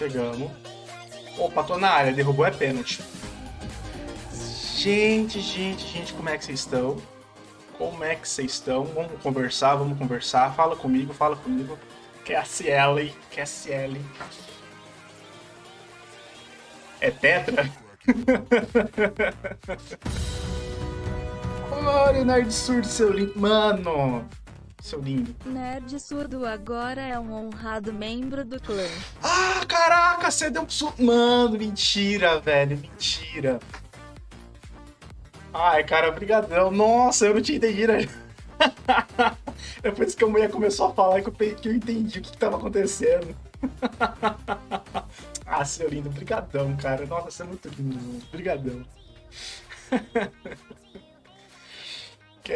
Chegamos. Opa, tô na área, derrubou é pênalti. Gente, gente, gente, como é que vocês estão? Como é que vocês estão? Vamos conversar, vamos conversar. Fala comigo, fala comigo. QSL, QSL. É Tetra? Olha, Nerd Surdo, seu lindo. Mano, seu lindo. Nerd Surdo agora é um honrado membro do clã. Ah, caraca, você deu um su... Mano, mentira, velho, mentira. Ai, cara, brigadão. Nossa, eu não tinha entendido. Depois que a mulher começou a falar que eu, que eu entendi o que, que tava acontecendo. ah, seu lindo, brigadão, cara. Nossa, você é muito lindo, brigadão.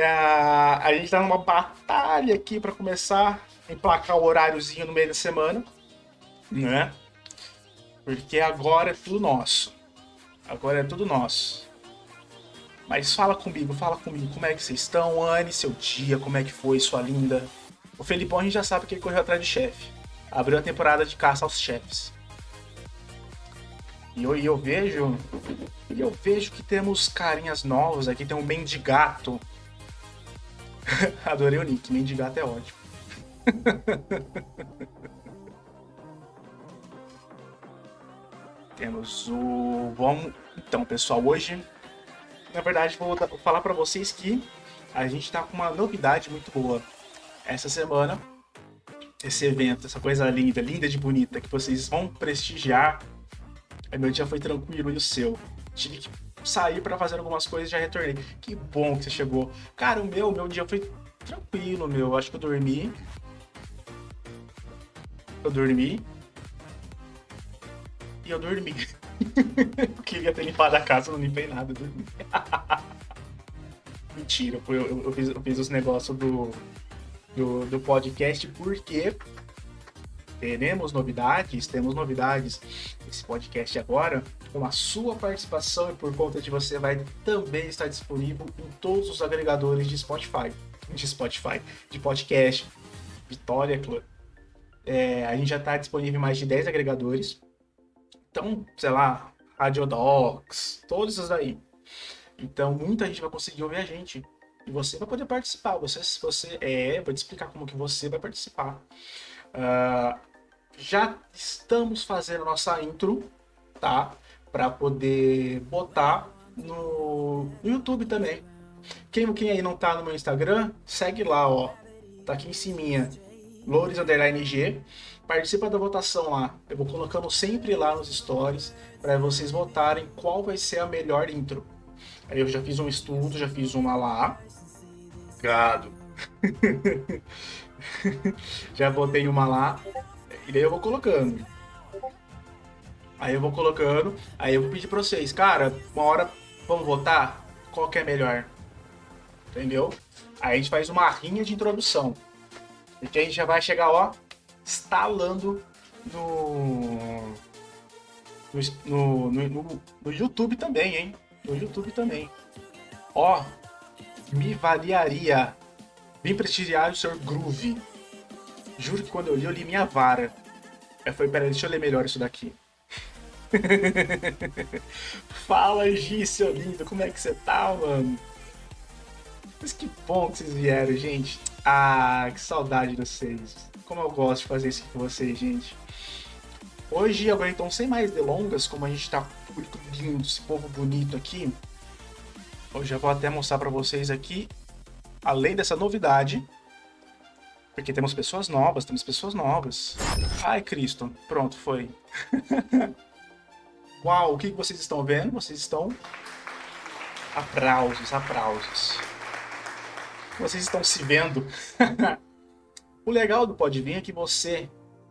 a, a gente tá numa batalha aqui para começar a emplacar o horáriozinho no meio da semana, né? Porque agora é tudo nosso. Agora é tudo nosso. Mas fala comigo, fala comigo, como é que vocês estão? Anne, seu dia, como é que foi, sua linda? O Felipão a gente já sabe que ele correu atrás de chefe. Abriu a temporada de caça aos chefes. E eu, eu vejo. E eu vejo que temos carinhas novas aqui. Tem um Mendigato. Adorei o nick, Mendigato é ótimo. temos o. Vamos. Então, pessoal, hoje na verdade, vou falar para vocês que a gente tá com uma novidade muito boa essa semana. Esse evento, essa coisa linda, linda de bonita, que vocês vão prestigiar. Meu dia foi tranquilo e o seu. Tive que sair para fazer algumas coisas e já retornei. Que bom que você chegou. Cara, o meu, meu dia foi tranquilo, meu. Acho que eu dormi. Eu dormi. E eu dormi. Queria ter limpado a casa, não limpei nada, dormi. Mentira, eu, eu, eu, fiz, eu fiz os negócios do, do, do podcast porque teremos novidades, temos novidades esse podcast agora, com a sua participação e por conta de você vai também estar disponível em todos os agregadores de Spotify, de Spotify, de podcast, Vitória Club. É, a gente já está disponível em mais de 10 agregadores. Então, sei lá, Radiodocs, todos esses daí. Então, muita gente vai conseguir ouvir a gente. E você vai poder participar. Você, você é, vou te explicar como que você vai participar. Uh, já estamos fazendo nossa intro, tá? Para poder botar no, YouTube também. Quem, quem aí não tá no meu Instagram, segue lá, ó. Tá aqui em cima. Loures Underline G participa da votação lá. Eu vou colocando sempre lá nos stories para vocês votarem qual vai ser a melhor intro. Aí eu já fiz um estudo, já fiz uma lá. Gado. já botei uma lá. E daí eu vou colocando. Aí eu vou colocando. Aí eu vou pedir pra vocês, cara, uma hora vamos votar? Qual que é melhor? Entendeu? Aí a gente faz uma rinha de introdução. Porque a gente já vai chegar, ó, instalando no, no, no, no, no YouTube também, hein? No YouTube também. Ó, me valiaria bem prestigiar o Sr. Groove. Juro que quando eu li, eu li minha vara. Eu falei, peraí, deixa eu ler melhor isso daqui. Fala, Gi, seu lindo, como é que você tá, mano? Mas que bom que vocês vieram, gente. Ah, que saudade de vocês. Como eu gosto de fazer isso com vocês, gente. Hoje, agora então, sem mais delongas, como a gente tá público lindo, esse povo bonito aqui, eu já vou até mostrar para vocês aqui, além dessa novidade, porque temos pessoas novas, temos pessoas novas. Ai, Cristo, pronto, foi. Uau, o que vocês estão vendo? Vocês estão... Aplausos, aplausos. Vocês estão se vendo. O legal do Pode Vir é que você,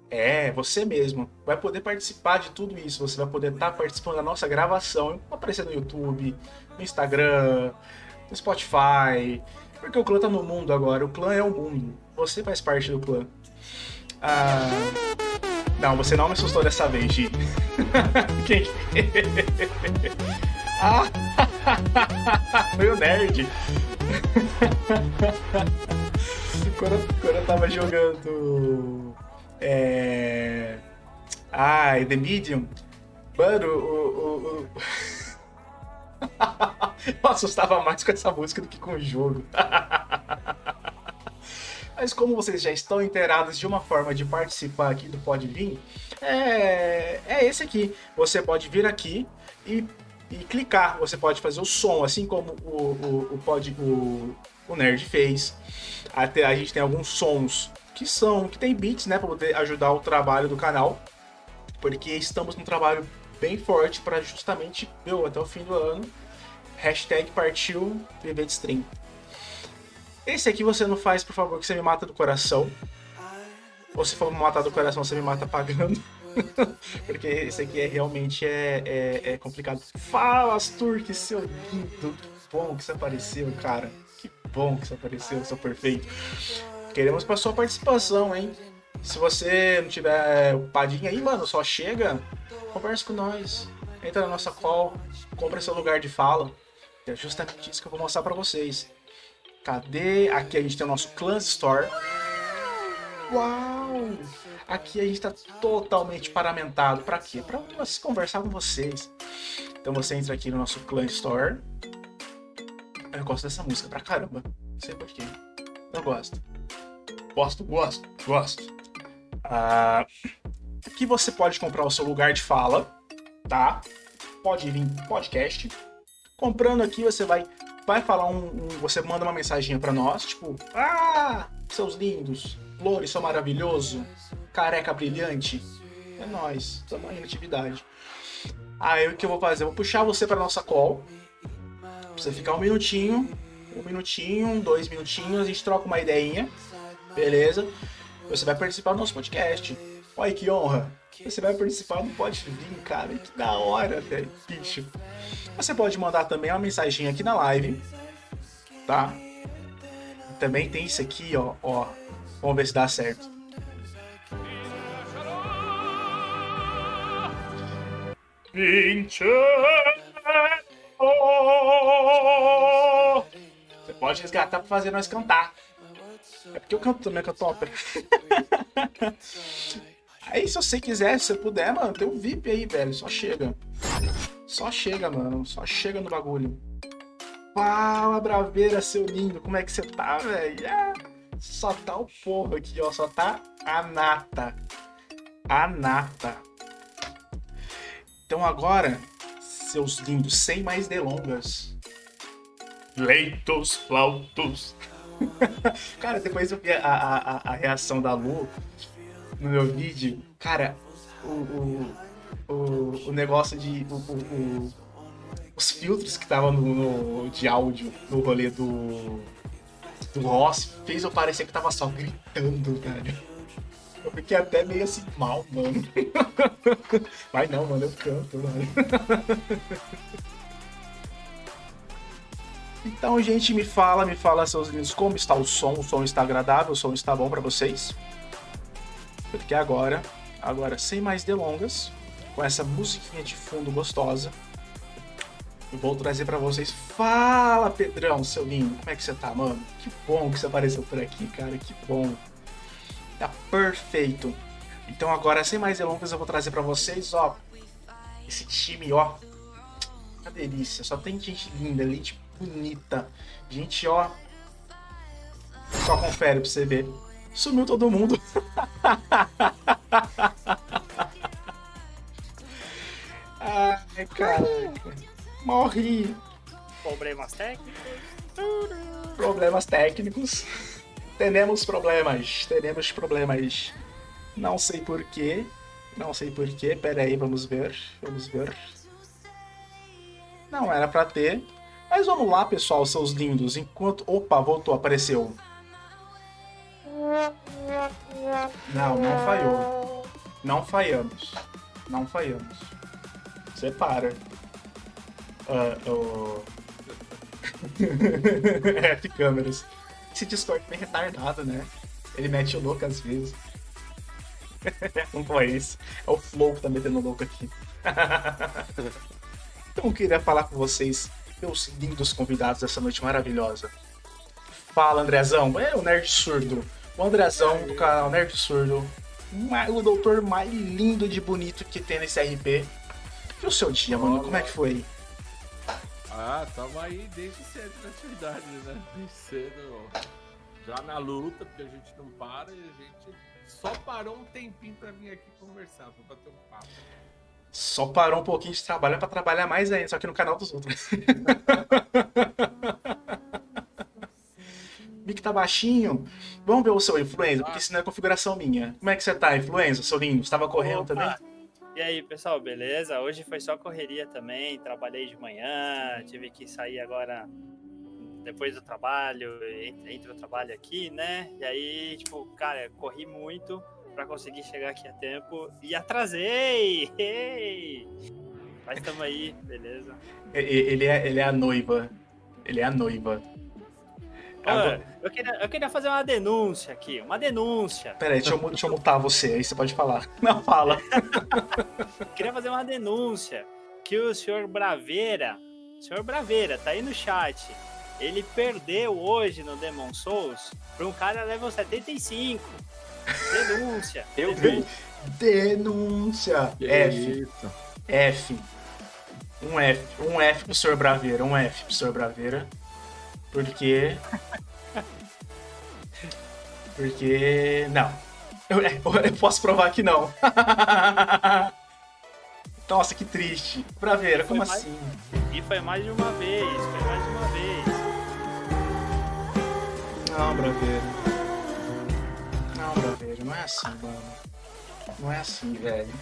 é, você mesmo, vai poder participar de tudo isso. Você vai poder estar tá participando da nossa gravação, aparecer no YouTube, no Instagram, no Spotify. Porque o clã tá no mundo agora, o clã é o mundo. Você faz parte do clã. Ah, não, você não me assustou dessa vez, Gi. Quem Ah! Foi o nerd. quando, quando eu tava jogando. É. Ai, The Medium. Mano, o. o, o... eu assustava mais com essa música do que com o jogo. Mas como vocês já estão inteirados de uma forma de participar aqui do Pode Vir, é, é esse aqui. Você pode vir aqui e, e clicar. Você pode fazer o som, assim como o, o, o, pod, o, o Nerd fez. Até a gente tem alguns sons que são, que tem beats, né, para poder ajudar o trabalho do canal. Porque estamos num trabalho bem forte para justamente, meu, até o fim do ano. Hashtag partiu viver de stream. Esse aqui você não faz, por favor, que você me mata do coração. Ou se for me matar do coração, você me mata pagando. Porque esse aqui é, realmente é, é, é complicado. Fala, Astur, seu lindo. Que bom que você apareceu, cara. Que bom que você apareceu, seu perfeito. Queremos para sua participação, hein? Se você não tiver padinha aí, mano, só chega, conversa com nós. Entra na nossa call, compra seu lugar de fala. É justamente isso que eu vou mostrar para vocês. Cadê? Aqui a gente tem o nosso Clans Store. Uau! Aqui a gente está totalmente paramentado. Para quê? Para conversar com vocês. Então você entra aqui no nosso Clan Store. Eu gosto dessa música pra caramba. Não sei porquê. Eu gosto. Gosto, gosto, gosto. Ah, aqui você pode comprar o seu lugar de fala, tá? Pode vir podcast. Comprando aqui você vai vai falar um, um você manda uma mensagem para nós, tipo, ah, seus lindos, Flores, sou maravilhoso, careca brilhante. É nós, estamos aí na atividade. Aí o que eu vou fazer? Eu vou puxar você para nossa call. Pra você ficar um minutinho, um minutinho, dois minutinhos, a gente troca uma ideinha, beleza? Você vai participar do nosso podcast. Olha que honra! Você vai participar do Pode Vir, cara. Que da hora, velho. Bicho. Você pode mandar também uma mensagem aqui na live, tá? Também tem isso aqui, ó, ó. Vamos ver se dá certo. Você pode resgatar pra fazer nós cantar. É porque eu canto também, canto ópera. aí, se você quiser, se você puder, mano, tem um VIP aí, velho. Só chega. Só chega, mano. Só chega no bagulho. Fala, braveira, seu lindo. Como é que você tá, velho? Ah, só tá o porro aqui, ó. Só tá a nata. A nata. Então agora, seus lindos, sem mais delongas. Leitos, flautos. Cara, depois eu vi a, a, a, reação da Lu no meu vídeo. Cara, o, o, o, o negócio de. O, o, os filtros que estavam no, no, de áudio no rolê do. do Ross fez eu parecer que tava só gritando, velho. Eu fiquei até meio assim mal, mano. Vai não, mano, eu canto, mano. Então, gente, me fala, me fala, seus lindos, como está o som? O som está agradável? O som está bom para vocês? Porque agora, agora, sem mais delongas, com essa musiquinha de fundo gostosa, eu vou trazer para vocês. Fala, Pedrão, seu lindo, como é que você tá, mano? Que bom que você apareceu por aqui, cara, que bom. Tá perfeito. Então agora, sem mais delongas, eu vou trazer para vocês, ó, esse time, ó, uma delícia. Só tem gente linda tipo, bonita. Gente, ó. Só confere pra você ver. Sumiu todo mundo. Ai, caraca. Morri. Problemas técnicos. Problemas técnicos. Teremos problemas. Teremos problemas. Não sei porquê. Não sei porquê. Pera aí, vamos ver. Vamos ver. Não era pra ter. Mas vamos lá, pessoal, seus lindos. Enquanto. Opa, voltou, apareceu. Não, não falhou. Não falhamos. Não falhamos. Você para. Uh, é, de câmeras. Esse Discord bem retardado, né? Ele mete o louco às vezes. não foi isso. É o Flow que tá metendo louco aqui. então eu queria falar com vocês meus lindos convidados dessa noite maravilhosa. Fala, Andrezão. É o Nerd Surdo. O Andrezão do canal Nerd Surdo. o doutor mais lindo de bonito que tem nesse RP. E o seu dia, mano? Como é que foi? Ah, tamo aí desde cedo na atividade, né? Desde cedo. Já na luta, porque a gente não para e a gente só parou um tempinho pra vir aqui conversar, pra bater um papo. Só parou um pouquinho de trabalho pra trabalhar mais ainda, só que no canal dos outros. Mic tá baixinho. Vamos ver o seu influenza, porque isso não é configuração minha. Como é que você tá, influenza, seu lindo? Você tava correndo Opa! também? E aí, pessoal, beleza? Hoje foi só correria também, trabalhei de manhã, tive que sair agora depois do trabalho, entre, entre o trabalho aqui, né? E aí, tipo, cara, corri muito pra conseguir chegar aqui a tempo e atrasei! Ei! Mas estamos aí, beleza? Ele é, ele é a noiva. Ele é a noiva. Agora- eu, queria, eu queria fazer uma denúncia aqui, uma denúncia. Pera aí, deixa eu, deixa eu mutar você, aí você pode falar. Não, fala. Queria fazer uma denúncia que o senhor Braveira, senhor Braveira, tá aí no chat. Ele perdeu hoje no Demon Souls pra um cara level 75. Denúncia. Eu denúncia. Denúncia. Que F? F. Um F. Um F pro senhor Braveira. Um F pro senhor Braveira. Porque. Porque. Não. Eu, eu posso provar que não. Nossa, que triste. Braveira, como mais- assim? E foi mais de uma vez, foi mais de uma vez. Não, Braveira. Não, Braveira, não é assim, mano. Não é assim, velho.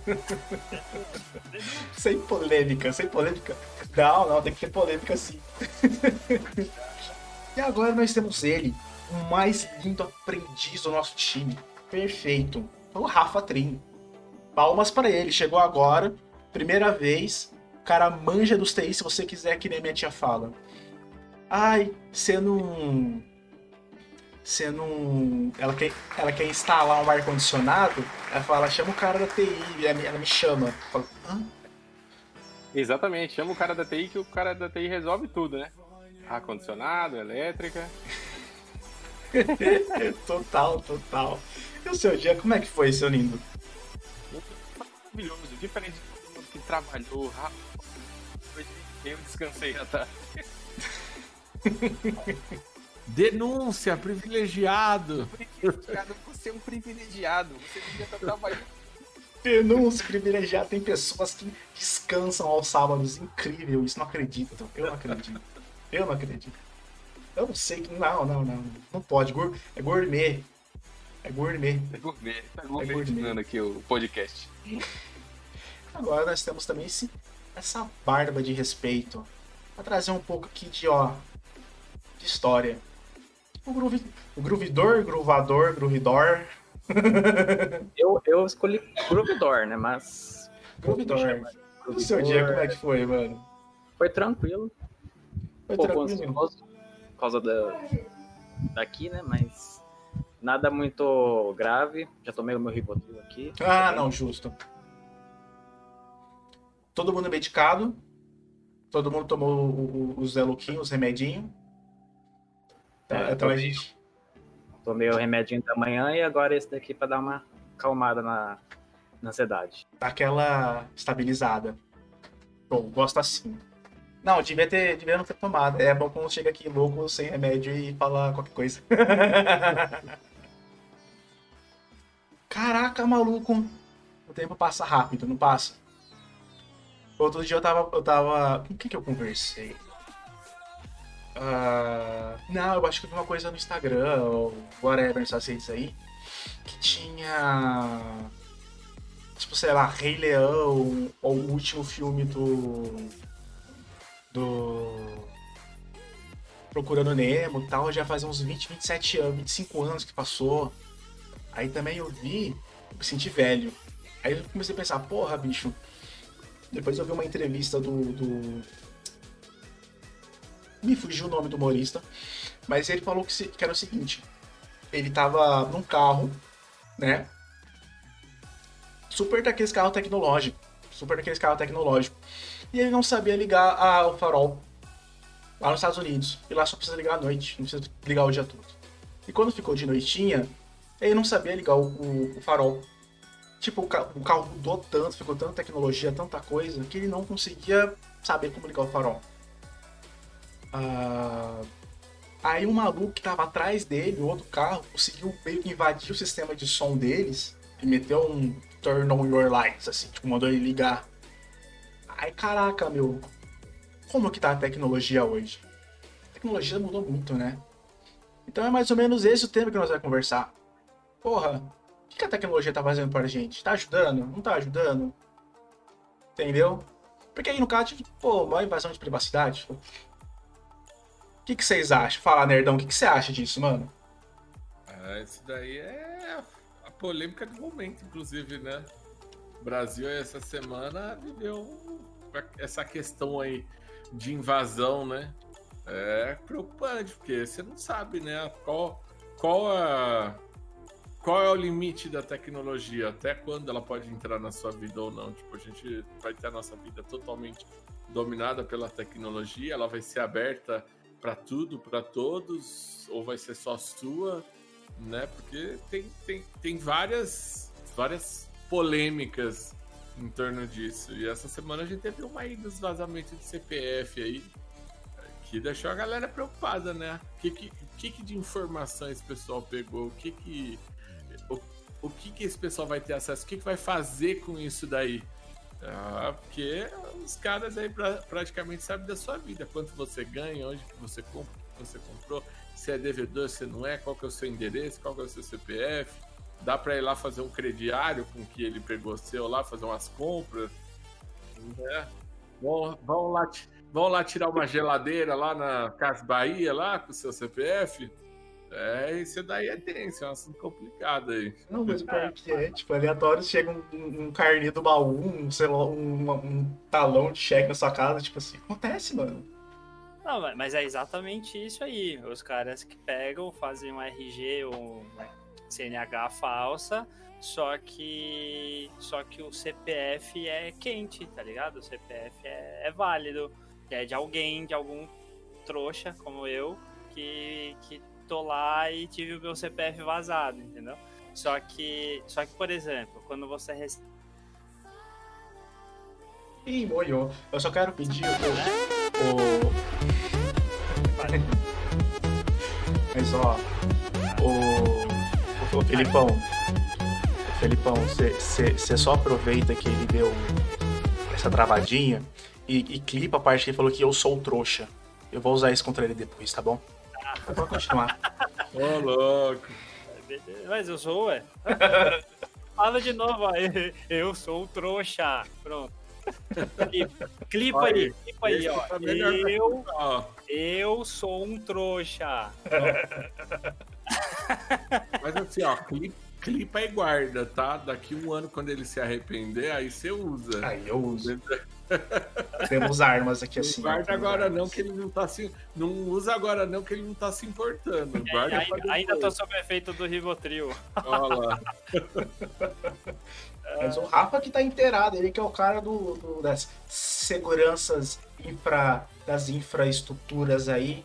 sem polêmica, sem polêmica. Não, não, tem que ter polêmica sim. e agora nós temos ele, o mais lindo aprendiz do nosso time. Perfeito. O Rafa Trim. Palmas para ele, chegou agora, primeira vez. O cara manja dos TI se você quiser, que nem minha tia fala. Ai, você não. Você não. Ela quer, ela quer instalar um ar-condicionado. Ela fala, chama o cara da TI. e Ela, me- ela me chama. Falo, Hã? Exatamente, chama o cara da TI que o cara da TI resolve tudo, né? Ar-condicionado, elétrica. total, total. E o seu dia, como é que foi, seu lindo? Maravilhoso, diferente de todo mundo que trabalhou rápido. Eu descansei à tarde. Denúncia, privilegiado. Privilegiado, Você é um privilegiado. Você devia estar trabalhando. Denúncia privilegiada. Tem pessoas que descansam aos sábados. Incrível, isso não acredito. Eu não acredito. Eu não acredito. Eu não sei que. Não, não, não. Não pode. É gourmet. É gourmet. É gourmet. Tá É gourmet. gourmetizando aqui o podcast. Agora nós temos também esse, essa barba de respeito. Pra trazer um pouco aqui de, ó, de história. O, groove, o groovidor, groovador, groovidor. Eu, eu escolhi Groovidor, né? Mas. Groovidor. O seu dia, como é que foi, mano? Foi tranquilo. Foi um pouco tranquilo? ansioso por causa da, daqui, né? Mas nada muito grave. Já tomei o meu Rivotril aqui. Ah, não, justo. Todo mundo medicado. Todo mundo tomou os Zeluquinhos, os remedinhos. Então, É, então a tomei. gente. Tomei o remedinho da manhã e agora esse daqui pra dar uma acalmada na, na ansiedade. dá aquela estabilizada. Bom, gosto assim. Não, devia ter, devia não ter tomado. É bom quando chega aqui louco, sem remédio e fala qualquer coisa. Caraca, maluco. O tempo passa rápido, não passa? Outro dia eu tava. Eu tava. Com quem que eu conversei? Ah, não, eu acho que vi uma coisa no Instagram, ou whatever, nessas redes aí. Que tinha tipo, sei lá, Rei Leão, ou o último filme do. do. Procurando Nemo e tal, já faz uns 20, 27 anos, 25 anos que passou. Aí também eu vi, eu me senti velho. Aí eu comecei a pensar, porra, bicho. Depois eu vi uma entrevista do. do... Me fugiu o nome do humorista, mas ele falou que, se- que era o seguinte: ele tava num carro, né? super daqueles carros tecnológicos. Super daqueles carros tecnológicos. E ele não sabia ligar a- o farol lá nos Estados Unidos. E lá só precisa ligar à noite, não precisa ligar o dia todo. E quando ficou de noitinha, Ele não sabia ligar o, o- o farol. Tipo, o, o carro mudou tanto, ficou tanta tecnologia, tanta coisa, que ele não conseguia saber como ligar o farol. Ah, aí um maluco que tava atrás dele, o outro carro, conseguiu meio que invadir o sistema de som deles e meteu um turn on your lights, assim, tipo, mandou ele ligar. Aí, caraca, meu, como que tá a tecnologia hoje? A tecnologia mudou muito, né? Então é mais ou menos esse o tema que nós vamos conversar. Porra, o que a tecnologia tá fazendo pra gente? Tá ajudando? Não tá ajudando? Entendeu? Porque aí no caso, tipo, pô, uma invasão de privacidade. Que, que vocês acham? Fala, nerdão, o que, que você acha disso, mano? Ah, isso daí é a polêmica do momento, inclusive, né? O Brasil essa semana viveu essa questão aí de invasão, né? É preocupante, porque você não sabe, né? Qual, qual, a, qual é o limite da tecnologia, até quando ela pode entrar na sua vida ou não. Tipo, a gente vai ter a nossa vida totalmente dominada pela tecnologia, ela vai ser aberta para tudo, para todos, ou vai ser só sua, né? Porque tem, tem, tem várias, várias polêmicas em torno disso. E essa semana a gente teve uma aí dos vazamentos de CPF aí, que deixou a galera preocupada, né? O que, que, que, que de informações esse pessoal pegou? O que que. O, o que, que esse pessoal vai ter acesso? O que, que vai fazer com isso daí? Ah, porque os caras aí pra, praticamente sabem da sua vida, quanto você ganha, onde que você compra, você comprou, se é devedor, se não é, qual que é o seu endereço, qual que é o seu CPF. Dá pra ir lá fazer um crediário com que ele pegou seu lá, fazer umas compras. Né? Vão, vão, lá, vão lá tirar uma geladeira lá na Casa Bahia, lá com o seu CPF. É, isso daí é tenso, é um assunto complicado aí. Não, mas o pior é que é, tipo, aleatório chega um, um, carnê do baú, um, sei lá, um, um talão de cheque na sua casa, tipo assim, acontece, mano. Não, mas- mas é exatamente isso aí. Os caras que pegam, fazem um RG ou um CNH falsa, só que só que o CPF é quente, tá ligado? O CPF é, é válido. É de alguém, de algum trouxa como eu, que, que tô lá e tive o meu CPF vazado, entendeu? Só que, só que por exemplo, quando você recebe. Ih, molhou. Eu só quero pedir o. o... Mas ó, o. O Felipão. O Felipão, você só aproveita que ele deu essa travadinha e, e clipa a parte que ele falou que eu sou o trouxa. Eu vou usar isso contra ele depois, tá bom? Pode continuar. Ô, louco. Mas eu sou, ué. Fala de novo aí. Eu sou o trouxa. Pronto. Clipa, aí, clipa aí, ó. Tá Eu, Ó, eu sou um trouxa. mas assim, ó, clipa, clipa e guarda, tá? Daqui um ano, quando ele se arrepender, aí você usa. Aí eu uso. Temos armas aqui assim. Não guarda temos agora armas. não, que ele não tá se. Não usa agora não, que ele não tá se importando. Guarda pra Ainda, ainda tô sob efeito do Rivotril. Olha lá. Mas o Rafa que tá inteirado, ele que é o cara do, do- das seguranças infra, das infraestruturas aí.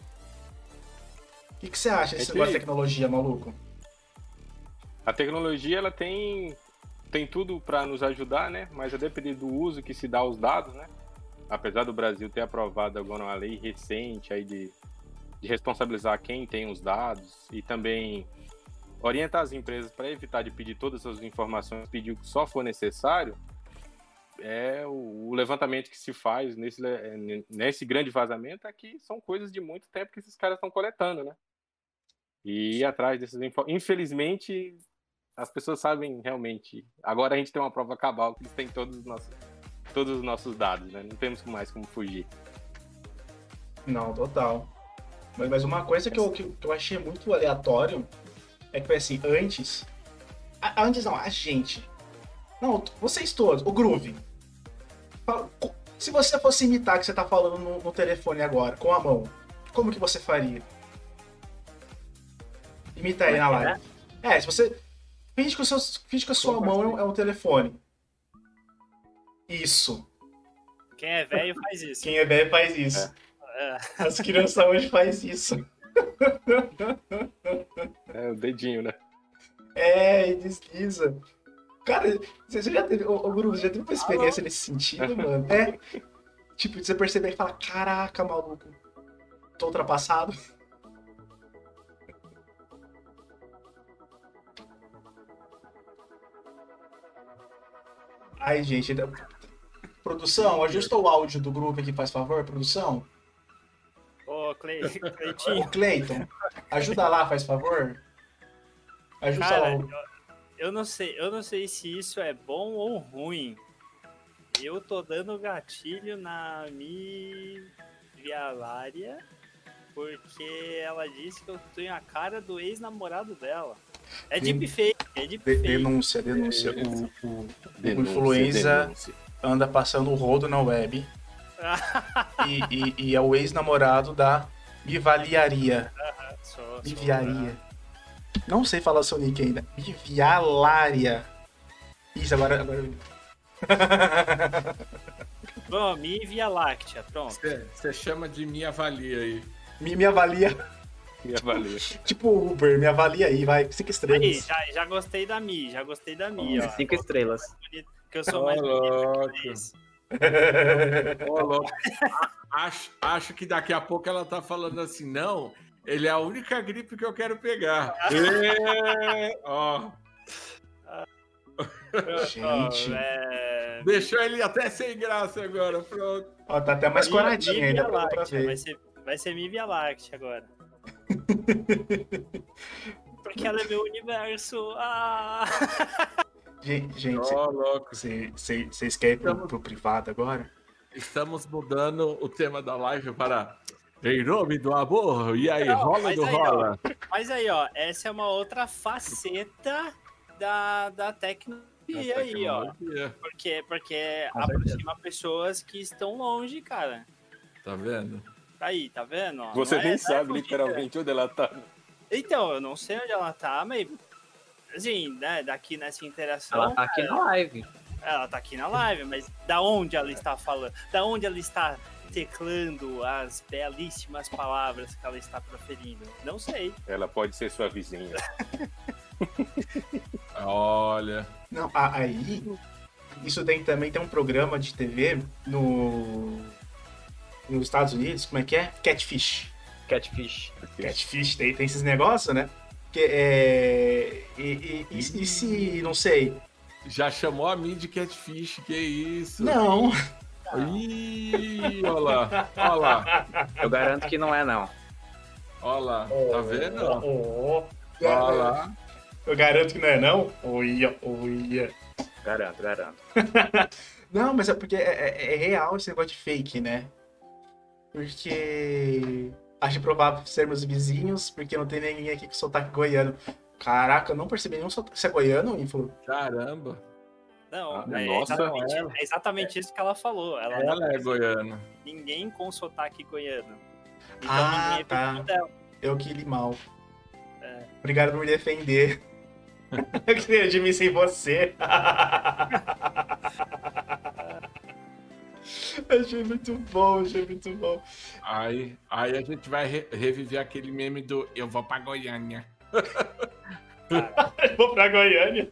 O que, que você acha desse É que- negócio de tecnologia, maluco? A tecnologia ela tem tem tudo para nos ajudar, né? Mas a depender do uso que se dá aos dados, né? Apesar do Brasil ter aprovado agora uma lei recente aí de, de responsabilizar quem tem os dados e também orientar as empresas para evitar de pedir todas as informações, pedir o que só for necessário, é o, levantamento que se faz nesse, le- nesse grande vazamento é que são coisas de muito tempo que esses caras estão coletando, né? E ir atrás dessas informações. Infelizmente, as pessoas sabem realmente. Agora a gente tem uma prova cabal que eles têm todos os nossos, todos os nossos dados, né? Não temos mais como fugir. Não, total. Mas, mas uma coisa que eu, que, eu achei muito aleatório é que foi assim, antes. a- antes não, a gente. Não, vocês todos, o Groove. Se você fosse imitar que você tá falando no, no telefone agora, com a mão, como que você faria? Imita aí na live. É, se você. Finge que, o seu, finge que a sua mão é um, é um telefone. Isso. Quem é velho faz isso. Quem é velho faz isso. É. As crianças hoje faz isso. É o dedinho, né? É, e desliza. Cara, você já teve. Ô, Guru, você já teve uma experiência nesse sentido, mano? É. Tipo, você perceber e falar, caraca, maluco, tô ultrapassado. Ai, gente. ainda- Produção, ajusta o áudio do grupo aqui, faz favor, produção. Ô, Cle... Ô, Cleitinho, Cleiton, ajuda lá, faz favor. Ajusta cara, lá. eu, eu não sei, eu não sei se isso é bom ou ruim. Eu tô dando gatilho na Mi Vialária porque ela disse que eu tenho a cara do ex-namorado dela. É deepfake, é De- deepfake. denúncia, denúncia. O, o- Denúncia, influenza- denúncia. anda passando o rodo na web. e, e- e é o ex-namorado da sou- Miviaria. Não sei falar seu nick ainda. Mivialária. Isso, agora. agora... Bom, Mi Via Láctea, pronto. Você chama de me avalia aí. me, me avalia. Me avalia. Tipo Uber, me avalia aí, vai. Cinco Aí, estrelas. já, já gostei da Mi, já gostei da Mi, ó. Cinco estrelas. Que eu sou mais bonito louco. que isso. Acho, acho que daqui a pouco ela tá falando assim, não, ele é a única gripe que eu quero pegar. É, ó, Gente. É... deixou ele até sem graça agora, pronto. Ó, tá até mais coradinho ainda pra, pra Láctea, Vai ver. ser, vai ser Mi Via Láctea agora. Porque ela é meu universo. Ah! Gente, gente Ó, louco. vocês querem ir pro, Estamos- pro privado agora? Estamos mudando o tema da live para Em nome do amor. E aí, Não, rola não aí, ó, rola? Mas aí, ó, essa é uma outra faceta da, da tecnologia aí, ó. Porque, porque aproxima pessoas que estão longe, cara. Tá vendo? Aí, tá vendo? ó? Você Não é- nem é sabe fugida. literalmente onde ela tá. Então, eu não sei onde ela tá, mas. Assim, né, daqui nessa interação. Ela tá aqui cara, na live. ela tá aqui na live, mas da onde ela está falando? Da onde ela está teclando as belíssimas palavras que ela está proferindo? Não sei. Ela pode ser sua vizinha. Olha. Não, aí. Isso tem, também tem um programa de TV no. Nos Estados Unidos, como é que é? Catfish. Catfish. Catfish tem, tem esses negócios, né? Que é. E, e- e- e se. Não sei. Já chamou a mim de catfish, que isso? Não. Ih, olha lá, olha lá, Eu garanto que não é, não. olha lá, tá vendo? Oh, Olha lá. Eu garanto que não é, não? Olha, olha. Garanto, garanto. Não, mas é porque é, é- é real esse negócio de fake, né? Porque acho provável sermos vizinhos, porque não tem ninguém aqui com sotaque goiano. Caraca, eu não percebi nenhum sotaque. Você é goiano, Influ? Caramba, Não, Ah, é, nossa. exatamente, é exatamente isso que ela falou. Ela, não ela é goiana. ninguém com sotaque goiano. Então Ah, é tá. dela. Eu que li mal. É. Obrigado por me defender. Eu queria de mim sem você. achei muito bom, achei muito bom. Aí, aí a gente vai re- reviver aquele meme do Eu vou pra Goiânia. Eu vou pra Goiânia.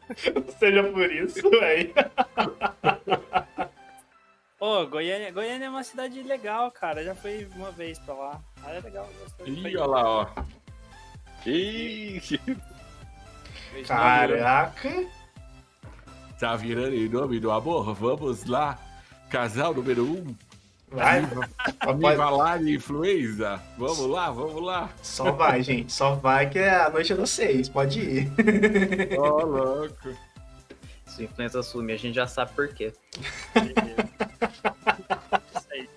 Seja por isso, velho. Ô, Goiânia, Goiânia é uma cidade legal, cara. Já fui uma vez pra lá. Ah, é legal. gostei. Ih, olha lá, ó. Ih, Caraca. Tá virando em nome do amor? Vamos lá. Casal número um. Vai, Amiga Lari Influenza. Vamos lá, vamos lá. só vai, gente. Só vai que a noite é dos seis. Pode ir. Ó, louco. Se o influencer assume, a gente já sabe por quê. Isso aí.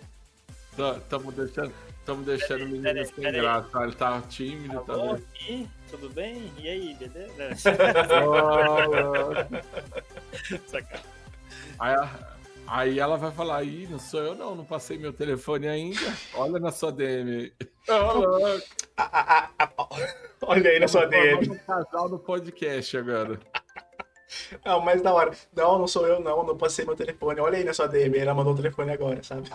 Estamos deixando, tamo deixando o menino sem graça. Ele tá tímido Alô? também. Ih, tudo bem? E aí, beleza? Louco. Sacanagem. Aí, a- aí ela vai falar, ih, não sou eu não, não passei meu telefone ainda. Olha na sua DM. Ah, ah, ah, ah, Olha aí na sua DM. Vamos casal no podcast agora. Não, mas da hora. Não, não sou eu, não. Não passei meu telefone. Olha aí na sua DM. Ela mandou o telefone agora, sabe?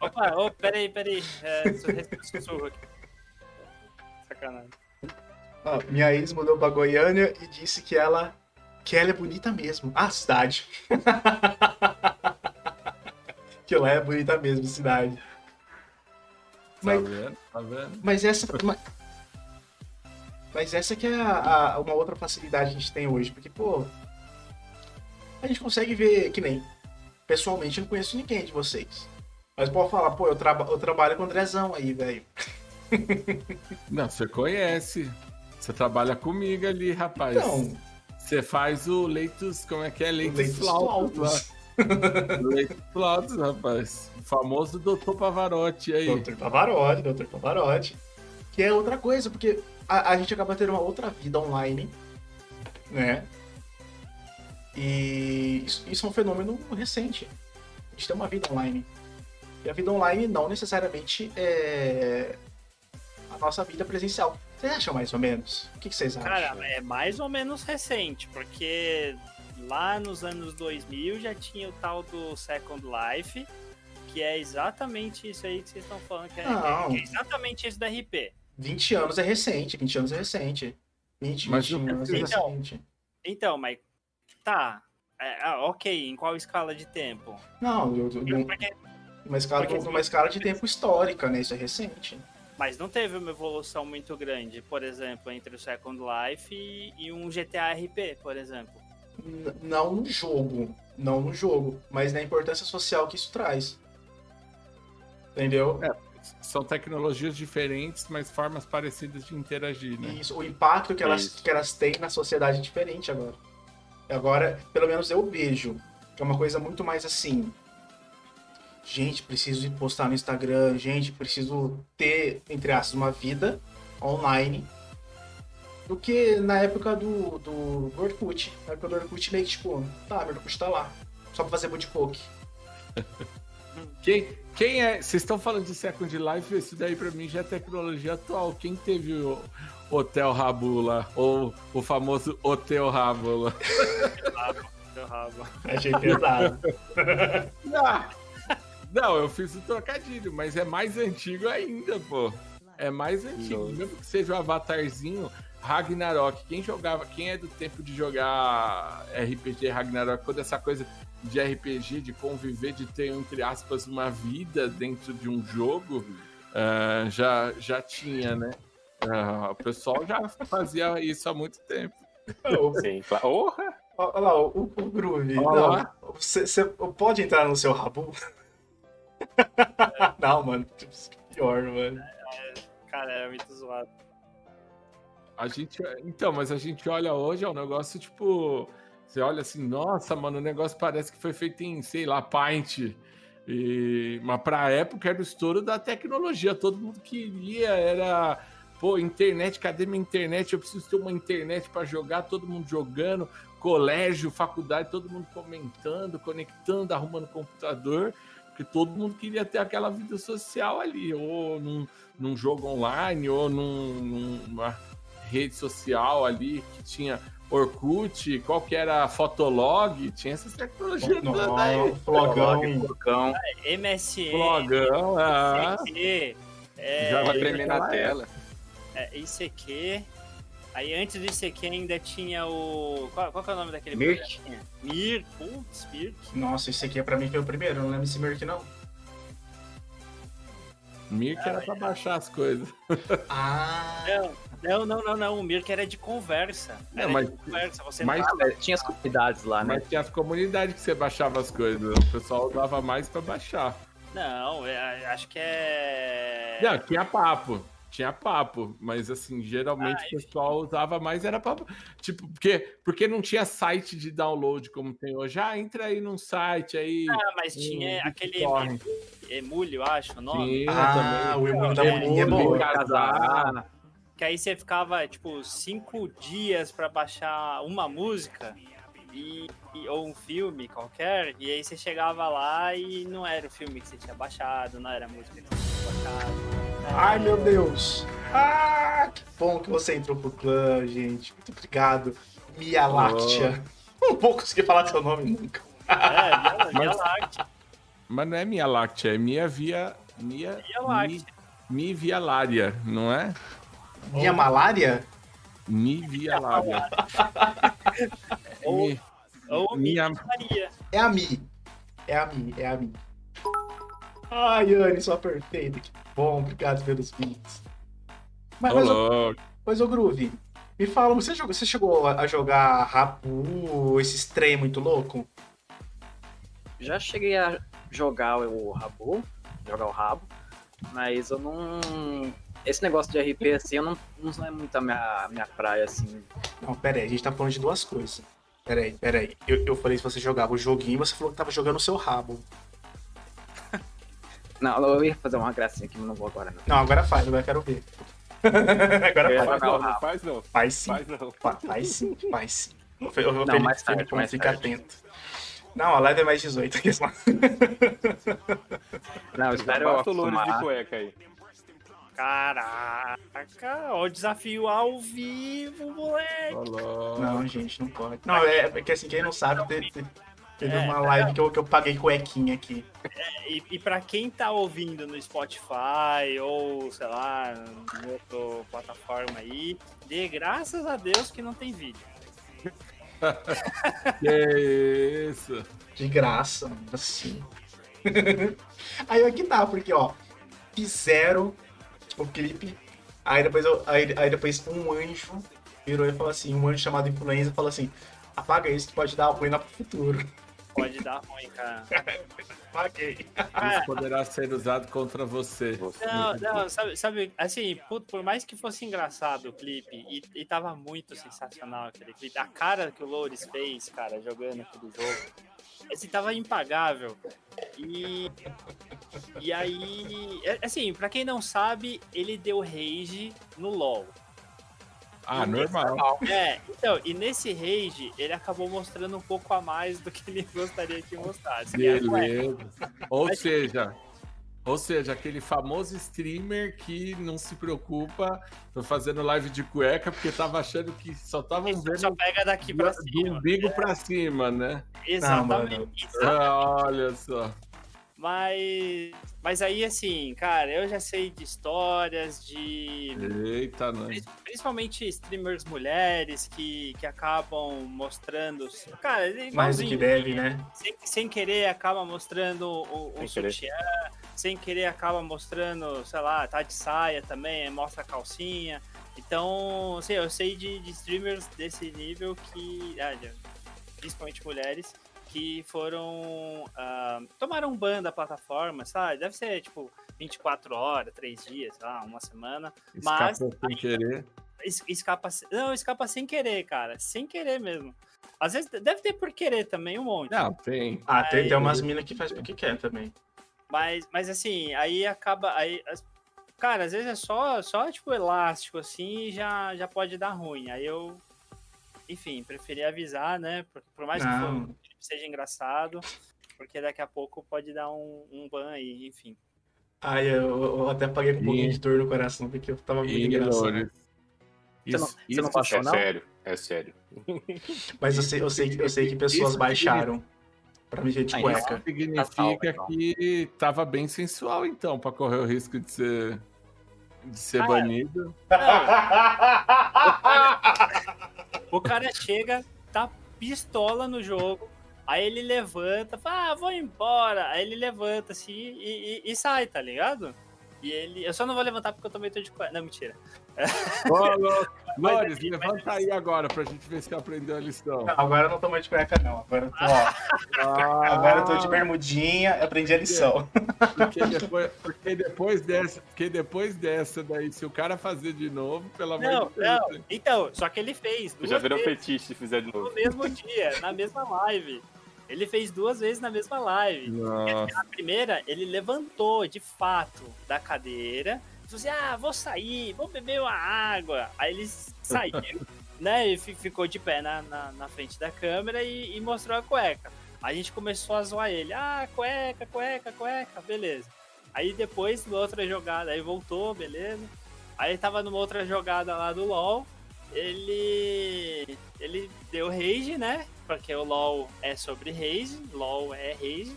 Opa, ô, peraí, peraí. É, su- sussurro aqui. Sacanagem. Ó, minha ex mudou pra Goiânia e disse que ela que ela é bonita mesmo. Ah, cidade. que lá é bonita mesmo, cidade. Tá Mas, vendo? Tá vendo? mas essa. Mas, mas essa que é a- a- uma outra facilidade que a gente tem hoje. Porque, pô. A gente consegue ver que nem. Pessoalmente, eu não conheço ninguém de vocês. Mas pode falar, pô, eu, traba- eu trabalho com o Andrezão aí, velho. Não, você conhece. Você trabalha comigo ali, rapaz. Então, Você faz o leitos, como é que é? Leitos, leitos flautos. leitos flautos, rapaz. O famoso doutor Pavarotti aí. Doutor Pavarotti, Doutor Pavarotti. Que é outra coisa, porque a, a gente acaba tendo uma outra vida online, né? E isso, isso é um fenômeno recente. A gente tem uma vida online. E a vida online não necessariamente é a nossa vida presencial. Vocês acham mais ou menos? O que, que vocês acham? Cara, é mais ou menos recente, porque lá nos anos 2000 já tinha o tal do Second Life, que é exatamente isso aí que vocês estão falando, que é, Não. que é exatamente isso da RP. 20 anos é recente, 20 anos é recente. 20, Mas 20 eu- anos é Então, recente. Então, mas tá. É, ah, ok, em qual escala de tempo? Não, eu, eu, eu- Porque- uma, escala, porque- numa escala de tempo histórica, né? Isso é recente. Mas não teve uma evolução muito grande, por exemplo, entre o Second Life e, e um GTA RP, por exemplo. N- não no jogo, não no jogo, mas na importância social que isso traz. Entendeu? É. São tecnologias diferentes, mas formas parecidas de interagir, né? Isso, o impacto que elas, Isso. que elas têm na sociedade é diferente agora. Agora, pelo menos eu vejo, que é uma coisa muito mais assim. Gente, preciso ir postar no Instagram, gente, preciso ter, entre aspas, uma vida online. Do que na época do, do, do Orkut. Na época do Orkut, meio que tipo, tá, meu Orkut tá lá. Só pra fazer boot poke. Quem, quem é. Vocês estão falando de Second Life, isso daí pra mim já é tecnologia atual. Quem teve o Hotel Rabu lá? Ou o famoso Hotel lá? Seu rabo. Achei pesado. Ah, Não, eu fiz o trocadilho, mas é mais antigo ainda, pô. É mais antigo. Nossa. Mesmo que seja o avatarzinho, Ragnarok. Quem jogava, quem é do tempo de jogar RPG Ragnarok, toda essa coisa de RPG, de conviver, de ter, entre aspas, uma vida dentro de um jogo, ah, já, já tinha, né? Ah, o pessoal já fazia isso há muito tempo. Sim, claro. Olha lá, o, o Groove. Você, pode entrar no seu rabu? Não, mano. Pior, mano. Cara, era muito zoado. A gente, então, mas a gente olha hoje, é um negócio tipo. Você olha assim, nossa, mano, o negócio parece que foi feito em, sei lá, Paint. E, mas pra época era o estouro da tecnologia. Todo mundo queria, era. Pô, internet, cadê minha internet? Eu preciso ter uma internet pra jogar, todo mundo jogando, colégio, faculdade, todo mundo comentando, conectando, arrumando computador, porque todo mundo queria ter aquela vida social ali, ou num, num jogo online, ou num- numa rede social ali que tinha Orkut, qual que era Fotolog, tinha essas tecnologias todas aí. Flogão. MSN, Flogão, ah, ICQ, é, Já vai tremer na naquela tela. é, ICQ. Aí antes do ICQ ainda tinha o. Qual, qual que é o nome daquele Mirk. programinha? Mir, putz, Mirk. Nossa, esse aqui é pra mim foi o primeiro. Eu não lembro esse Mirk, não. Mirk era pra baixar as coisas. Ah, Não, não, não, não, não. O Mirk era de conversa. Não, Era mas- de conversa. Você Ah, mas tinha as comunidades lá, né? Mas tinha as comunidades que você baixava as coisas. O pessoal usava mais pra baixar. Não, é, acho que é. Não, tinha papo. Tinha papo, mas assim, geralmente Ah, o pessoal usava mais era pra. Tipo, porque, porque não tinha site de download como tem hoje. Ah, entra aí num site aí. Ah, mas tinha um aquele BitTorrent. Emulho, acho, o nome. Tinha ah também. o emulho da bolinha é emulho. bom. casar. Que aí você ficava, tipo, cinco dias pra baixar uma música e, e- ou um filme qualquer, e aí você chegava lá e não era o filme que você tinha baixado, não era a música que você tinha baixado. Ai, meu Deus. Ah, que bom que você entrou pro clã, gente. Muito obrigado. Mia Láctea. Não vou conseguir falar seu nome nunca. É, Via, Via Mas- Láctea. Mas não é Minha Láctea, é Minha Via. Minha, Via Láctea. Mi, Mi Via Lária, não é? Minha Malária? Nivea Lábia. Ou- Mi- Ou minha Maria. É a Mi. É a Mi, é a Mi. Ai, Anne, sua perfeita. Que bom, obrigado pelos bits. Mas, mas, ô- mas, ô Groove, me fala, você, jogou, você chegou a jogar Rapu, esse trem muito louco? Já cheguei a jogar o Rabu, jogar o rabo, mas eu não. Esse negócio de RP assim, eu não, não é muito a minha, minha praia, assim. Não, pera aí, a gente tá falando de duas coisas. Pera aí, pera aí. Eu, eu falei se você jogava o joguinho, você falou que tava jogando o seu rabo. Não, eu ia fazer uma gracinha aqui, mas não vou agora não. Não, agora faz, agora eu quero ver. agora É, faz. Faz não, não, faz não. Faz sim. Faz não. Fa- Faz sim, faz sim. Fe- o Não, mais tarde, Felipe, mais fica tarde. atento. Não, a live é mais 18. aqui, só. Não, eu espero eu louro de acostumar. cueca aí. Caraca, ó, o desafio ao vivo, moleque. Louco. Não, gente, não pode. Não, é porque assim, quem não sabe, teve É, uma live que eu, que eu paguei cuequinha aqui. E, e pra quem tá ouvindo no Spotify ou, sei lá, em outra plataforma aí, dê graças a Deus que não tem vídeo. Que isso? De graça, assim. aí aqui tá, porque ó, fizeram o clipe, aí depois, eu- aí, aí depois um anjo virou e falou assim, um anjo chamado influenza falou assim, apaga isso que pode dar ruim lá pro futuro. Pode dar ruim, cara. Apaguei. Isso poderá ser usado contra você. Não, não, sabe, sabe assim, por, por mais que fosse engraçado o clipe, e, e tava muito sensacional aquele clipe, a cara que o Loures fez, cara, jogando aquele jogo, assim, tava impagável. E, e aí, é- assim, pra quem não sabe, ele deu rage no LoL. Ah, normal. É, então, e nesse rage, ele acabou mostrando um pouco a mais do que ele gostaria que mostrasse. que é. Beleza. Ou Mas- seja, ou seja, aquele famoso streamer que não se preocupa, tô fazendo live de cueca porque tava achando que só estavam Isso vendo só pega daqui pra do cima. umbigo pra cima, né? Exatamente. exatamente. Ah, olha só. Mas, mas aí, assim, cara, eu já sei de histórias de. Eita, não. pri- Principalmente streamers mulheres que, que acabam mostrando. Cara, é Mais do que deve, né? Sem, sem querer acaba mostrando o, o Sem querer. sutiã, sem querer acaba mostrando, sei lá, tá de saia também, mostra a calcinha. Então, assim, eu sei de, de streamers desse nível que. ah, principalmente mulheres, que foram. ah, tomaram ban da plataforma, sabe? Deve ser tipo 24 horas, 3 dias, sei lá, uma semana. Mas- Escapou sem querer. Es- escapa. Não, escapa sem querer, cara. Sem querer mesmo. Às vezes deve ter por querer também um monte. Não, tem. Ah, tem, Aí- tem umas minas que faz porque quer também. Mas, mas assim, aí acaba. Aí, as- cara, às vezes é só, só tipo elástico assim e já, já pode dar ruim. Aí eu, enfim, preferi avisar, né? Por, por mais que Não. for- seja engraçado, porque daqui a pouco pode dar um, um ban aí, enfim. Ai, eu, eu até paguei com um pouquinho E- de dor no coração, porque eu tava muito engraçado. Ignore. Você não- Isso, você não isso, passou? É não? sério, é sério. Mas eu sei, eu sei, que- eu sei que pessoas Isso baixaram pra me ver de Ah, cueca. isso- significa Tá salvo, então. que tava bem sensual, então, pra correr o risco de ser, de ser Ah, banido. O cara chega, tá pistola no jogo, aí ele levanta, fala, ah, vou embora. Aí ele levanta assim e, e- e sai, tá ligado? E ele. Eu só não vou levantar porque eu tô meio de cueca. Não, mentira. Ô, Lores, assim, mas levanta aí agora pra gente ver se aprendeu a lição. Não, agora eu não tô mais de cueca, não. Agora eu tô, ó, agora eu tô de bermudinha, aprendi a lição. Porque depois, porque depois dessa, porque depois dessa daí, se o cara fazer de novo, pelo amor Não, de Deus. não. Então, só que ele fez. Já virou vezes fetiche se fizer de novo. no mesmo dia, na mesma live. Ele fez duas vezes na mesma live. Na primeira, ele levantou de fato da cadeira falou assim: Ah, vou sair, vou beber uma água. Aí ele saiu, né? E fi- ficou de pé na, na, na frente da câmera e, e mostrou a cueca. A gente começou a zoar ele: Ah, cueca, cueca, cueca, beleza. Aí depois, numa outra jogada, aí voltou, beleza. Aí tava numa outra jogada lá do LoL. Ele. Ele deu rage, né? Porque o LoL é sobre rage, LoL é rage.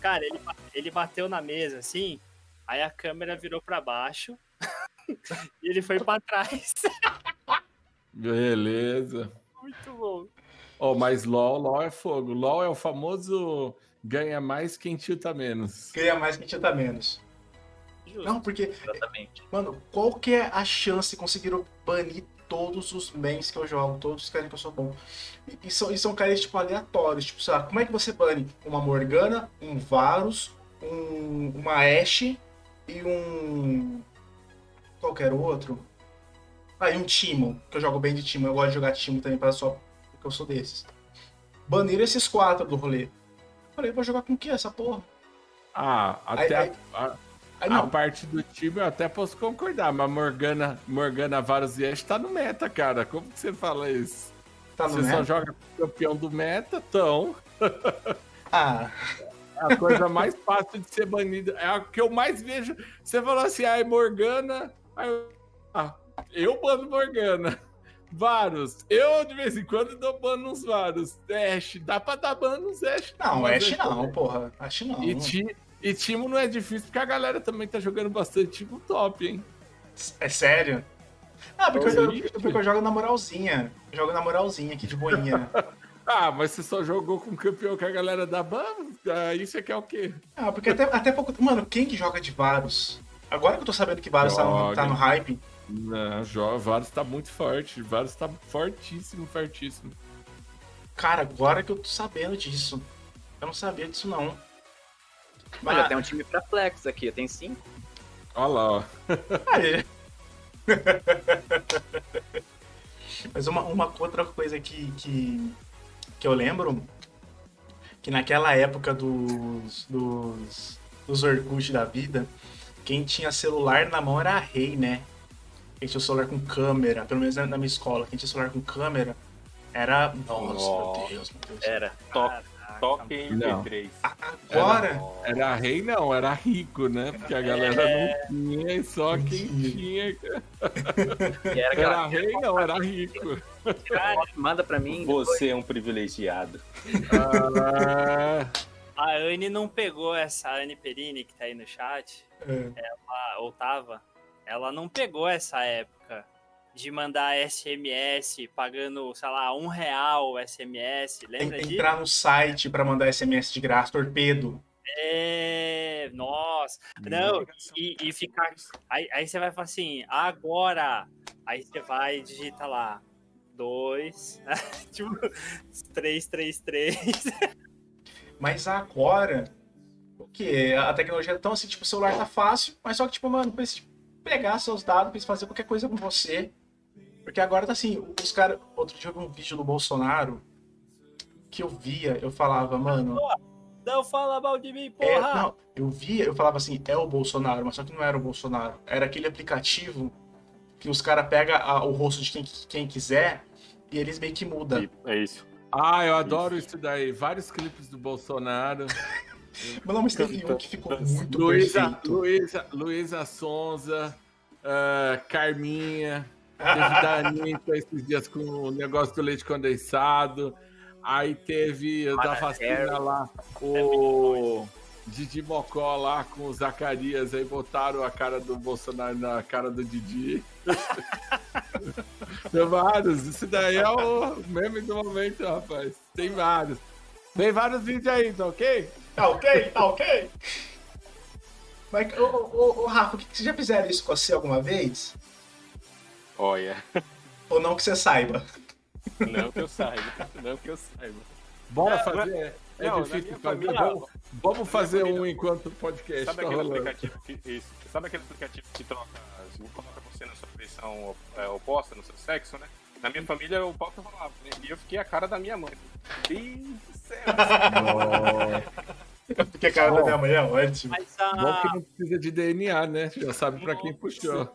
Cara, ele, ele bateu na mesa assim, aí a câmera virou pra baixo e ele foi pra trás. Beleza. Muito bom. Oh, mas LOL, LOL é fogo. LOL é o famoso ganha mais quem chuta menos. Ganha mais que tinha menos. Justo. Não, porque, Exatamente. mano, qual que é a chance de conseguir banir todos os mains que eu jogo, todos os caras que eu sou bom? E, e são, e são caras, tipo, aleatórios. Tipo, sei lá, como é que você bane uma Morgana, um Varus, um, uma Ashe e um. qualquer outro? Ah, e um Timo, que eu jogo bem de Timo. Eu gosto de jogar Timo também, para só porque eu sou desses. Baniram esses quatro do rolê. Falei, vou jogar com o que essa porra? Ah, até Aí- a- a, Aí a não, parte do time eu até posso concordar, mas Morgana, Morgana Varus e Ashe tá no meta, cara. Como que você fala isso? tá você só joga campeão do meta, então Ah, a coisa mais fácil de ser banida. É a que eu mais vejo. Você falou assim, ai, Morgana. Aí eu, ah, eu bano Morgana. Varus. Eu, de vez em quando, dou ban nos Varus. Ashe. Dá pra dar ban nos Ashe. não, é- não, porra. Ashe não. E, ti, e Timo não é difícil, porque a galera também tá jogando bastante Timo top, hein? É sério? Ah, porque eu, porque eu jogo na moralzinha. Eu jogo na moralzinha aqui de boinha. Ah, mas você só jogou com o campeão que a galera dá ban? Ah, isso aqui é o quê? ah, porque até, até pouco. Mano, quem que joga de Varus? Agora que eu tô sabendo que Varus tá no, tá no hype. Não, Varus tá muito forte. Varus tá fortíssimo, fortíssimo. Cara, agora que eu tô sabendo disso. Eu não sabia disso, não. Mas já Mas, tem um time pra Flex aqui, tem cinco. Olha lá, ó. Aí. Mas uma, uma outra coisa que, que, que eu lembro, que naquela época dos, dos, dos Orkut da vida, quem tinha celular na mão era a Rei, né? Quem tinha celular com câmera, pelo menos na minha escola, quem tinha celular com câmera era... Nossa, Nossa. meu Deus, meu Deus. Era. Toque, Não. MP3. Agora... Era rei, não, era rico, né? Porque a galera não tinha e só quem tinha. Era Era rei, não, era rico. Cara, Manda pra mim. Você é um privilegiado. Ah, a Anne não pegou essa Anne Perini que tá aí no chat, É. ela- ou tava, ela não pegou essa época de mandar SMS pagando, sei lá, um real o SMS, Tem lembra que disso? entrar no site pra mandar SMS de graça, torpedo. É, nossa, não, e, e ficar, aí, aí você vai falar assim, agora, aí você vai e digita lá, dois, tipo, três, três, três, Mas agora, o que? A tecnologia é tão assim, tipo, o celular tá fácil, mas só que, tipo, mano, precisa pegar seus dados, precisa fazer qualquer coisa com você. Porque agora tá assim, os caras. Outro dia eu vi um vídeo do Bolsonaro que eu via, eu falava, mano. não fala mal de mim, É, porra! não, eu via, eu falava assim, é o Bolsonaro, mas só que não era o Bolsonaro. Era aquele aplicativo que os caras pegam o rosto de quem, quem quiser e eles meio que mudam. É isso. ah, eu adoro isso daí. Vários clipes do Bolsonaro. Mas não, mas teve um que ficou muito Luísa, perfeito. Luísa, Luísa Sonza, ah, Carminha. Teve da Anitta esses dias com o negócio do leite condensado. Aí teve o da vacina lá, o Didi Mocó lá com o Zacarias. Aí botaram a cara do Bolsonaro na cara do Didi. Tem vários. Isso daí é o meme do momento, rapaz. Tem vários. Tem vários vídeos aí, tá ok? Tá ok? Tá ok? Mas, ô, ô, ô, ô, Rafa, que que vocês já fizeram isso com você alguma vez? Olha, Ou não que você saiba? não que eu saiba. Não que eu saiba. Bora É, fazer. É não, na difícil fazer. família- Vamos, vamos fazer família- um enquanto o podcast Sabe tá aquele rolando. aplicativo que. Isso. Sabe aquele aplicativo que troca. Coloca você na sua versão é, oposta, no seu sexo, né? Na minha família o pau rolava, né? E eu fiquei a cara da minha mãe. Céu. Porque a cara da Bom. minha mãe é ótimo. Mas, a, Bom que não precisa de DNA, né? Já sabe pra quem puxou.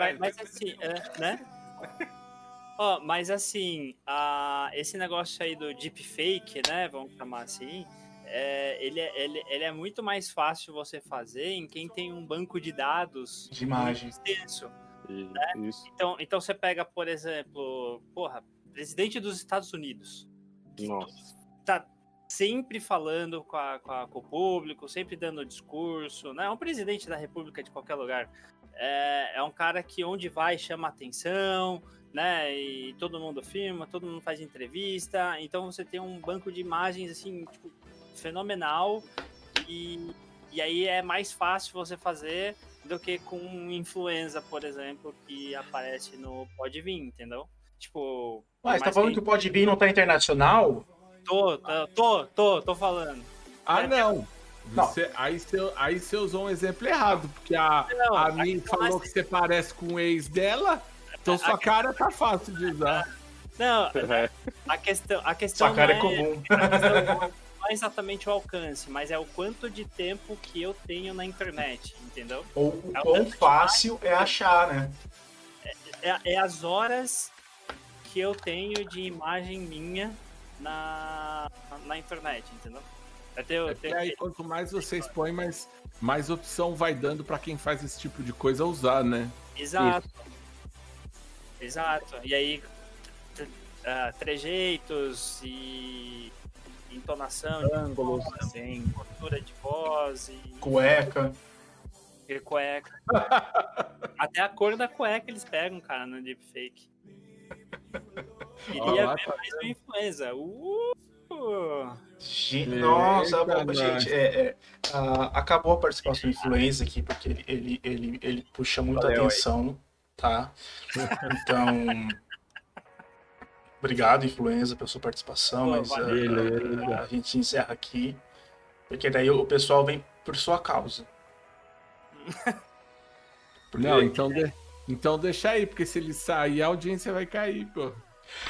Mas, mas assim, é, né? Ó, mas assim, a, esse negócio aí do deepfake, né? Vamos chamar assim. é, ele, é- ele, ele é muito mais fácil você fazer em quem tem um banco de dados De muito extenso. Isso. Então, então você pega, por exemplo, porra, presidente dos Estados Unidos. Nossa. tá sempre falando com, a- com a- com o público, sempre dando discurso, né? É um presidente da república de qualquer lugar. É, é um cara que onde vai chama atenção, né? E todo mundo filma, todo mundo faz entrevista. Então você tem um banco de imagens assim, tipo, fenomenal. E, e aí é mais fácil você fazer do que com um influenza, por exemplo, que aparece no Pode Vir, entendeu? Tipo. Ué, você tá falando que- que o Pode Vir não tá internacional? Tô, tô, tô, tô, tô falando. Ah, É, não. Você- aí, você, aí você usou um exemplo errado, porque a, Não, a a Mi questão falou é- que você parece com o ex dela, então sua cara tá fácil de usar. Não, É. a questão, a questão Sua cara é não comum. a questão não é exatamente o alcance, mas é o quanto de tempo que eu tenho na internet, entendeu? Ou o É o quão tanto de fácil é achar, né? É, é as horas que eu tenho de imagem minha na, na internet, entendeu? Tenho, É eu porque tenho- aí quanto mais você expõe, mais, mais opção vai dando pra quem faz esse tipo de coisa usar, né? Exato. Exato. E aí, ah, trejeitos e entonação, de Ângulos, voz, assim. postura de voz e, Cueca. e cueca. Até a cor da cueca eles pegam, cara, no deepfake. Queria ver tá mais uma influenza. Uh! Gente, Eita, nossa, gente, é, é, ah, acabou a participação do influenza aqui, porque ele, ele, ele, ele puxa muita Valeu aí. atenção, tá? Então. Obrigado, influenza, pela sua participação, Pô, mas ah, valeu. ah, a gente encerra aqui, porque daí o pessoal vem por sua causa. Porque Não, então, de- então deixa aí, porque se ele sair, a audiência vai cair, pô.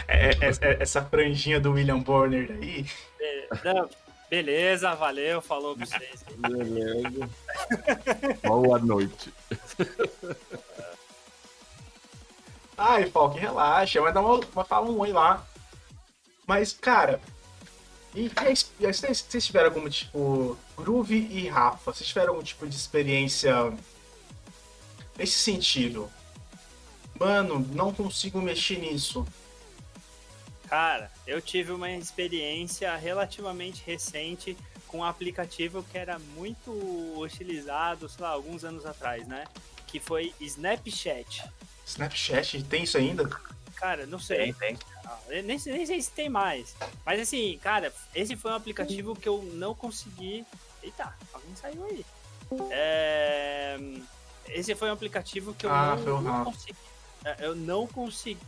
É- é- é- essa franjinha do William Bonner aí. Beleza, valeu, falou com vocês. Beleza. Boa noite. Ai, Falk, relaxa, vai dar uma, uma fala um oi lá. Mas, cara, e, e e vocês vocês tiveram algum tipo. Groove e Rafa, vocês tiveram algum tipo de experiência nesse sentido? Mano, não consigo mexer nisso. Cara, eu tive uma experiência relativamente recente com um aplicativo que era muito utilizado, sei lá, alguns anos atrás, né? Que foi Snapchat. Snapchat tem isso ainda? Cara, não sei. Tem, tem. Ah, Nem, sei- nem sei se tem mais. Mas assim, cara, esse foi um aplicativo que eu não consegui. Eita, alguém saiu aí. É, Esse foi um aplicativo que eu Ah, foi o não, não consegui. é, Eu não consegui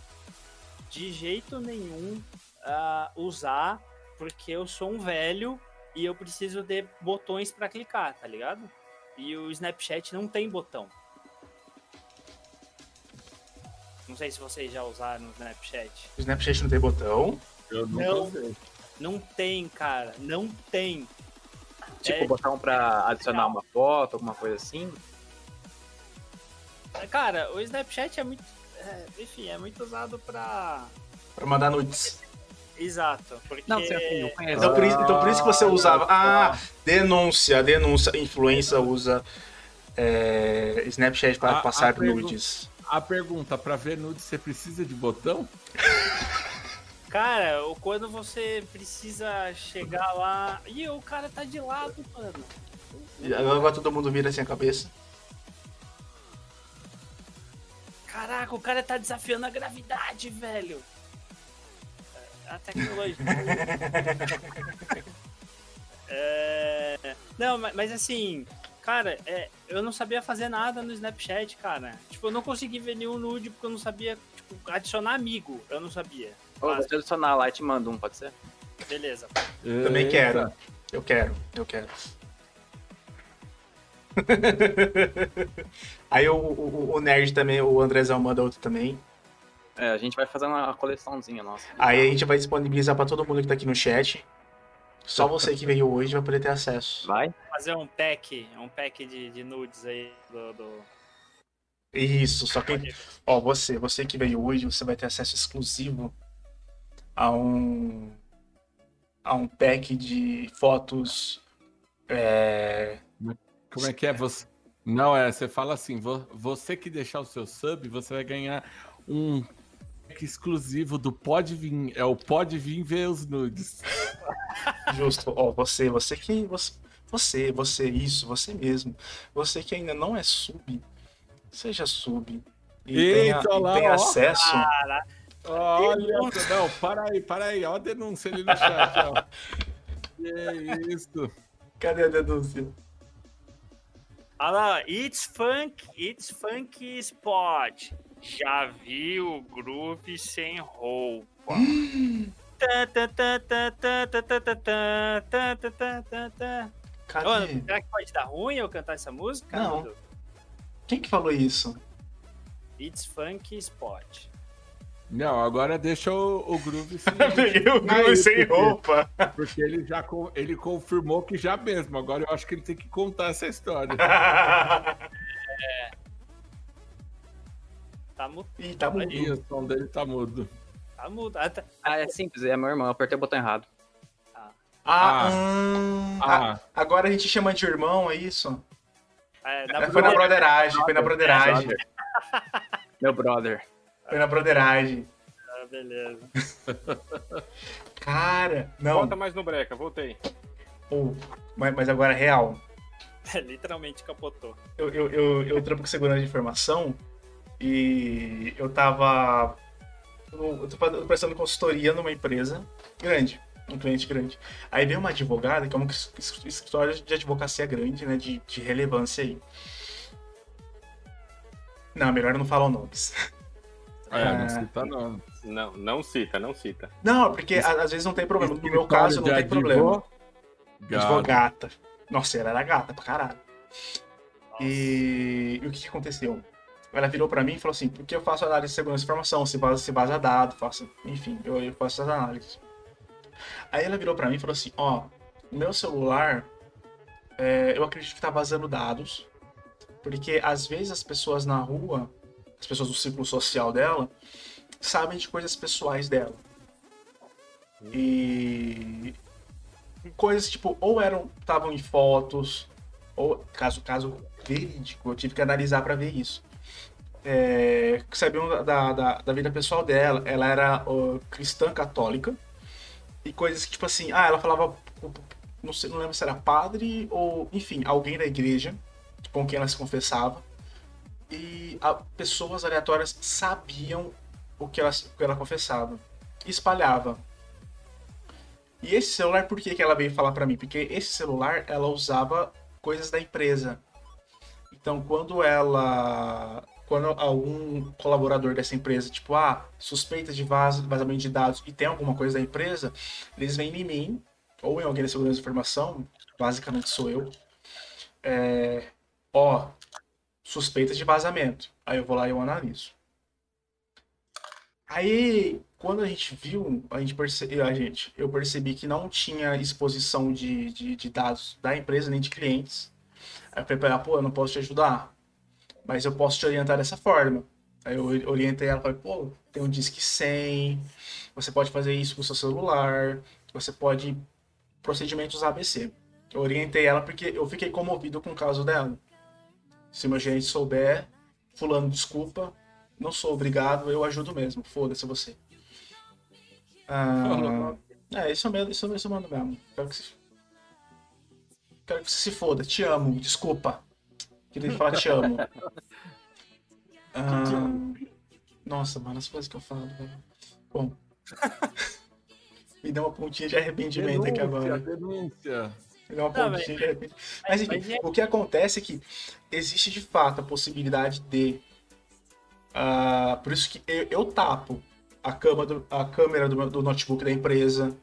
de jeito nenhum ah, usar, porque eu sou um velho e eu preciso de botões pra clicar, tá ligado? E o Snapchat não tem botão. Não sei se vocês já usaram o Snapchat. O Snapchat não tem botão. Eu nunca Não. usei. Não tem, cara. Não tem. Tipo, É. botar um pra adicionar uma foto, alguma coisa assim. Cara, o Snapchat é muito. É, enfim, é muito usado pra. Pra mandar nudes. Exato. Porque. Não, conheço. Então por, isso, então por isso que você Ah, usava. Ah, denúncia, denúncia. Influência usa é, Snapchat para A- passar a pergu- nudes. A pergunta, pra ver nude, você precisa de botão? Cara, quando você precisa chegar lá. Ih, o cara tá de lado, mano. E Agora todo mundo vira assim a cabeça. Caraca, o cara tá desafiando a gravidade, velho. A tecnologia. É, Não, mas, assim, cara, é, eu não sabia fazer nada no Snapchat, cara. Tipo, eu não consegui ver nenhum nude porque eu não sabia, tipo, adicionar amigo. Eu não sabia. Ô, vou te adicionar lá e te mando um, pode ser? Beleza. Também quero. Eu quero, eu quero. Aí o, o, o Nerd também, o Andrezão manda outro também. É, a gente vai fazer uma coleçãozinha nossa. Aí a gente vai disponibilizar pra todo mundo que tá aqui no chat. Só você que veio hoje vai poder ter acesso. Vai? Fazer um pack, um pack de, de nudes aí do. do... Isso, só que, ó, você, você que veio hoje, você vai ter acesso exclusivo a um a um pack de fotos é, Como é que é? Você... Não, é, você fala assim, vo- você que deixar o seu sub, você vai ganhar um exclusivo do Pode Vir. É o Pode Vir ver os nudes. justo, ó, você, você que você, você, você isso, você mesmo, você que ainda não é sub, seja sub, e Eita, e lá, tem ó. acesso. Olha, não, para aí, para aí, ó a denúncia ali no chat, ó. Que isso? Cadê a denúncia? Olha lá, It's Funk, It's Funk Spot. Já vi o groove sem roupa. Será que pode dar ruim eu cantar essa música? Não. Quem que falou isso? It's Funk Spot. Não, agora deixa o, o Groove se Peguei o Groove sem porque- roupa. Porque ele já ele confirmou que já mesmo. Agora eu acho que ele tem que contar essa história. Tá, mu Ih, tá mudo. Ih, o som dele tá mudo. tá mudo. Ah, tá- Ah, é simples, é meu irmão, eu apertei o botão errado. Ah, Ah. hum, Ah. ah, agora a gente chama de irmão, é isso? é, É, foi na broderagem, foi na broderagem. Meu brother. Foi na broderagem. Ah, beleza. Cara, não. Volta mais no breca, voltei. Ou, mas, mas agora é real. Literalmente capotou. Eu, eu, eu, eu trampo com segurança de informação e eu tava. Eu tô prestando consultoria numa empresa grande, um cliente grande. Aí veio uma advogada, que é um es- escritório de advocacia grande, né? De, de relevância aí. Não, melhor eu não falar nomes. É, não cita não. Não, não cita, não cita. Não, porque a- às vezes não tem problema. No meu caso, não tem problema. Gado. Advogata. Nossa, ela era gata pra caralho. Nossa. E, e o que, que aconteceu? Ela virou pra mim e falou assim: porque eu faço análise de segurança de informação, se vaza, se vaza dado, faço, enfim, eu, eu faço essas análises. Aí ela virou pra mim e falou assim: ó, meu celular, é, eu acredito que tá vazando dados, porque às vezes as pessoas na rua, as pessoas do ciclo social dela, sabem de coisas pessoais dela. E coisas tipo, ou eram estavam em fotos, ou caso caso verídico, eu tive que analisar pra ver isso. É, sabiam da, da, da vida pessoal dela, ela era cristã católica e coisas que tipo assim, ah, ela falava não sei, não lembro se era padre ou enfim, alguém da igreja com quem ela se confessava e a- pessoas aleatórias sabiam o que ela, o que ela confessava e espalhava. E esse celular, por que, que ela veio falar pra mim? Porque esse celular ela usava coisas da empresa. Então, quando ela. Quando algum colaborador dessa empresa, tipo, ah, suspeita de vaz- vazamento de dados e tem alguma coisa da empresa, eles vêm em mim, ou em alguém da segurança de informação, basicamente sou eu, é, ó, suspeita de vazamento. Aí eu vou lá e eu analiso. Aí, quando a gente viu, a gente percebeu, a gente, eu percebi que não tinha exposição de, de, de dados da empresa nem de clientes. Aí eu falei pra ela, pô, eu não posso te ajudar, mas eu posso te orientar dessa forma. Aí eu orientei ela, falei, pô, tem um disque 100, você pode fazer isso com seu celular, você pode procedimentos ABC. Eu orientei ela porque eu fiquei comovido com o caso dela. Se meu gerente souber, fulano, desculpa, não sou obrigado, eu ajudo mesmo. Foda-se você. Ah, é, isso mesmo, isso, isso mando mesmo. Quero que, você, quero que você se foda. Te amo, desculpa. Queria falar te amo. Ah, nossa, mano, as coisas que eu falo, velho. Bom. Me deu uma pontinha de arrependimento aqui agora. denúncia. Uma Não, pontinha de arrependimento. Mas enfim, mas é- o que acontece é que existe de fato a possibilidade de. ah, por isso que eu, eu tapo a, cama do- a câmera do, do notebook da empresa.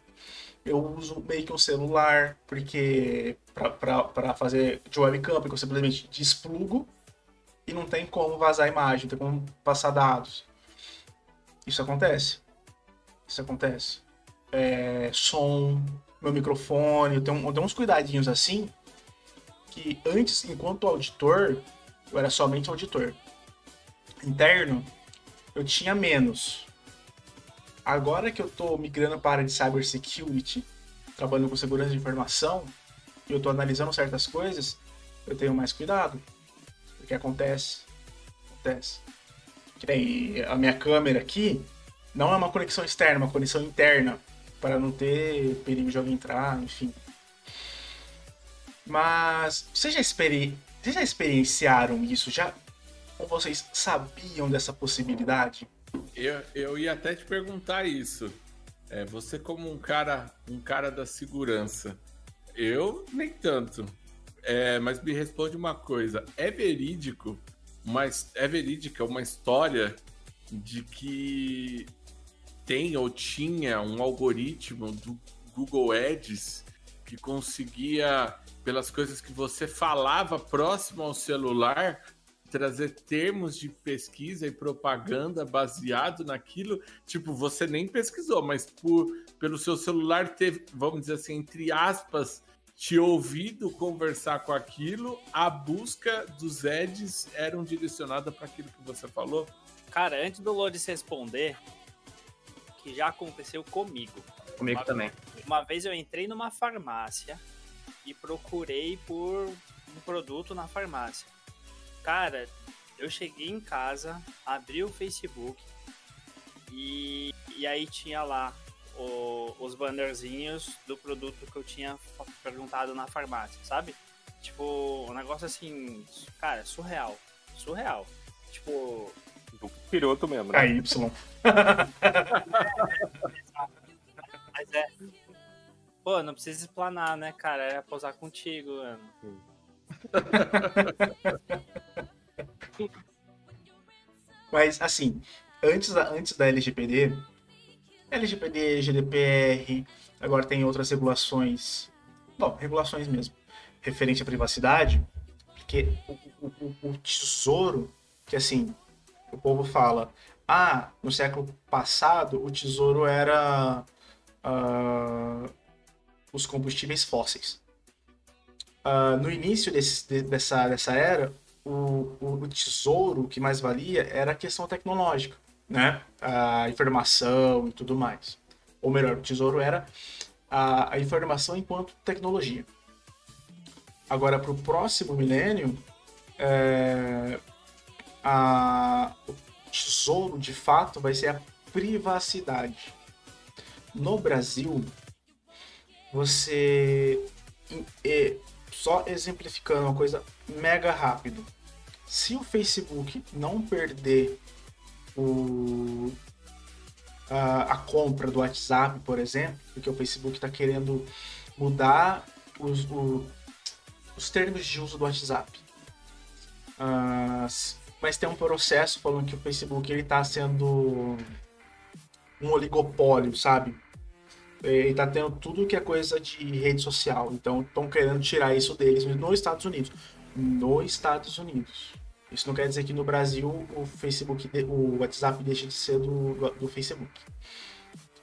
Eu uso meio que um celular, porque para fazer de webcam, porque eu simplesmente desplugo e não tem como vazar a imagem, não tem como passar dados. Isso acontece. Isso acontece. É, som, meu microfone, eu tenho, eu tenho uns cuidadinhos assim que antes, enquanto auditor, eu era somente auditor. Interno, eu tinha menos. Agora que eu tô migrando para de cybersecurity, trabalhando com segurança de informação, e eu tô analisando certas coisas, eu tenho mais cuidado. Porque acontece. Acontece. Que nem a minha câmera aqui, não é uma conexão externa, é uma conexão interna. Para não ter perigo de alguém entrar, enfim. Mas vocês já, experi... vocês já experienciaram isso? Já Ou vocês sabiam dessa possibilidade? Eu, eu ia até te perguntar isso. É, você como um cara, um cara da segurança, eu nem tanto. É, mas me responde uma coisa: é verídico, mas é verídica uma história de que tem ou tinha um algoritmo do Google Ads que conseguia, pelas coisas que você falava próximo ao celular, trazer termos de pesquisa e propaganda baseado naquilo. Tipo, você nem pesquisou, mas por, pelo seu celular teve, vamos dizer assim, entre aspas, te ouvido conversar com aquilo, a busca dos ads eram direcionada para aquilo que você falou? Cara, antes do Lourdes responder, que já aconteceu comigo. Comigo uma, também. Uma vez eu entrei numa farmácia e procurei por um produto na farmácia. Cara, eu cheguei em casa, abri o Facebook e, e aí tinha lá o, os bannerzinhos do produto que eu tinha perguntado na farmácia, sabe? Tipo, um negócio assim, cara, surreal. Surreal. Tipo. Do piroto mesmo, né? KY. Mas é. Pô, não precisa explanar, né, cara? Era posar contigo, mano. Mas, assim, antes da, antes da LGPD, LGPD, GDPR, agora tem outras regulações, bom, regulações mesmo, referente à privacidade, porque o, o, o tesouro, que assim, o povo fala, ah, no século passado o tesouro era uh, os combustíveis fósseis. Uh, no início desse, de, dessa, dessa era, o, o, o, tesouro que mais valia era a questão tecnológica, né? A informação e tudo mais. Ou melhor, o tesouro era a, a informação enquanto tecnologia. Agora, para o próximo milênio, é, a, o tesouro de fato vai ser a privacidade. No Brasil, você. Só exemplificando uma coisa mega rápido. Se o Facebook não perder o, a, a, compra do WhatsApp, por exemplo, porque o Facebook está querendo mudar os, o, os termos de uso do WhatsApp. Uh, mas tem um processo falando que o Facebook ele está sendo um oligopólio, sabe? Ele tá tendo tudo que é coisa de rede social. Então estão querendo tirar isso deles nos Estados Unidos. Nos Estados Unidos. Isso não quer dizer que no Brasil o Facebook, o WhatsApp deixa de ser do, do Facebook.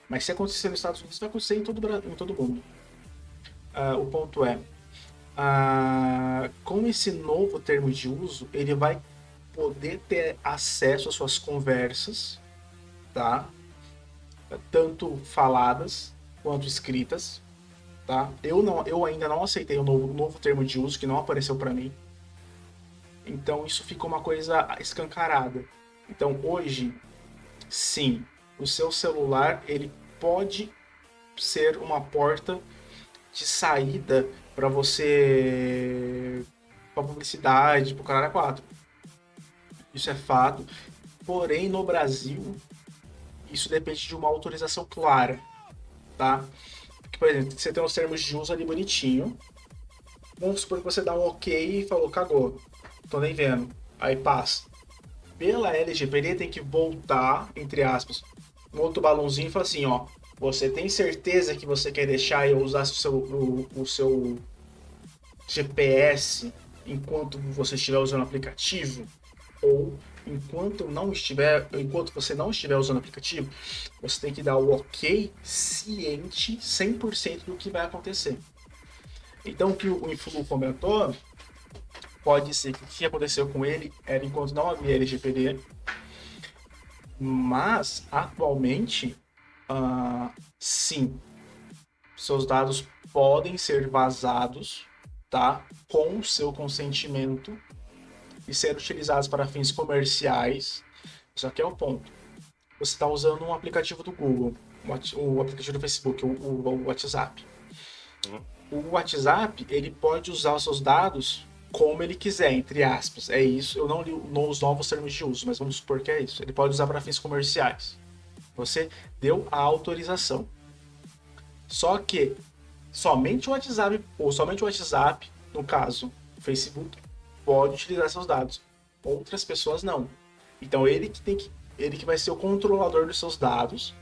Mas se acontecer nos Estados Unidos, vai acontecer em todo, em todo mundo. Uh, o ponto é, uh, com esse novo termo de uso, ele vai poder ter acesso às suas conversas, tá? Tanto faladas quanto escritas, tá? Eu não, eu ainda não aceitei o novo, novo termo de uso que não apareceu para mim. Então isso ficou uma coisa escancarada. Então hoje, sim, o seu celular ele pode ser uma porta de saída para você para publicidade, para o Canal 4. Isso é fato. Porém, no Brasil, isso depende de uma autorização clara, tá? Porque, por exemplo, você tem os termos de uso ali bonitinho. Vamos supor que você dá um ok e falou, cagou tô nem vendo. Aí passa. Pela LGPD tem que voltar, entre aspas, um outro balãozinho e falar assim, ó, você tem certeza que você quer deixar eu usar o seu, o, o seu GPS enquanto você estiver usando o aplicativo? Ou enquanto não estiver, enquanto você não estiver usando o aplicativo, você tem que dar o ok ciente 100% do que vai acontecer. Então o que o Influ comentou pode ser que o que aconteceu com ele era enquanto não havia LGPD, mas atualmente, uh, sim, seus dados podem ser vazados, tá, com o seu consentimento e ser utilizados para fins comerciais. Isso aqui é o ponto. Você está usando um aplicativo do Google, o aplicativo do Facebook, o, WhatsApp. Uhum. O WhatsApp ele pode usar os seus dados como ele quiser, entre aspas. É isso. Eu não li os novos termos de uso, mas vamos supor que é isso. Ele pode usar para fins comerciais. Você deu a autorização. Só que somente o WhatsApp, ou somente o WhatsApp, no caso, o Facebook, pode utilizar seus dados. Outras pessoas não. Então ele que tem que ele que vai ser o controlador dos seus dados.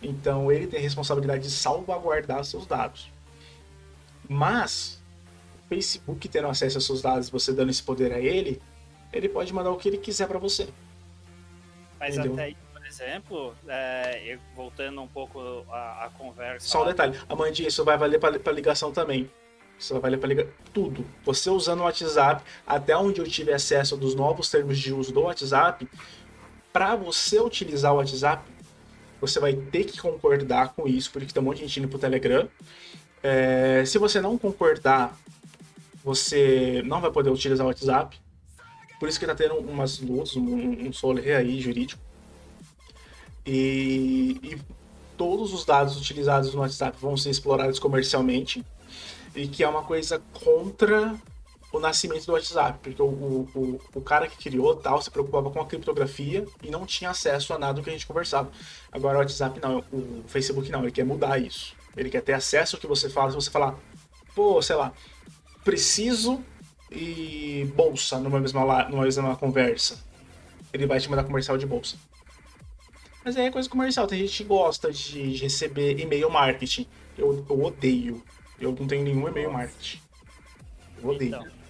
Então ele tem a responsabilidade de salvaguardar seus dados. Mas o Facebook tendo acesso aos seus dados, você dando esse poder a ele, ele pode mandar o que ele quiser para você. Mas Entendeu? até aí, por exemplo, é, voltando um pouco a conversa. Só um detalhe, Amandinha, isso vai valer para ligação também. Isso vai para ligar tudo. Você usando o WhatsApp, até onde eu tive acesso dos novos termos de uso do WhatsApp, para você utilizar o WhatsApp, você vai ter que concordar com isso, porque tem um monte de gente indo pro Telegram. É, se você não concordar, você não vai poder utilizar o WhatsApp. Por isso que tá tendo umas lutas, um, um solê aí jurídico. E, e, todos os dados utilizados no WhatsApp vão ser explorados comercialmente. E que é uma coisa contra o nascimento do WhatsApp, porque o, o, o cara que criou tal se preocupava com a criptografia e não tinha acesso a nada do que a gente conversava. Agora o WhatsApp não, o Facebook não, ele quer mudar isso. Ele quer ter acesso ao que você fala. Se você falar, pô, sei lá, preciso e bolsa numa mesma, numa mesma conversa, ele vai te mandar comercial de bolsa. Mas aí é coisa comercial. Tem gente que gosta de receber e-mail marketing. Eu, eu odeio. Eu não tenho nenhum e-mail marketing. Eu odeio. Então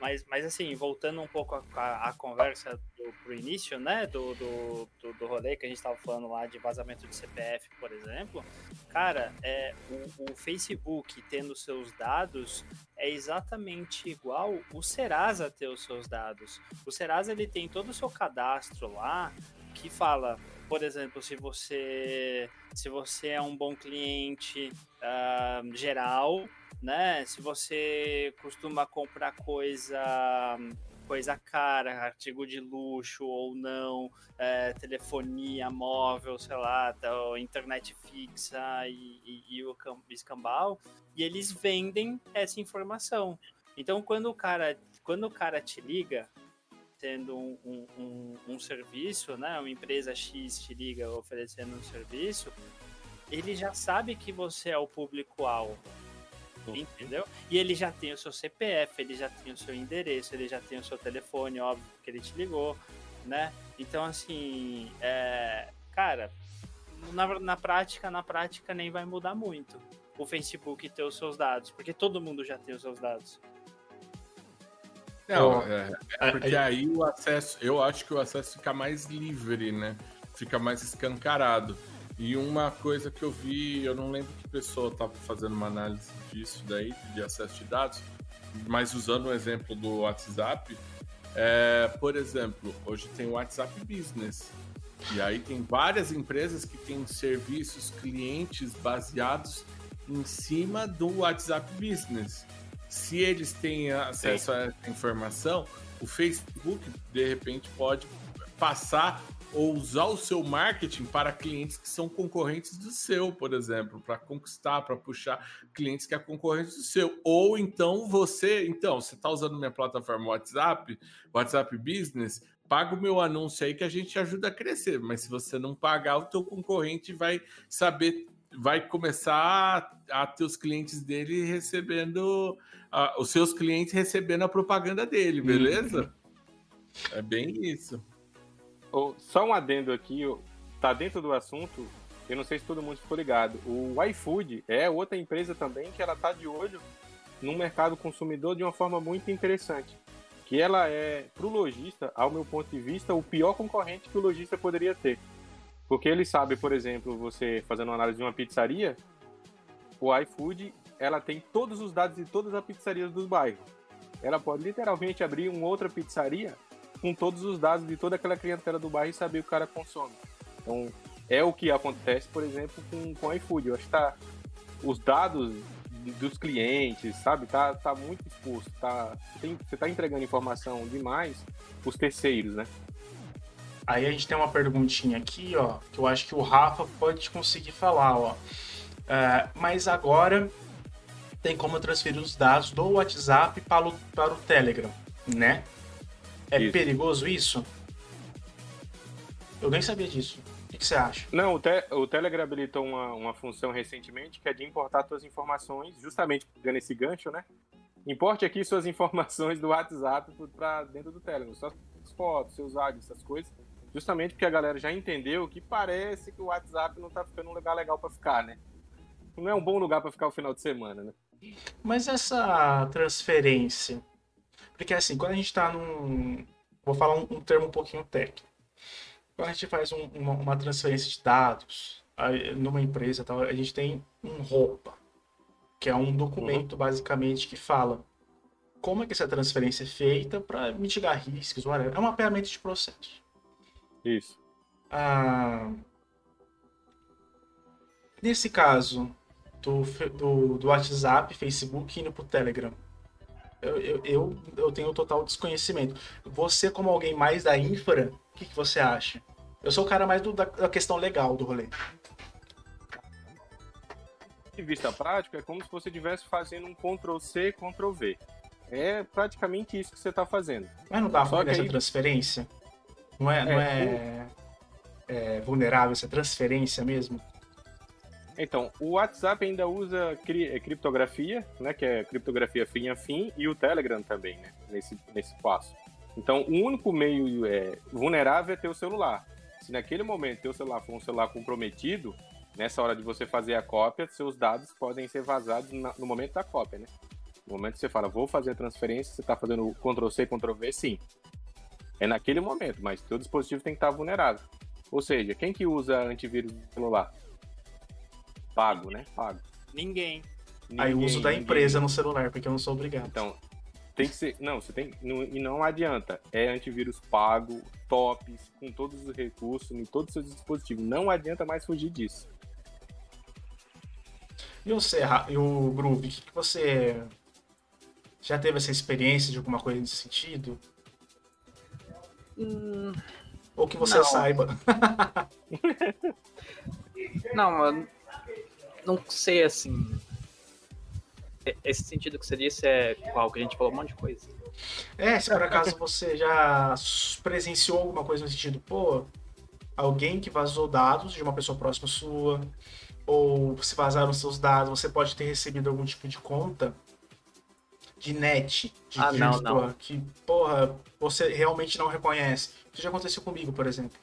mas, mas assim, voltando um pouco a, conversa do, pro início, né, do, do, do, do rolê que a gente estava falando lá de vazamento de CPF, por exemplo, cara, é, o, o Facebook tendo seus dados é exatamente igual o Serasa ter os seus dados. O Serasa ele tem todo o seu cadastro lá que fala, por exemplo, se você se você é um bom cliente uh, geral, né? Se você costuma comprar coisa coisa cara, artigo de luxo ou não, é, telefonia móvel, sei lá, tá, internet fixa e, e, e o escambau, e eles vendem essa informação. Então, quando o cara, quando o cara te liga, tendo um, um, um, serviço, né, uma empresa X te liga oferecendo um serviço, ele já sabe que você é o público-alvo. Entendeu? E ele já tem o seu CPF, ele já tem o seu endereço, ele já tem o seu telefone, óbvio, que ele te ligou, né? Então, assim, é, cara, na, na prática, na prática nem vai mudar muito o Facebook ter os seus dados, porque todo mundo já tem os seus dados. Não, é, é porque aí o acesso, eu acho que o acesso fica mais livre, né? Fica mais escancarado. E uma coisa que eu vi, eu não lembro que pessoa estava fazendo uma análise disso daí, de acesso de dados, mas usando o exemplo do WhatsApp, é, por exemplo, hoje tem o WhatsApp Business. E aí tem várias empresas que têm serviços clientes baseados em cima do WhatsApp Business. Se eles têm acesso Sim. a essa informação, o Facebook de repente pode passar ou usar o seu marketing para clientes que são concorrentes do seu, por exemplo, para conquistar, para puxar clientes que é concorrente do seu. Ou então você, então, você está usando minha plataforma WhatsApp, WhatsApp Business, paga o meu anúncio aí que a gente ajuda a crescer. Mas se você não pagar, o teu concorrente vai saber, vai começar a, ter os clientes dele recebendo, os seus clientes recebendo a propaganda dele, beleza? Uhum. É bem isso. Oh, só um adendo aqui, tá dentro do assunto, eu não sei se todo mundo ficou ligado. O iFood é outra empresa também que ela tá de olho no mercado consumidor de uma forma muito interessante. Que ela é, para o lojista, ao meu ponto de vista, o pior concorrente que o lojista poderia ter. Porque ele sabe, por exemplo, você fazendo uma análise de uma pizzaria, o iFood ela tem todos os dados de todas as pizzarias dos bairros. Ela pode literalmente abrir uma outra pizzaria com todos os dados de toda aquela clientela do bairro e saber o que o cara consome. Então, é o que acontece, por exemplo, com, com o iFood. Eu acho que tá, os dados dos clientes, sabe, tá, tá muito exposto. Tá, tem, você tá entregando informação demais os terceiros, né? Aí a gente tem uma perguntinha aqui, ó, que eu acho que o Rafa pode conseguir falar, ó. Uh, mas agora tem como transferir os dados do WhatsApp para o, para o Telegram, né? É Isso. perigoso isso? Eu nem sabia disso. O que, que você acha? Não, o, te- o Telegram habilitou uma, uma função recentemente que é de importar suas informações, justamente pegando esse gancho, né? Importe aqui suas informações do WhatsApp para dentro do Telegram, suas fotos, seus áudios, essas coisas. Justamente porque a galera já entendeu que parece que o WhatsApp não tá ficando um lugar legal para ficar, né? Não é um bom lugar para ficar o final de semana, né? Mas essa transferência. Porque assim, quando a gente está num. Vou falar um, um termo um pouquinho técnico. Quando a gente faz um- uma, uma transferência de dados numa empresa, tal, a gente tem um roupa, que é um documento basicamente que fala como é que essa transferência é feita para mitigar riscos, whatever. É um mapeamento de processo. Isso. Ah, nesse caso do, do, do WhatsApp, Facebook indo pro Telegram, eu, eu, eu, eu tenho total desconhecimento. Você, como alguém mais da infra, o que, que você acha? Eu sou o cara mais do- da, da questão legal do rolê. de vista prático, é como se você estivesse fazendo um Ctrl-C, Ctrl-V. É praticamente isso que você está fazendo. Mas não dá que essa aí- transferência? Não é, não é, é vulnerável essa transferência mesmo? Então, o WhatsApp ainda usa cri- é, criptografia, né, que é criptografia fim a fim, e o Telegram também, né, nesse, nesse passo. Então, o único meio é, vulnerável é ter o celular. Se naquele momento teu celular for um celular comprometido, nessa hora de você fazer a cópia, seus dados podem ser vazados na- no momento da cópia, né? No momento que você fala, vou fazer a transferência, você está fazendo o Ctrl-C, Ctrl-V, sim. É naquele momento, mas teu dispositivo tem que estar vulnerável. Ou seja, quem que usa antivírus no celular? Pago, né? Pago. Ninguém. Aí o Ninguém- uso da ninguém- empresa no celular, porque eu não sou obrigado. Então, tem que ser. Não, você tem. não- e não adianta. É antivírus pago, tops, com todos os recursos, em todos os seus dispositivos. Não adianta mais fugir disso. E você, Ra- e o Groove, o que, que você já teve essa experiência de alguma coisa nesse sentido? Hum, Ou que você Não. saiba? não, eu não sei assim. E- Esse sentido que você disse é qual? Que a gente falou um monte de coisa. É, se por acaso você já presenciou alguma coisa no sentido, pô, alguém que vazou dados de uma pessoa próxima sua, ou se vazaram seus dados, você pode ter recebido algum tipo de conta de net, de Ah, não, não. que, porra, você realmente não reconhece. Isso já aconteceu comigo, por exemplo.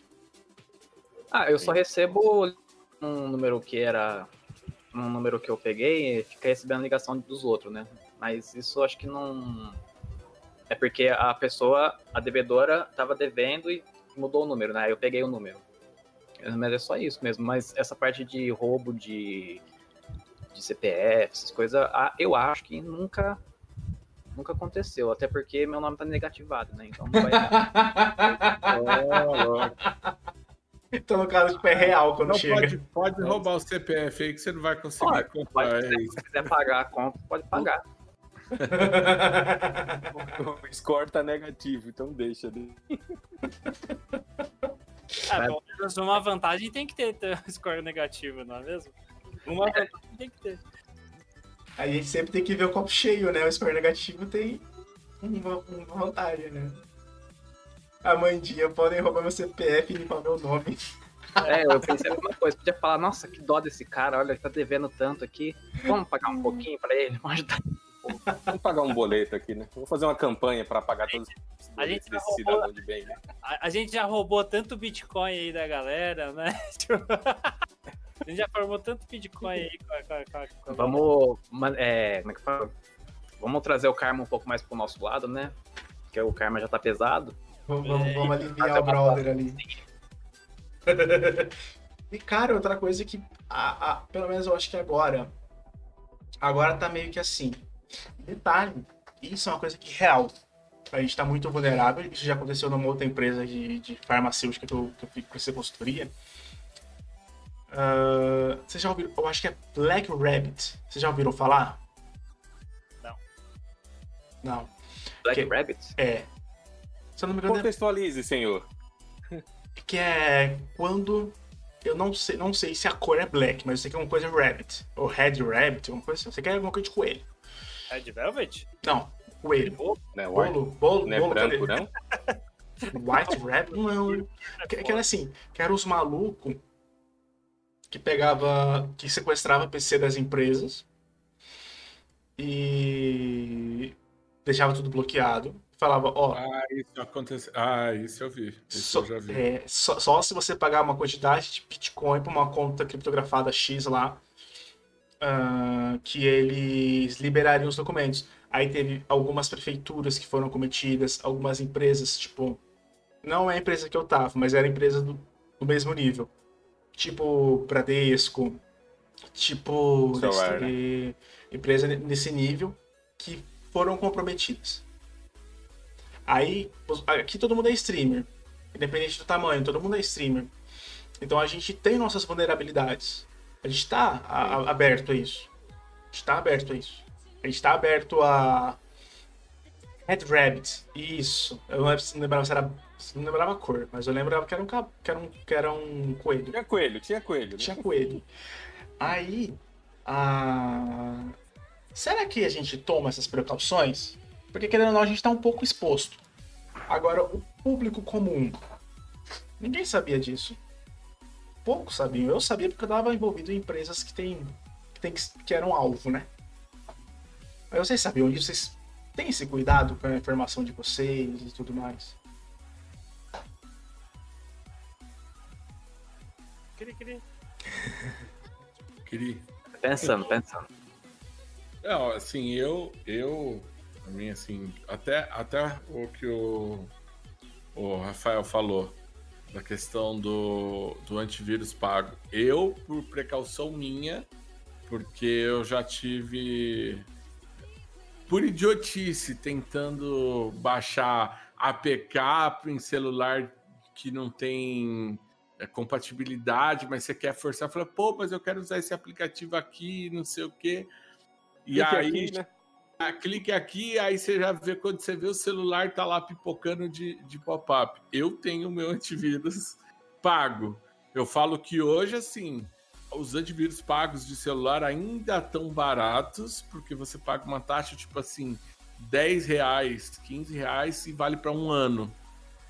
Ah, eu só recebo um número que era. Um número que eu peguei e fica recebendo ligação dos outros, né? Mas isso acho que não. É porque a pessoa, a devedora, tava devendo e mudou o número, né? Aí eu peguei o número. Mas é só isso mesmo. Mas essa parte de roubo de, de CPF, essas coisas, eu acho que nunca. Nunca aconteceu, até porque meu nome tá negativado, né? Então não vai dar. então, no caso, tipo, é real quando Não chega. pode, pode roubar o CPF aí que você não vai conseguir Pode, comprar. pode, É se isso. você quiser pagar a conta, pode pagar. O score tá negativo, então deixa. né? Pelo menos uma vantagem tem que ter, ter um score negativo, não é mesmo? Uma vantagem tem que ter. A gente sempre tem que ver o copo cheio, né? O score negativo tem uma, uma vantagem, né? Amandinha, podem roubar meu CPF e limpar meu nome. É, eu pensei a mesma coisa. Podia falar, nossa, que dó desse cara, olha, ele tá devendo tanto aqui. Vamos pagar um pouquinho pra ele? Vamos ajudar. Vamos pagar um boleto aqui, né? Vamos fazer uma campanha pra pagar todos os A gente desse já cidadão de bem, né? A, a gente já roubou tanto Bitcoin aí da galera, né? A gente já formou tanto Bitcoin aí com a, com a- com a- com a- Vamos. É, como é que fala? Vamos trazer o karma um pouco mais pro nosso lado, né? Porque o karma já tá pesado. Vamos, vamos, É, vamos aliviar o brother ali. e, cara, outra coisa que, a, a- pelo menos eu acho que agora, agora tá meio que assim. Detalhe, isso é uma coisa que real. A gente tá muito vulnerável. Isso já aconteceu numa outra empresa de, de farmacêutica que eu, que eu fui conhecer consultoria. Ah, Vocês já ouviram? Eu acho que é Black Rabbit. Vocês já ouviram falar? Não. Não. Black Que- Rabbit? É. Se eu não me engano, é Contextualize, senhor. que é quando Eu não sei, não sei se a cor é black, mas eu sei que é uma coisa rabbit. Ou red rabbit, uma coisa assim. Eu sei que é alguma coisa de coelho. Red Velvet? Não, coelho. White? Bolo, bolo, Não é bolo. branco, não? White rabbit? Não. Que, que era assim, que eram os malucos que pegava, que sequestrava PC das empresas e deixava tudo bloqueado. Falava, ó, Ah, isso aconteceu. Ah, isso eu vi. Isso Só, eu já vi. é, só, só se você pagar uma quantidade de Bitcoin para uma conta criptografada X lá, ah, que eles liberariam os documentos. Aí teve algumas prefeituras que foram cometidas, algumas empresas, tipo, não é a empresa que eu tava, mas era empresa do, do mesmo nível. Tipo Bradesco, tipo Celular, Nestlé, empresa nesse nível que foram comprometidas. Aí, aqui todo mundo é streamer. Independente do tamanho, todo mundo é streamer. Então a gente tem nossas vulnerabilidades. A gente tá a- aberto a isso. A gente tá aberto a isso. A gente tá aberto a. Red Rabbit. Isso. Eu não lembrava se era. Não lembrava a cor, mas eu lembrava que era um, que era um, que era um coelho. Tinha coelho, tinha coelho. né? Tinha coelho. Aí, a... será que a gente toma essas precauções? Porque querendo ou não, a gente tá um pouco exposto. Agora, o público comum, ninguém sabia disso. Poucos sabiam. Eu sabia porque eu estava envolvido em empresas que tem, que, tem que eram alvo, né? Mas vocês sabiam disso? Vocês têm esse cuidado com a informação de vocês e tudo mais? Cri, cri. Cri. Pensando, pensando. Não, assim, eu, eu, a mim, assim, até, até o que o, o Rafael falou, da questão do, do antivírus pago. Eu, por precaução minha, porque eu já tive, por idiotice, tentando baixar APK em celular que não tem é, compatibilidade, mas você quer forçar, fala, pô, mas eu quero usar esse aplicativo aqui, não sei o quê. E Clique aí, aqui, né? ah, clique aqui, aí você já vê quando você vê o celular tá lá pipocando de, de pop-up. Eu tenho meu antivírus pago. Eu falo que hoje, assim, os antivírus pagos de celular ainda estão baratos, porque você paga uma taxa, tipo assim, 10 reais, 15 reais e vale para um ano.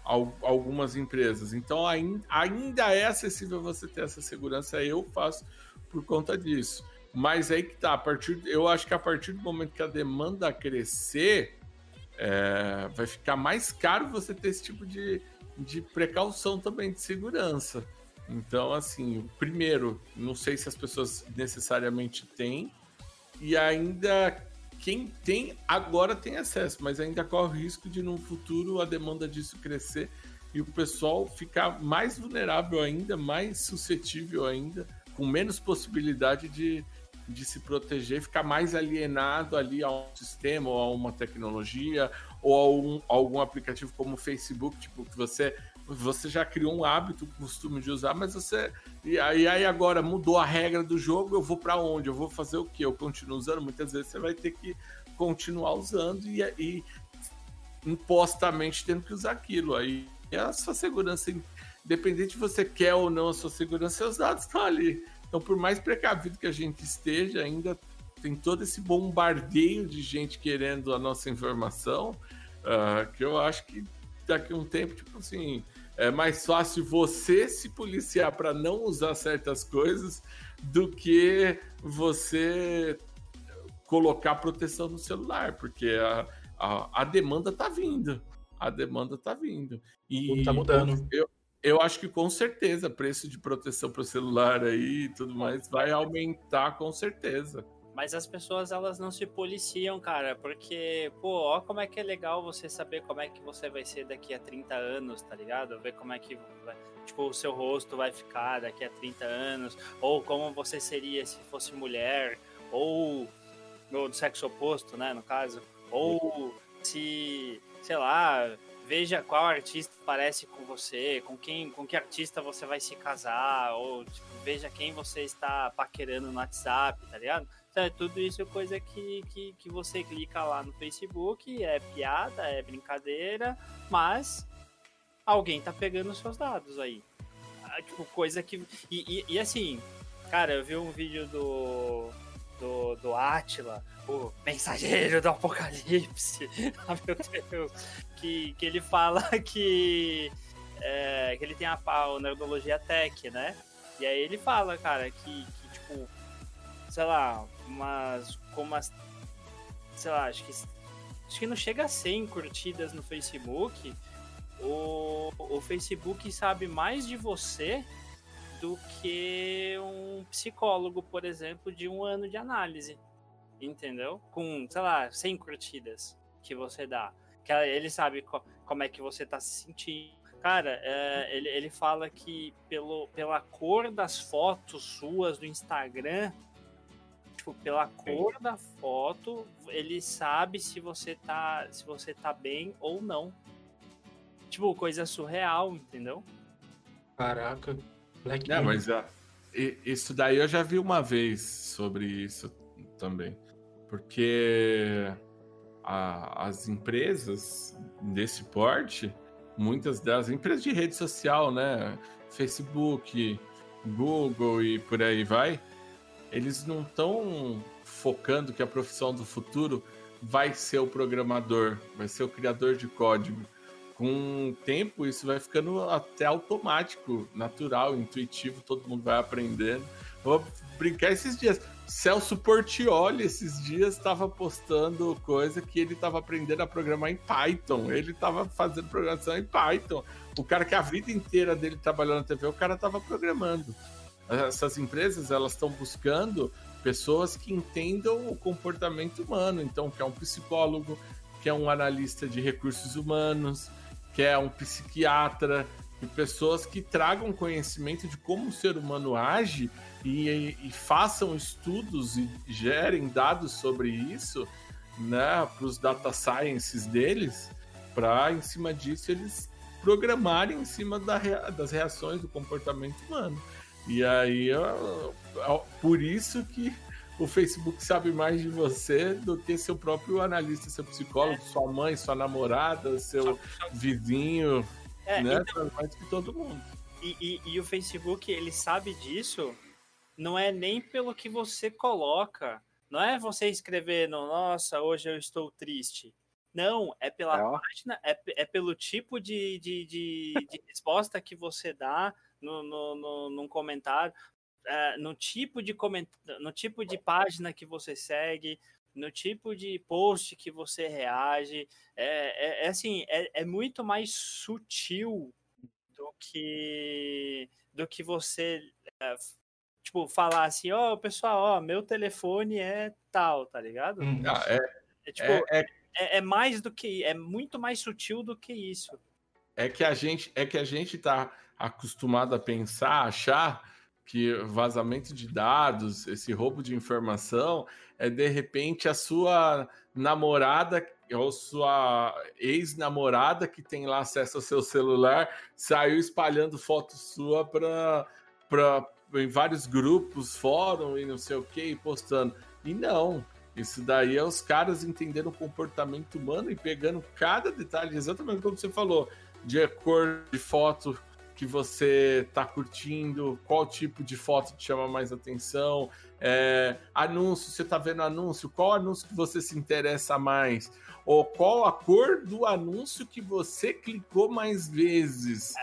Al- Algumas empresas. Então ain- ainda é acessível você ter essa segurança. Eu faço por conta disso. Mas aí que tá, a partir, eu acho que a partir do momento que a demanda crescer, é, vai ficar mais caro você ter esse tipo de, de precaução também de segurança. Então, assim, primeiro, não sei se as pessoas necessariamente têm, e ainda quem tem agora tem acesso, mas ainda corre o risco de no futuro a demanda disso crescer e o pessoal ficar mais vulnerável ainda, mais suscetível ainda, com menos possibilidade de, de se proteger, ficar mais alienado ali a um sistema ou a uma tecnologia ou a um- algum aplicativo como o Facebook, tipo, que você você já criou um hábito, um costume de usar, mas você e aí, agora mudou a regra do jogo, eu vou para onde? Eu vou fazer o quê? Eu continuo usando? Muitas vezes você vai ter que continuar usando e, e impostamente tendo que usar aquilo. Aí a sua segurança, independente se você quer ou não a sua segurança, seus dados estão ali. Então, por mais precavido que a gente esteja, ainda tem todo esse bombardeio de gente querendo a nossa informação, ah, que eu acho que daqui a um tempo, tipo assim, é mais fácil você se policiar para não usar certas coisas do que você colocar proteção no celular, porque a, a, a demanda tá vindo. A demanda tá vindo. E tá mudando. Eu, eu acho que com certeza preço de proteção para o celular aí e tudo mais vai aumentar com certeza. Mas as pessoas, elas não se policiam, cara, porque, pô, ó como é que é legal você saber como é que você vai ser daqui a 30 anos, tá ligado? Ver como é que, tipo, o seu rosto vai ficar daqui a 30 anos, ou como você seria se fosse mulher, ou no do sexo oposto, né, no caso, ou se, sei lá, veja qual artista parece com você, com quem, com que artista você vai se casar, ou tipo, veja quem você está paquerando no WhatsApp, tá ligado? Então, tudo isso é coisa que, que, que você clica lá no Facebook, é piada, é brincadeira, mas alguém tá pegando os seus dados aí. ah, tipo, coisa que. E, e, e, assim, cara, eu vi um vídeo do. Do, do Atila, o mensageiro do apocalipse. ah, meu Deus. Que, que ele fala que. É, que ele tem a, a Nerdologia Tech, né? E aí ele fala, cara, que, que tipo, sei lá, umas. Como as. Sei lá, acho que. Acho que não chega a 100 curtidas no Facebook. O, o Facebook sabe mais de você do que um psicólogo, por exemplo, de um ano de análise. Entendeu? Com, sei lá, 100 curtidas que você dá. Que ele sabe co como é que você tá se sentindo Cara, é, ele, ele fala que pelo, pela cor das fotos suas do Instagram, tipo, pela cor da foto, ele sabe se você tá, se você tá bem ou não. Tipo, coisa surreal, entendeu? Caraca. Black é, mas uh, isso daí eu já vi uma vez sobre isso também. Porque a, as empresas desse porte muitas das empresas de rede social, né? Facebook, Google e por aí vai, eles não estão focando que a profissão do futuro vai ser o programador, vai ser o criador de código. Com o tempo, isso vai ficando até automático, natural, intuitivo, todo mundo vai aprendendo. Vou brincar esses dias. Celso Portioli, esses dias, estava postando coisa que ele estava aprendendo a programar em Python. Ele estava fazendo programação em Python. O cara que a vida inteira dele trabalhou na TV, o cara estava programando. Essas empresas, elas estão buscando pessoas que entendam o comportamento humano. Então, que é um psicólogo, que é um analista de recursos humanos, que é um psiquiatra, e pessoas que tragam conhecimento de como o ser humano age e, e façam estudos e gerem dados sobre isso né, para os data sciences deles, para em cima disso eles programarem em cima da, das reações do comportamento humano. E aí, por isso que o Facebook sabe mais de você do que seu próprio analista, seu psicólogo, é. sua mãe, sua namorada, seu vizinho, é, né? Então, mais que todo mundo. E, e, e, o Facebook, ele sabe disso, não é nem pelo que você coloca. Não é você escrever no Nossa, hoje eu estou triste. Não, é pela é. página, é, é pelo tipo de, de, de, de resposta que você dá no, no, no, num comentário, é, no, tipo de coment... no tipo de página que você segue, no tipo de post que você reage. É, é, é assim, é, é, muito mais sutil do que do que você é, tipo falar assim, ó, oh, pessoal, ó, meu telefone é tal, tá ligado? Hum, ah, é, é, tipo, é, mais do que é muito mais sutil do que isso. É que a gente é que a gente tá acostumado a pensar, achar que vazamento de dados, esse roubo de informação, é de repente a sua namorada ou sua ex-namorada que tem lá acesso ao seu celular saiu espalhando foto sua para em vários grupos, fórum e não sei o que, postando. E não, isso daí é os caras entendendo o comportamento humano e pegando cada detalhe, exatamente como você falou, de cor de foto que você está curtindo, qual tipo de foto te chama mais atenção, é, anúncio, você está vendo anúncio, qual anúncio que você se interessa mais, ou qual a cor do anúncio que você clicou mais vezes.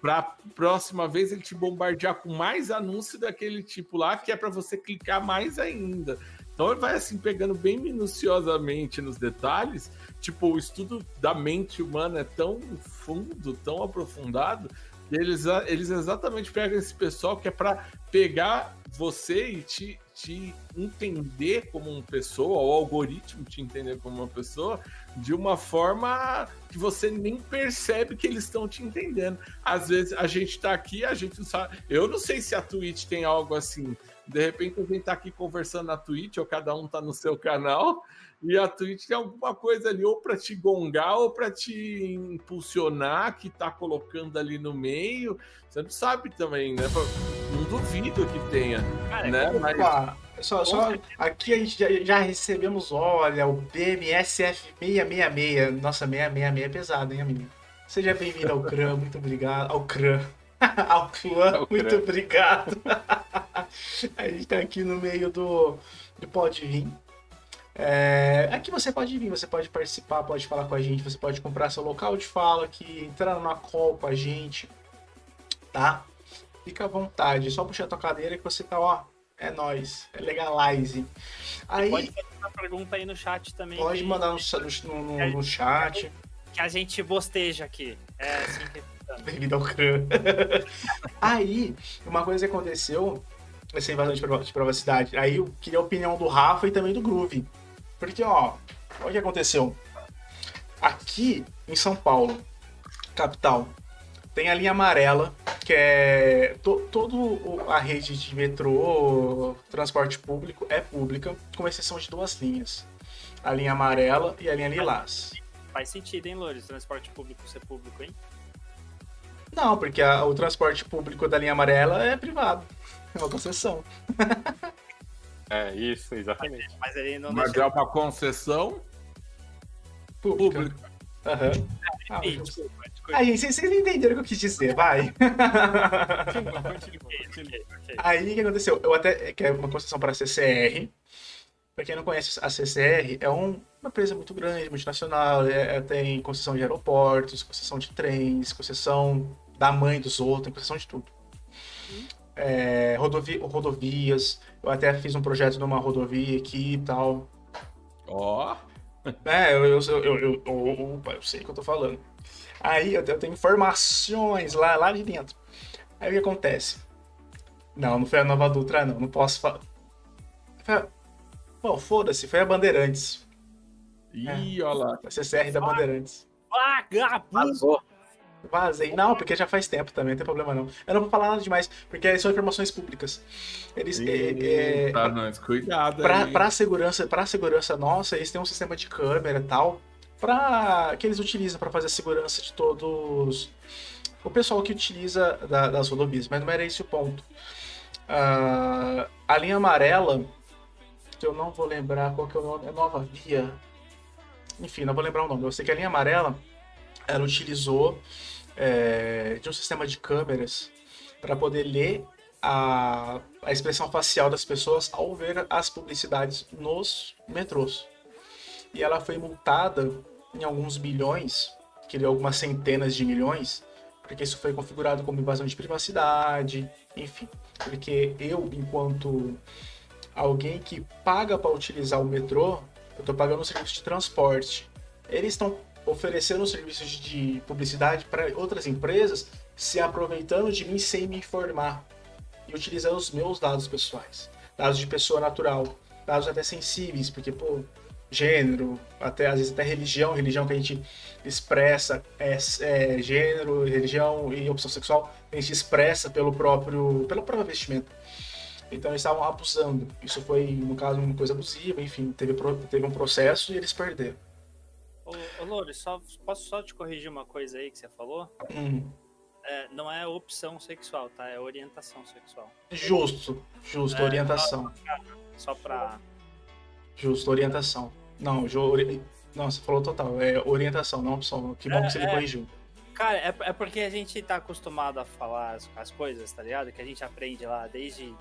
Para próxima vez ele te bombardear com mais anúncio daquele tipo lá, que é para você clicar mais ainda. Então ele vai assim pegando bem minuciosamente nos detalhes. Tipo, o estudo da mente humana é tão fundo, tão aprofundado, eles, eles exatamente pegam esse pessoal que é para pegar você e te, te entender como uma pessoa, o algoritmo te entender como uma pessoa, de uma forma que você nem percebe que eles estão te entendendo. Às vezes a gente está aqui, a gente não sabe. Eu não sei se a Twitch tem algo assim. De repente a gente está aqui conversando na Twitch, ou cada um está no seu canal, e a Twitch tem alguma coisa ali, ou para te gongar, ou para te impulsionar, que tá colocando ali no meio. Você não sabe também, né? Não duvido que tenha. Cara, né? Mas... Só, só aqui a gente já, já, recebemos, olha, o BMSF 666. Nossa, 666 é pesado, hein, amigo? Seja bem-vindo ao CRAM, muito obrigado. Ao CRAM. Ao clã, muito obrigado. a gente tá aqui no meio do, do Pode Vir. É, aqui você pode vir, você pode participar, pode falar com a gente, você pode comprar seu local de fala aqui, entrar numa call com a gente, tá? Fica à vontade, só puxar a tua cadeira que você tá, ó, é nóis, é legalize. Aí Pode fazer uma pergunta aí no chat também. pode que- mandar no, no, no- no chat. Que a gente bosteja aqui. É assim que. Devido ao crã. aí, uma coisa que aconteceu, essa invasão de privacidade, aí eu queria a opinião do Rafa e também do Groove. Porque, ó, olha o que aconteceu. Aqui em São Paulo, capital, tem a linha amarela, que é to, todo o- a rede de metrô, transporte público é pública, com exceção de duas linhas. A linha amarela e a linha lilás. Faz sentido, hein, Loures? Transporte público ser público, hein? Não, porque a- o transporte público da linha amarela é privado. É uma concessão. É, isso, exatamente. Mas ele não Mas deixa. é uma concessão Pública. pública. Aham. Ah, mas- desculpa. Aí, vocês vocês entenderam o que eu quis dizer, vai. Continua, continua, continua. Aí o que aconteceu? Eu até. Que é uma concessão para a CCR. Pra quem não conhece, a CCR é um- uma empresa muito grande, multinacional. é- é- tem concessão de aeroportos, concessão de trens, concessão da mãe dos outros, tem concessão de tudo. É, rodovi- rodovias. Eu até fiz um projeto numa rodovia aqui e tal. Ó, É, eu, eu, eu, eu, eu, eu- opa, eu sei o que eu tô falando. Aí eu, eu tenho informações lá, lá de dentro. Aí o que acontece? Não, não foi a Nova Dutra, não. Não posso falar. Foi a... Bom, foda-se, foi a Bandeirantes. ih, olha lá. A CCR da Bandeirantes. Vagabundo! Vazou. Vazei. Não, porque já faz tempo também, não tem problema não. Eu não vou falar nada demais, porque são informações públicas. Eles. É, é, Tá, nós, cuidado Pra, aí. pra segurança, pra segurança nossa, eles têm um sistema de câmera e tal, pra, que eles utilizam para fazer a segurança de todos o pessoal que utiliza da- das rodovias, mas não era esse o ponto. Ah, a linha amarela, que eu não vou lembrar qual que é o nome, é Nova Via. Enfim, não vou lembrar o nome. Eu sei que a linha amarela, ela utilizou é, de um sistema de câmeras para poder ler a, a expressão facial das pessoas ao ver as publicidades nos metrôs. E ela foi multada em alguns bilhões, que deu algumas centenas de milhões, porque isso foi configurado como invasão de privacidade, enfim. Porque eu, enquanto alguém que paga para utilizar o metrô, eu estou pagando um serviço de transporte. Eles estão oferecendo serviços de publicidade para outras empresas, se aproveitando de mim sem me informar e utilizando os meus dados pessoais, dados de pessoa natural, dados até sensíveis, porque pô, gênero, até às vezes até religião, religião que a gente expressa é, é gênero, religião e opção sexual, a gente expressa pelo próprio, pelo próprio vestimento. Então eles estavam abusando. Isso foi, no caso, uma coisa abusiva, enfim, teve, teve um processo e eles perderam. Ô, ô só, posso só te corrigir uma coisa aí que você falou? Hum, É, não é opção sexual, tá? É orientação sexual. justo, justo, É, orientação. Só pra. Justo, orientação. Não, jo, ori... não, você falou total, é orientação, não opção. Que bom que você me corrigiu. Cara, é, é porque a gente tá acostumado a falar as, as coisas, tá ligado? Que a gente aprende lá desde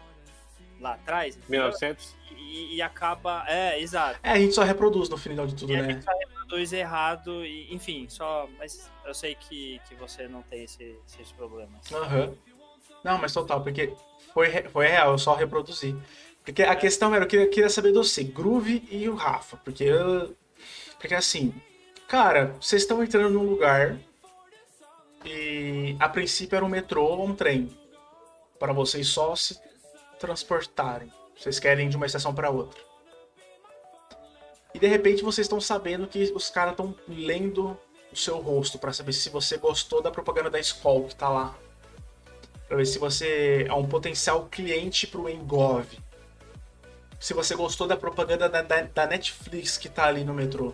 lá atrás. entendeu? 1900? E, e acaba. É, exato. É, a gente só reproduz no final de tudo, E a né? gente só reproduz errado, e, enfim, só. Mas eu sei que, que você não tem esse, esses problemas. Aham. Não, mas total, porque foi, foi real, eu só reproduzi. Porque a questão era, eu queria, queria saber do você, Groove e o Rafa. Porque eu- Porque assim, cara, vocês estão entrando num lugar e a princípio era um metrô ou um trem. Para vocês só se transportarem. Vocês querem ir de uma estação para outra. E de repente vocês estão sabendo que os caras estão lendo o seu rosto para saber se você gostou da propaganda da escola que tá lá. Pra ver se você é um potencial cliente pro Engov. Se você gostou da propaganda da, da- da Netflix que tá ali no metrô.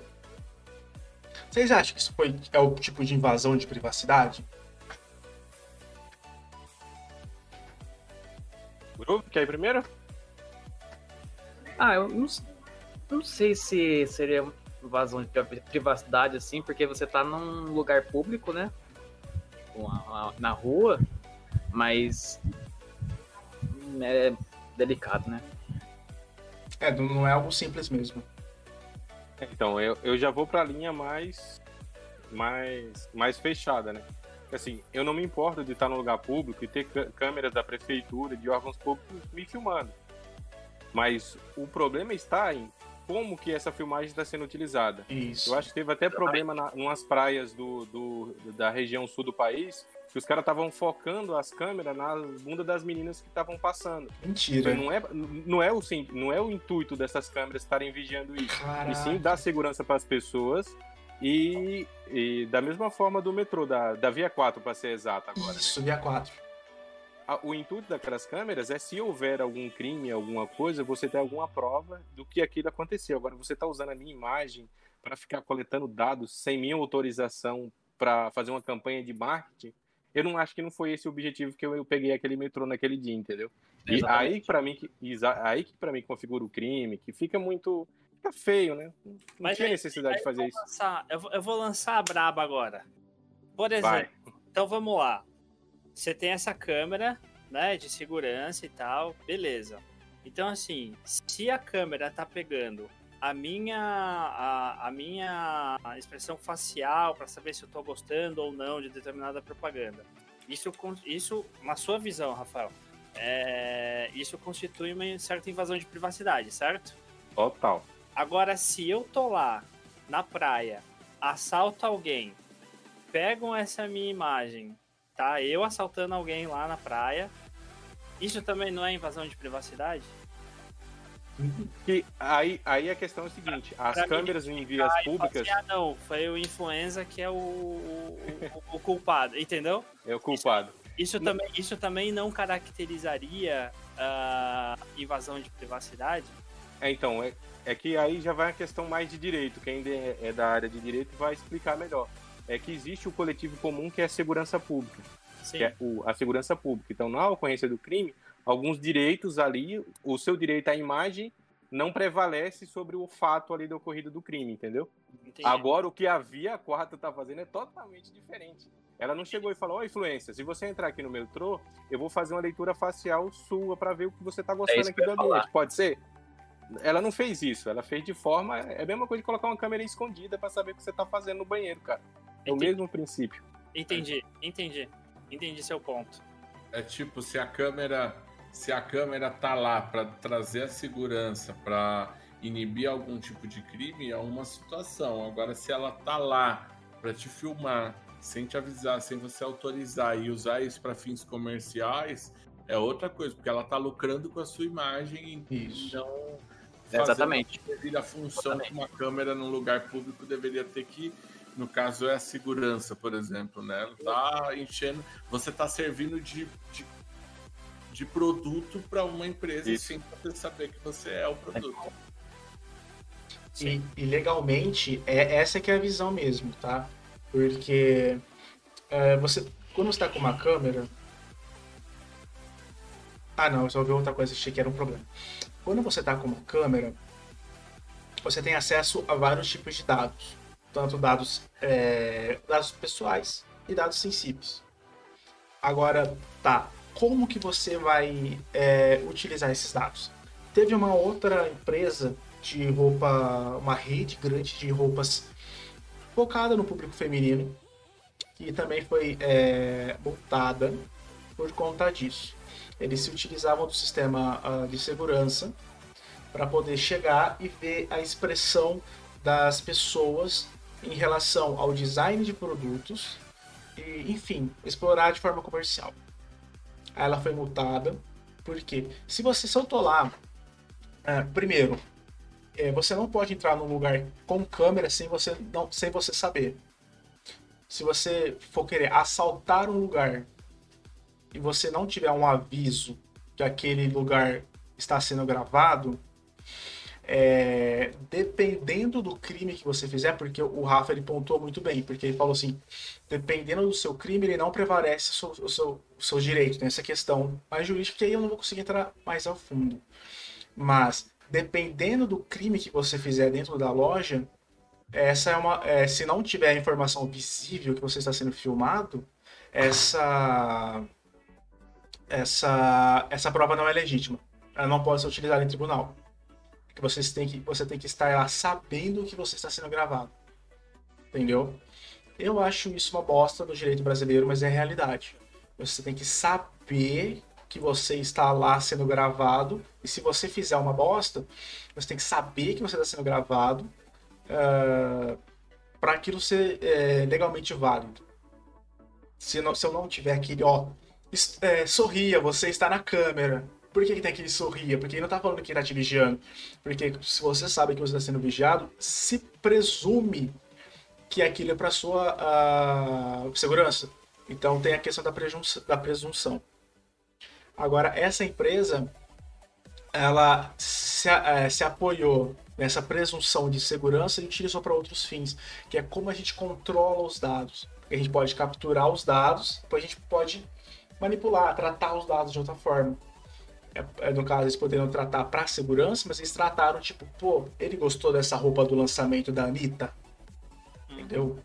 Vocês acham que isso foi, é o tipo de invasão de privacidade? Groove, quer ir primeiro? Ah, eu não, não sei se seria invasão de pri- privacidade assim, porque você tá num lugar público, né? Na rua. Mas é delicado, né? É, não é algo simples mesmo. Então, eu, eu já vou pra linha mais, mais, mais fechada, né? Assim, eu não me importo de estar no lugar público e ter câmeras da prefeitura, de órgãos públicos me filmando. Mas o problema está em como que essa filmagem está sendo utilizada. Isso. Eu acho que teve até problema na, umas praias do, do- da região sul do país, que os caras estavam focando as câmeras na bunda das meninas que estavam passando. Mentira. Não é, não, é o, sim- não é o intuito dessas câmeras estarem vigiando isso. E sim Caraca. dar segurança para as pessoas e, e da mesma forma do metrô, da, da Via 4, para ser exato agora. né? Isso, dia 4. A- O intuito daquelas câmeras é se houver algum crime, alguma coisa, você ter alguma prova do que aquilo aconteceu. Agora, você está usando a minha imagem para ficar coletando dados sem minha autorização para fazer uma campanha de marketing. Eu não acho que não foi esse o objetivo que eu, eu peguei aquele metrô naquele dia, entendeu? E Exatamente. aí para mim que aí que para mim configura o crime, que fica muito fica feio, né? Não Mas tinha aí- necessidade de fazer eu isso. lançar- eu, vou, eu vou lançar a braba agora. Por exemplo, Vai. então vamos lá. Você tem essa câmera, né, de segurança e tal, beleza. Então, assim, se a câmera tá pegando a minha, a, a minha expressão facial para saber se eu tô gostando ou não de determinada propaganda, isso, isso na sua visão, Rafael, é, isso constitui uma certa invasão de privacidade, certo? Total. Agora, se eu tô lá na praia, assalto alguém, pegam essa minha imagem, tá? Eu assaltando alguém lá na praia, isso também não é invasão de privacidade? Que aí, aí a questão é a seguinte: as Pra mim, câmeras em vias públicas Ah, não, foi o influenza que é o, o, o- o culpado, entendeu? é o culpado. Isso Não. também, isso também não caracterizaria a invasão de privacidade? É, então, é, é que aí já vai a questão mais de direito. Quem é, é da área de direito vai explicar melhor. É que existe o coletivo comum que é a segurança pública. Sim. que é o- a segurança pública. Então, na ocorrência do crime, alguns direitos ali, o seu direito à imagem não prevalece sobre o fato ali do ocorrido do crime, entendeu? entendi. Agora, o que a Via 4 tá fazendo é totalmente diferente. Ela não chegou e falou, ó, influência, se você entrar aqui no metrô, eu vou fazer uma leitura facial sua para ver o que você tá gostando isso aqui do ambiente. Pode ser? Ela não fez isso, ela fez de forma. É a mesma coisa de colocar uma câmera escondida para saber o que você tá fazendo no banheiro, cara. É o mesmo princípio. Entendi, entendi. Entendi seu ponto. É tipo, se a câmera, se a câmera tá lá para trazer a segurança, para inibir algum tipo de crime, é uma situação. Agora, se ela tá lá para te filmar, sem te avisar, sem você autorizar e usar isso para fins comerciais, é outra coisa, porque ela tá lucrando com a sua imagem e Isso. não Exatamente. a função que uma câmera num lugar público deveria ter que no caso é a segurança, por exemplo, né? Ela tá enchendo, você tá servindo de, de, de produto para uma empresa Isso. sem você saber que você é o produto. E, e legalmente, é essa que é a visão mesmo, tá? Porque é, você, quando você tá com uma câmera. Ah, não, eu só ouvi outra coisa, achei que era um problema. Quando você tá com uma câmera, você tem acesso a vários tipos de dados, tanto dados, é, dados pessoais e dados sensíveis. Agora, tá, como que você vai é, utilizar esses dados? Teve uma outra empresa de roupa, uma rede grande de roupas focada no público feminino, que também foi é, multada por conta disso. Eles se utilizavam do sistema ah, de segurança para poder chegar e ver a expressão das pessoas em relação ao design de produtos e, enfim, explorar de forma comercial. Aí ela foi multada, porque se você soltou lá, ah, primeiro, é, você não pode entrar num lugar com câmera sem você, não, sem você saber. Se você for querer assaltar um lugar e você não tiver um aviso que aquele lugar está sendo gravado, é, dependendo do crime que você fizer, porque o Rafa ele pontuou muito bem, porque ele falou assim, dependendo do seu crime, ele não prevalece o seu, seu, seu direito nessa questão mais jurídica, que aí eu não vou conseguir entrar mais ao fundo. Mas, dependendo do crime que você fizer dentro da loja, essa é uma. é, se não tiver informação visível que você está sendo filmado, essa essa, essa prova não é legítima. Ela não pode ser utilizada em tribunal. Porque você tem que, você tem que estar lá sabendo que você está sendo gravado. Entendeu? Eu acho isso uma bosta no direito brasileiro, mas é a realidade. Você tem que saber que você está lá sendo gravado. E se você fizer uma bosta, você tem que saber que você está sendo gravado uh, para aquilo ser é, legalmente válido. Se, não, se eu não tiver aquele, ó, é, sorria, você está na câmera. Por que, que tem aquele sorria? Porque ele não está falando que está te vigiando. Porque se você sabe que você está sendo vigiado, se presume que aquilo é para sua uh, segurança. Então tem a questão da, da presunção. Agora, essa empresa, ela se, é, se apoiou nessa presunção de segurança e utilizou para outros fins, que é como a gente controla os dados. A gente pode capturar os dados, depois a gente pode manipular, tratar os dados de outra forma. É, é no caso, eles poderiam tratar para segurança, mas eles trataram tipo, pô, ele gostou dessa roupa do lançamento da Anitta? Entendeu?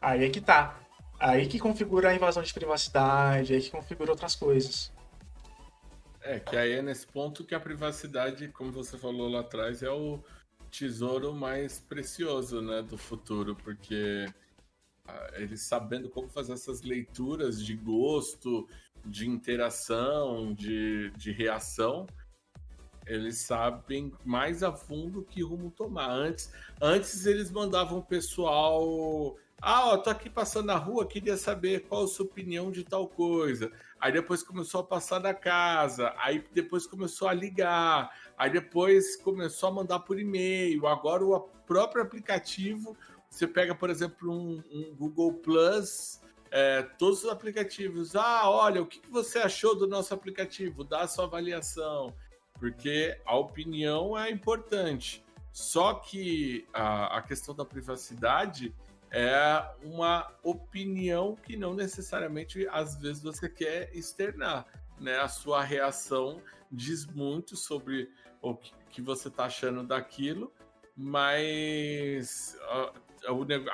Aí é que tá. Aí que configura a invasão de privacidade, aí que configura outras coisas. É, que aí é nesse ponto que a privacidade, como você falou lá atrás, é o tesouro mais precioso, né, do futuro, porque ah, eles sabendo como fazer essas leituras de gosto, de interação, de, de reação, eles sabem mais a fundo que rumo tomar. Antes, antes eles mandavam o pessoal ah, ó, tô aqui passando na rua, queria saber qual a sua opinião de tal coisa. Aí depois começou a passar na casa, aí depois começou a ligar, aí depois começou a mandar por e-mail. Agora o próprio aplicativo, você pega, por exemplo, um, um Google Plus, é, todos os aplicativos. Ah, olha, o que você achou do nosso aplicativo? Dá a sua avaliação, porque a opinião é importante. Só que a, a questão da privacidade é uma opinião que não necessariamente às vezes você quer externar, né? A sua reação diz muito sobre o que você está achando daquilo, mas a,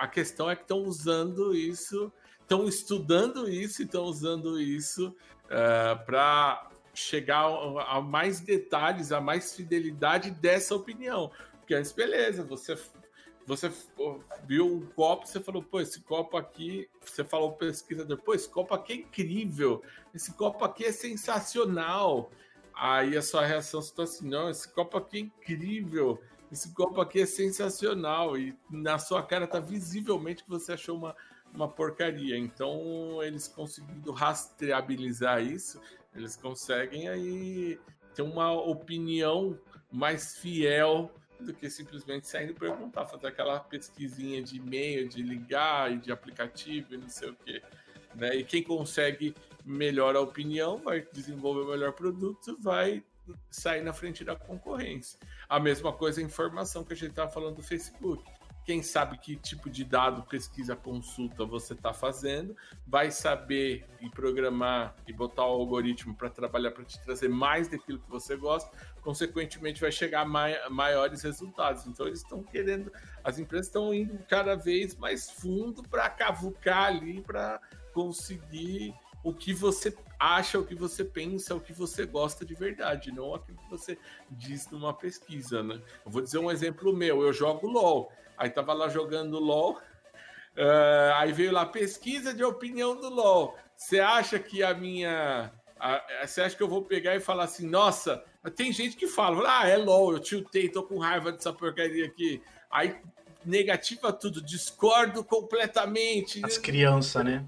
a questão é que estão usando isso, estão estudando isso e estão usando isso uh, é, para chegar a, a mais detalhes, a mais fidelidade dessa opinião. Porque antes, beleza, você você viu um copo, você falou, pô, esse copo aqui, você falou pro pesquisador, pô, esse copo aqui é incrível, esse copo aqui é sensacional. Aí a sua reação está assim, não, esse copo aqui é incrível, esse copo aqui é sensacional. E na sua cara tá visivelmente que você achou uma, uma porcaria. Então, eles conseguindo rastreabilizar isso, eles conseguem aí ter uma opinião mais fiel do que simplesmente saindo perguntar, fazer aquela pesquisinha de e-mail, de ligar e de aplicativo e não sei o quê. Né? E quem consegue melhor a opinião vai desenvolver o melhor produto, vai sair na frente da concorrência. A mesma coisa a informação que a gente estava falando do Facebook quem sabe que tipo de dado, pesquisa, consulta você está fazendo, vai saber e programar e botar o algoritmo para trabalhar para te trazer mais daquilo que você gosta, consequentemente vai chegar a mai maiores resultados. Então eles estão querendo, as empresas estão indo cada vez mais fundo para cavucar ali para conseguir o que você acha, o que você pensa, o que você gosta de verdade, não aquilo que você diz numa pesquisa, né? Eu vou dizer um exemplo meu, eu jogo LOL. Aí tava lá jogando LOL. Uh, aí veio lá pesquisa de opinião do LOL. Você acha que a minha. Você acha que eu vou pegar e falar assim, nossa, tem gente que fala, ah, é LOL, eu tiltei, tô com raiva dessa porcaria aqui. Aí negativa tudo, discordo completamente. As crianças, né?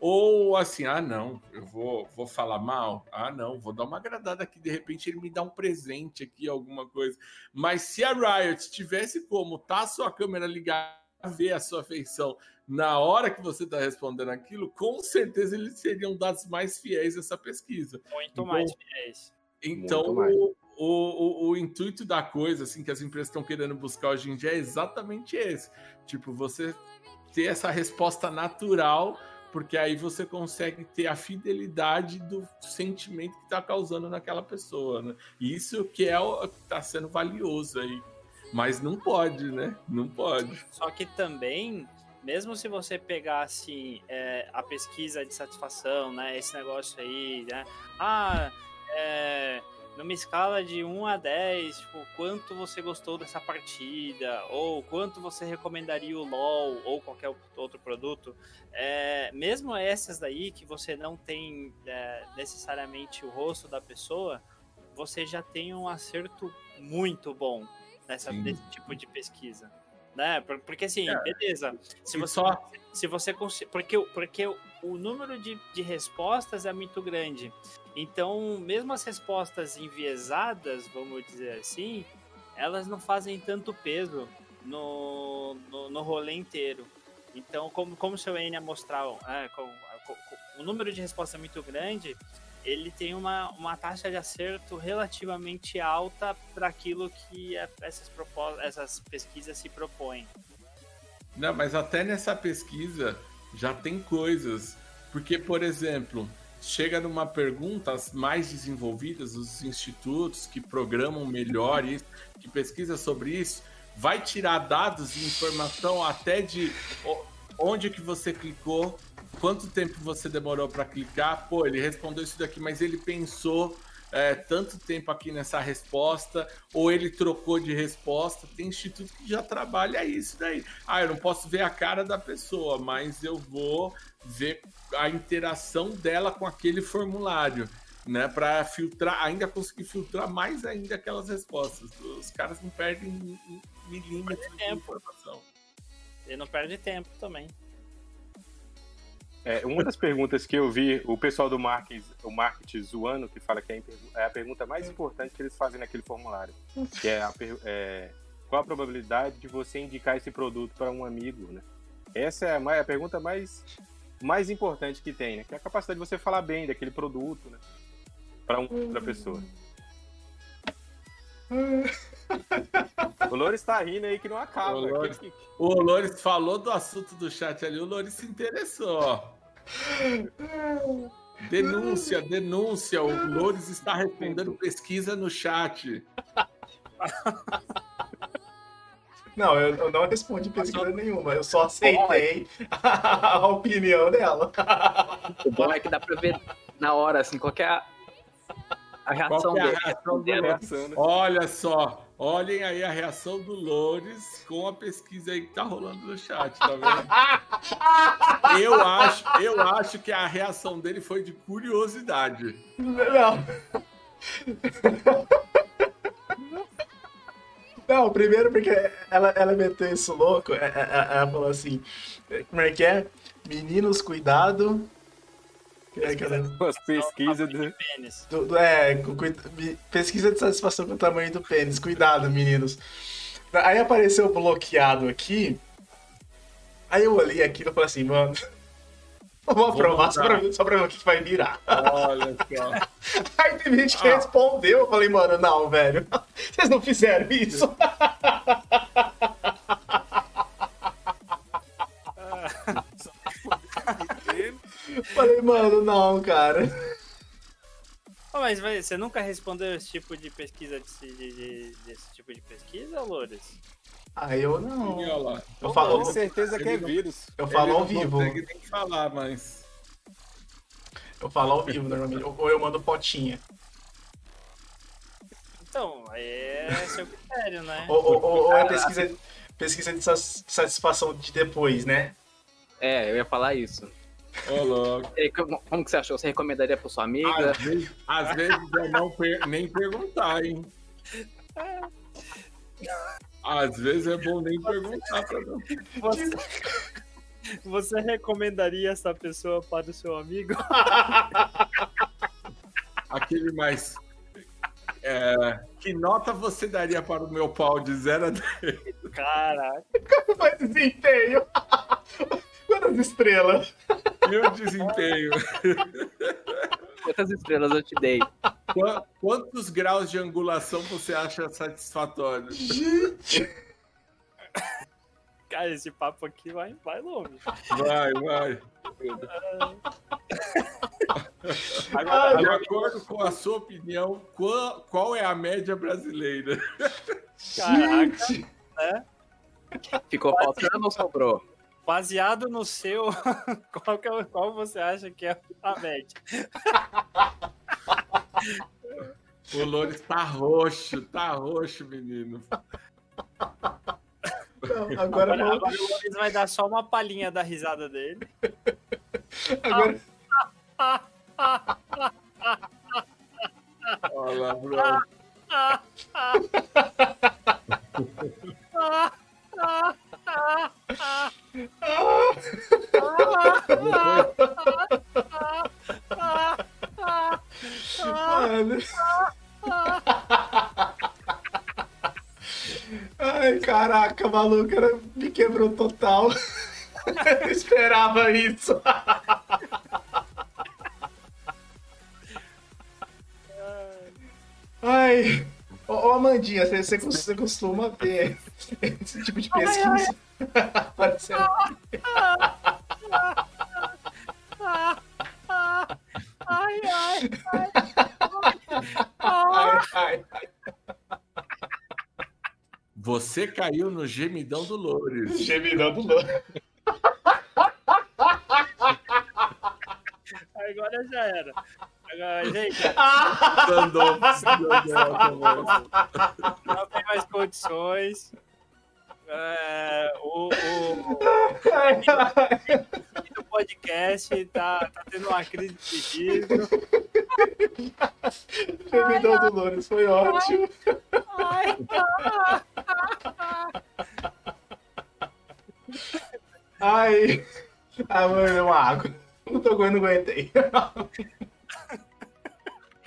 Ou assim, ah, não, eu vou, vou falar mal. Ah, não, vou dar uma agradada aqui. De repente ele me dá um presente aqui, alguma coisa. Mas se a Riot tivesse como tá a sua câmera ligada, ver a sua feição na hora que você está respondendo aquilo, com certeza eles seriam dados mais fiéis a essa pesquisa. Muito então, mais fiéis. Então, mais. O, o, o, intuito da coisa, assim, que as empresas estão querendo buscar hoje em dia é exatamente esse. Tipo, você ter essa resposta natural porque aí você consegue ter a fidelidade do sentimento que está causando naquela pessoa, né? Isso que é o que está sendo valioso aí. Mas não pode, né? Não pode. Só que também mesmo se você pegar assim é, a pesquisa de satisfação, né, esse negócio aí, né, ah, é, numa escala de 1 a 10, tipo, quanto você gostou dessa partida, ou quanto você recomendaria o LoL ou qualquer outro produto, é, mesmo essas daí que você não tem é, necessariamente o rosto da pessoa, você já tem um acerto muito bom nessa, nesse tipo de pesquisa. Né? Porque assim, É. beleza. Se você, só- se você cons- porque, o- porque o- número de, de respostas é muito grande. Então, mesmo as respostas enviesadas, vamos dizer assim, elas não fazem tanto peso no, no, no rolê inteiro. Então, como, como o seu Enia mostrar, é, com- com- com- o número de respostas é muito grande, ele tem uma, uma taxa de acerto relativamente alta para aquilo que a- essas, essas pesquisas se propõem. Não, mas até nessa pesquisa já tem coisas. Porque, por exemplo, chega numa pergunta, as mais desenvolvidas, os institutos que programam melhor isso, que pesquisa sobre isso, vai tirar dados e informação até de onde que você clicou, quanto tempo você demorou para clicar. Pô, ele respondeu isso daqui, mas ele pensou é, tanto tempo aqui nessa resposta, ou ele trocou de resposta. Tem instituto que já trabalha isso daí. Ah, eu não posso ver a cara da pessoa, mas eu vou ver a interação dela com aquele formulário, né? Para filtrar, ainda conseguir filtrar mais ainda aquelas respostas. Os caras não perdem um- um milímetro de tempo. informação. Ele não perde tempo também. É, uma das perguntas que eu vi o pessoal do marketing, o marketing zoando, que fala que é é a pergunta mais importante que eles fazem naquele formulário, que é, a é, qual a probabilidade de você indicar esse produto para um amigo, né? Essa é a, a pergunta mais, mais importante que tem, né? Que é a capacidade de você falar bem daquele produto, né? Para uma outra pessoa. O Loures tá rindo aí que não acaba. O Loris falou do assunto do chat ali, o Loris se interessou. Denúncia, denúncia. O Loures está respondendo pesquisa no chat. Não, eu, eu não respondi pesquisa nenhuma, eu só aceitei a opinião dela. O bom é que dá pra ver na hora, assim, qual que é a, a reação Qual é a dele. reação reação, né? Olha só, olhem aí a reação do Loures com a pesquisa aí que tá rolando no chat, tá vendo? Eu acho, eu acho que a reação dele foi de curiosidade. Não. Não, primeiro porque ela, ela meteu isso louco, é- é- é- ela falou assim, como é que é? Meninos, cuidado. É As pesquisas do... Do- do- é, pesquisa de satisfação com o tamanho do pênis, cuidado, meninos. Aí apareceu bloqueado aqui, aí eu olhei aquilo e falei assim, mano, vou aprovar só pra, ver- só pra ver o que vai virar. Olha só. Aí teve gente que Ah. respondeu, eu falei, mano, não, velho, vocês não fizeram isso. Falei, mano, não, cara. Ah, mas vai- você nunca respondeu esse tipo de pesquisa, desse, de- de- desse tipo de pesquisa, Loures? Ah, eu não. Lá. Eu falo, Com certeza que é vírus. eu falo ao vivo. consegue nem falar, mas. Eu falo ao vivo normalmente. Ou eu mando fotinha. Então, aí é seu critério, né? Ou, ou- ou- ou é pesquisa, pesquisa de satisfação de depois, né? É, eu ia falar isso. Ô, louco. Como, como que você achou? Você recomendaria pra sua amiga? Às vezes, às vezes é não per- nem perguntar, hein? Às vezes é bom nem perguntar pra não. Você, você recomendaria essa pessoa para o seu amigo? Aquele mais. é, que nota você daria para o meu pau de 0 a 10? Caraca. Mas desempenho. Quantas estrelas? Meu desempenho. Quantas estrelas eu te dei? Qua- Quantos graus de angulação você acha satisfatório? Gente. Cara, esse papo aqui vai, vai longe. Vai, vai. Ah, De acordo com a sua opinião, qual, qual é a média brasileira? Caraca. Gente. Ficou faltando ou sobrou? Baseado no seu, qual, que é, qual você acha que é a média? O Loures tá roxo, tá roxo, menino. Não, agora, Agora, vamos- agora o Lorenz vai dar só uma palhinha da risada dele. agora- Olha lá, Bruno. Mano. Ai, caraca, maluco, me quebrou total. Eu esperava isso. Amandinha, você, você, você costuma ver esse tipo de pesquisa? Aparecendo. Ai, ai, Ai, ai, ai. Você caiu no gemidão do Loures. Gemidão do louco. agora já era. Agora, gente, Andou, não tem mais condições. É, o, o, Ai, ai. o podcast tá, tá tendo uma crise de riso. Gemidão do Louros, foi ótimo. Ai, Ai. Ah, mano, uma água. Não tô não aguentei.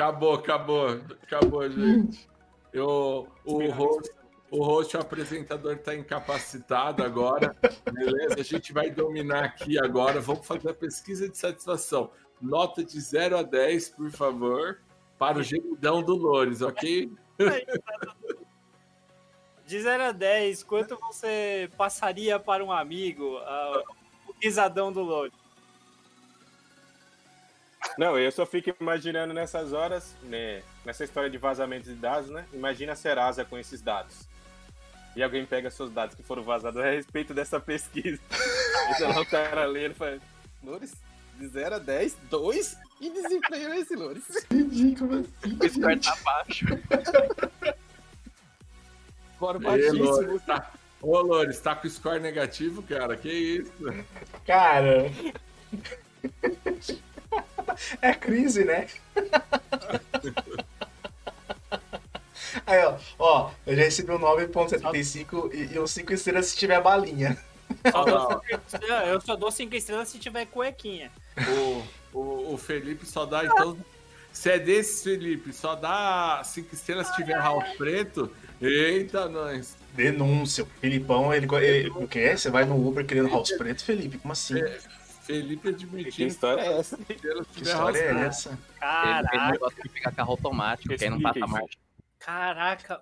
Acabou, acabou, acabou, gente. Eu, o host, o host, o apresentador está incapacitado agora, beleza? A gente vai dominar aqui agora. Vamos fazer a pesquisa de satisfação. Nota de 0 a 10, por favor, para o gemidão do Loures, ok? De 0 a 10, quanto você passaria para um amigo ah, o risadão do Lourdes? Não, eu só fico imaginando nessas horas, né, nessa história de vazamento de dados, né? Imagina a Serasa com esses dados. E alguém pega seus dados que foram vazados a respeito dessa pesquisa. Então lá o cara lê e fala, Loures, de 0 a 10, 2? Que desempenho é esse, Loures? Ridículo. O score tá baixo. Fora Ê, baixíssimo. Tá... Ô, Loures, tá com score negativo, cara? Que isso? Cara. É crise, né? Aí, ó, ó, eu já recebi um 9.75 e, e um 5 estrelas se tiver balinha. Só dou estrelas- eu só dou 5 estrelas se tiver cuequinha. O, o, o Felipe só dá, então. Se é desses, Felipe, só dá cinco estrelas se tiver house preto. Eita, nós. Denúncia. O Filipão, ele, ele. O quê? Você vai no Uber querendo house preto, Felipe? Como assim? Felipe Que admitindo história é essa? que Que história é essa? Ele, ele Caraca, gosta de pegar carro automático, que aí não passa marcha. caraca.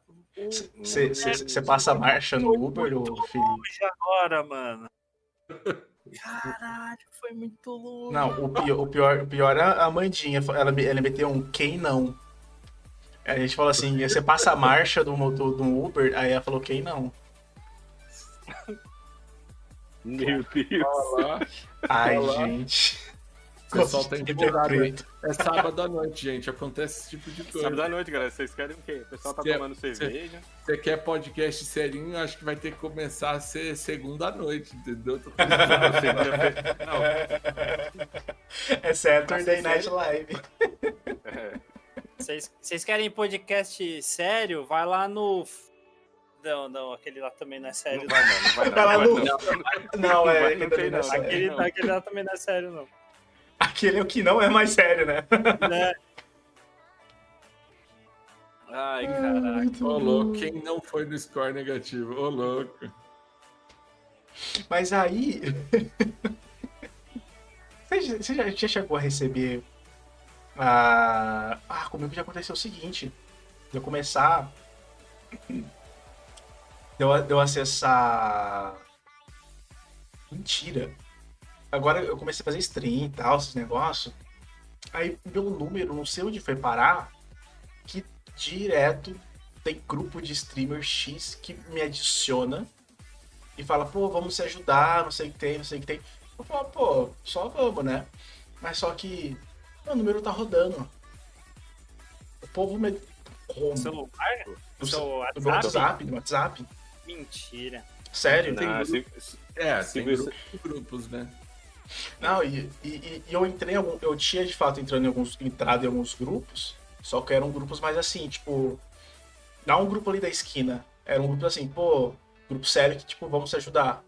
Você passa marcha no Uber, ô Felipe? agora, mano. Caralho, foi muito longe. Não, o pior, o pior, o pior é a Amandinha. Ela, ela meteu um quem não. Aí a gente falou assim: você passa a marcha do, do, do Uber? Aí ela falou: quem não? Meu Deus. Ai, Olá. gente. O pessoal tá empolgado. preto. É sábado à noite, gente. Acontece esse tipo de coisa. Sábado à noite, galera. Vocês querem o quê? O pessoal tá Cê- tomando cerveja. Você quer podcast serinho, acho que vai ter que começar a ser segunda à noite, entendeu? Tô. Não, É Saturday Night? Live. é. Vocês vocês querem podcast sério? Vai lá no. Não, não, aquele lá também não é sério. Não vai não, não vai não. Não é. aquele não é. Aquele, não. aquele lá também não é sério, não. Aquele é o que não é mais sério, né? Né? Ai, caraca. Ô, louco, quem não foi no score negativo? Ô, louco. Mas aí. Você já- já, chegou a receber. Ah, ah, comigo já aconteceu o seguinte. De eu começar. Eu, eu acessar. Mentira. Agora eu comecei a fazer stream e tal, esses negócios. Aí meu número, não sei onde foi parar, que direto tem grupo de streamer X que me adiciona e fala, pô, vamos se ajudar, não sei o que tem, não sei o que tem. Eu falo, pô, só vamos, né? Mas só que o número tá rodando. O povo me... Como? Celular? WhatsApp? meu WhatsApp, no WhatsApp. Mentira. Sério? Ah, se- É, Se tem você- grupos, grupos, né? Não, e, e, e- eu entrei em algum, eu tinha de fato entrando em alguns, entrado em alguns grupos, só que eram grupos mais assim, tipo, não um grupo ali da esquina, era um grupo assim, pô, grupo sério que tipo, vamos se ajudar.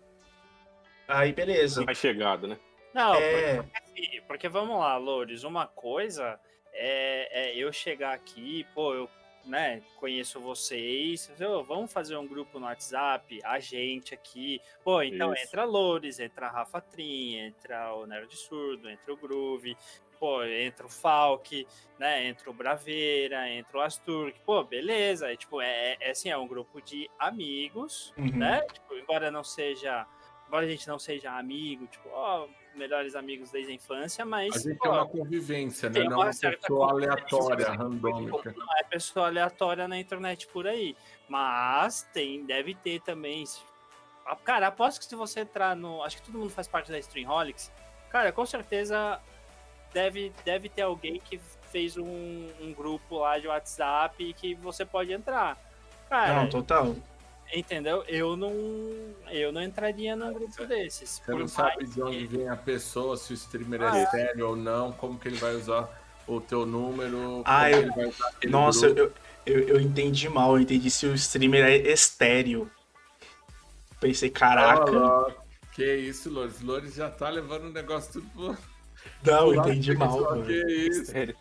Aí beleza. mais chegado, né? Não, É, porque, assim, porque vamos lá, Loures, uma coisa é, é eu chegar aqui, pô, eu né, conheço vocês, vamos fazer um grupo no WhatsApp, a gente aqui, pô, então Isso. entra a Loures, entra a Rafa Trin, entra o Nerd Surdo, entra o Groove, pô, entra o Falk, né, entra o Braveira, entra o Asturk, pô, beleza, é, tipo, é, é assim, é um grupo de amigos, uhum. né? Tipo, embora não seja, embora a gente não seja amigo, tipo, ó, melhores amigos desde a infância, mas A gente pô, tem uma convivência, né? Não uma uma pessoa aleatória, assim, randômica. não é pessoa aleatória na internet por aí, mas tem, deve ter também. Ah, Cara, aposto que se você entrar no, acho que todo mundo faz parte da Streamholics, cara, com certeza deve, deve ter alguém que fez um, um grupo lá de WhatsApp que você pode entrar. Cara, Não, total. Entendeu? Eu não, eu não entraria num grupo desses. Você não sabe de que- onde vem a pessoa, se o streamer Ah, é é. sério ou não, como que ele vai usar o teu número, Ah, como eu- que ele vai usar aquele Nossa, eu, eu, eu entendi mal, eu entendi se o streamer é estéreo. Pensei, caraca. Olha, que isso, Loures. Loures já tá levando o negócio tudo pro... Não, eu entendi mal, mano. Que isso. Sério.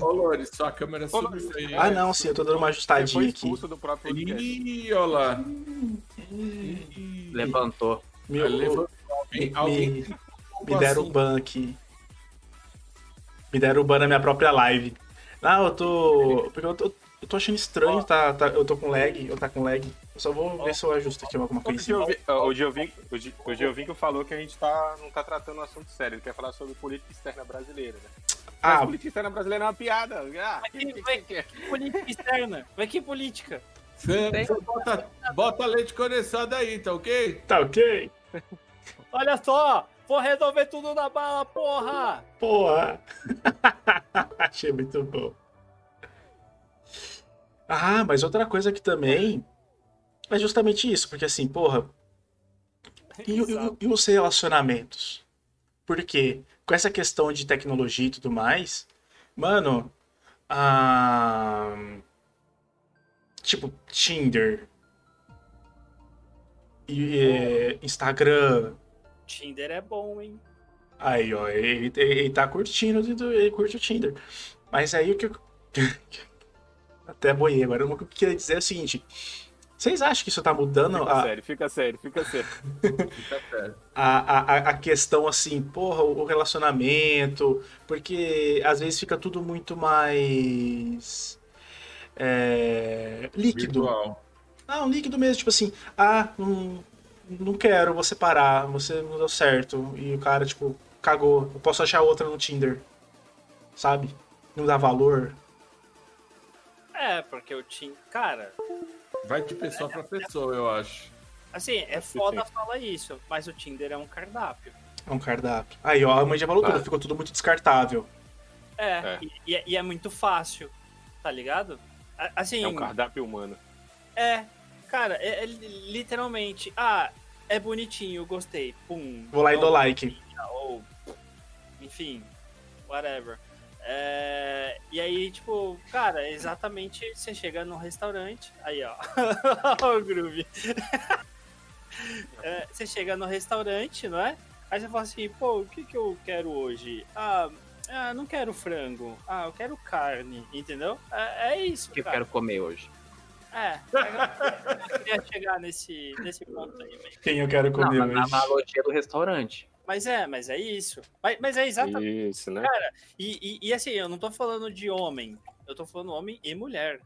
Ô, Loures, sua câmera subiu Loures, aí. Ah, não, sim, eu tô dando uma ajustadinha aqui. do próprio. Ih, olha lá. Ih. Levantou. Me, Levantou. Alguém, me- alguém me- me deram assim. o ban aqui. Me deram o ban na minha própria live. Não, eu tô. Porque eu tô, eu tô achando estranho, tá, tá, eu tô com lag, eu tá com lag. Eu só vou ver se eu ajusto aqui alguma coisa. O Giovinco, o Gi- o Giovinco falou que a gente tá, não tá tratando um assunto sério. Ele quer falar sobre política externa brasileira, né? Mas Ah, política externa brasileira é uma piada. Ah, o que, que, vai- que, é? Que política externa? Vai que política? Você, você bota, bota leite condensado aí, tá ok? tá ok? Olha só! Vou resolver tudo na bala, porra! Porra! Achei muito bom. Ah, mas outra coisa que também é justamente isso, porque assim, porra, e, e e os relacionamentos? Porque com essa questão de tecnologia e tudo mais, mano, tipo, Tinder, e, Instagram, Tinder é bom, hein? Aí, ó, ele, ele tá curtindo, ele curte o Tinder. Mas aí o que eu. Até boiei agora. O que eu queria dizer é o seguinte: vocês acham que isso tá mudando Fica a, sério, fica sério, fica sério. Fica sério. a, a, a questão assim, porra, o relacionamento? Porque às vezes fica tudo muito mais. é, líquido. Virtual. Ah, um líquido mesmo, tipo assim, ah, não, não quero, vou separar, você não deu certo. E o cara, tipo, cagou. Eu posso achar outra no Tinder. Sabe? Não dá valor. É, porque o Tinder. Cara, Vai de pessoa pra pessoa, eu acho. assim, é foda falar isso, mas o Tinder é um cardápio. É um cardápio. Aí, ó, a mãe já falou Ah. tudo, ficou tudo muito descartável. É, É. E, e é, e é muito fácil, tá ligado? Assim, É um cardápio humano. é, cara, é, é li- literalmente, ah, é bonitinho, gostei, pum. Vou lá e Ou- dou like. Ou, enfim, whatever. É, e aí, tipo, cara, é exatamente você chega num restaurante, aí ó, o groove. É, você chega no restaurante, não é? Aí você fala assim, pô, o que que eu quero hoje? Ah, ah não quero frango. Ah, eu quero carne, entendeu? É, é isso, O que eu cara. quero comer hoje? É, eu queria chegar nesse, nesse ponto aí, velho. Quem eu quero Não, comer na, na hoje. analogia do restaurante. Mas é, mas é isso. Mas, mas é exatamente Isso, né? E, e, e assim, eu não tô falando de homem, eu tô falando homem e mulher.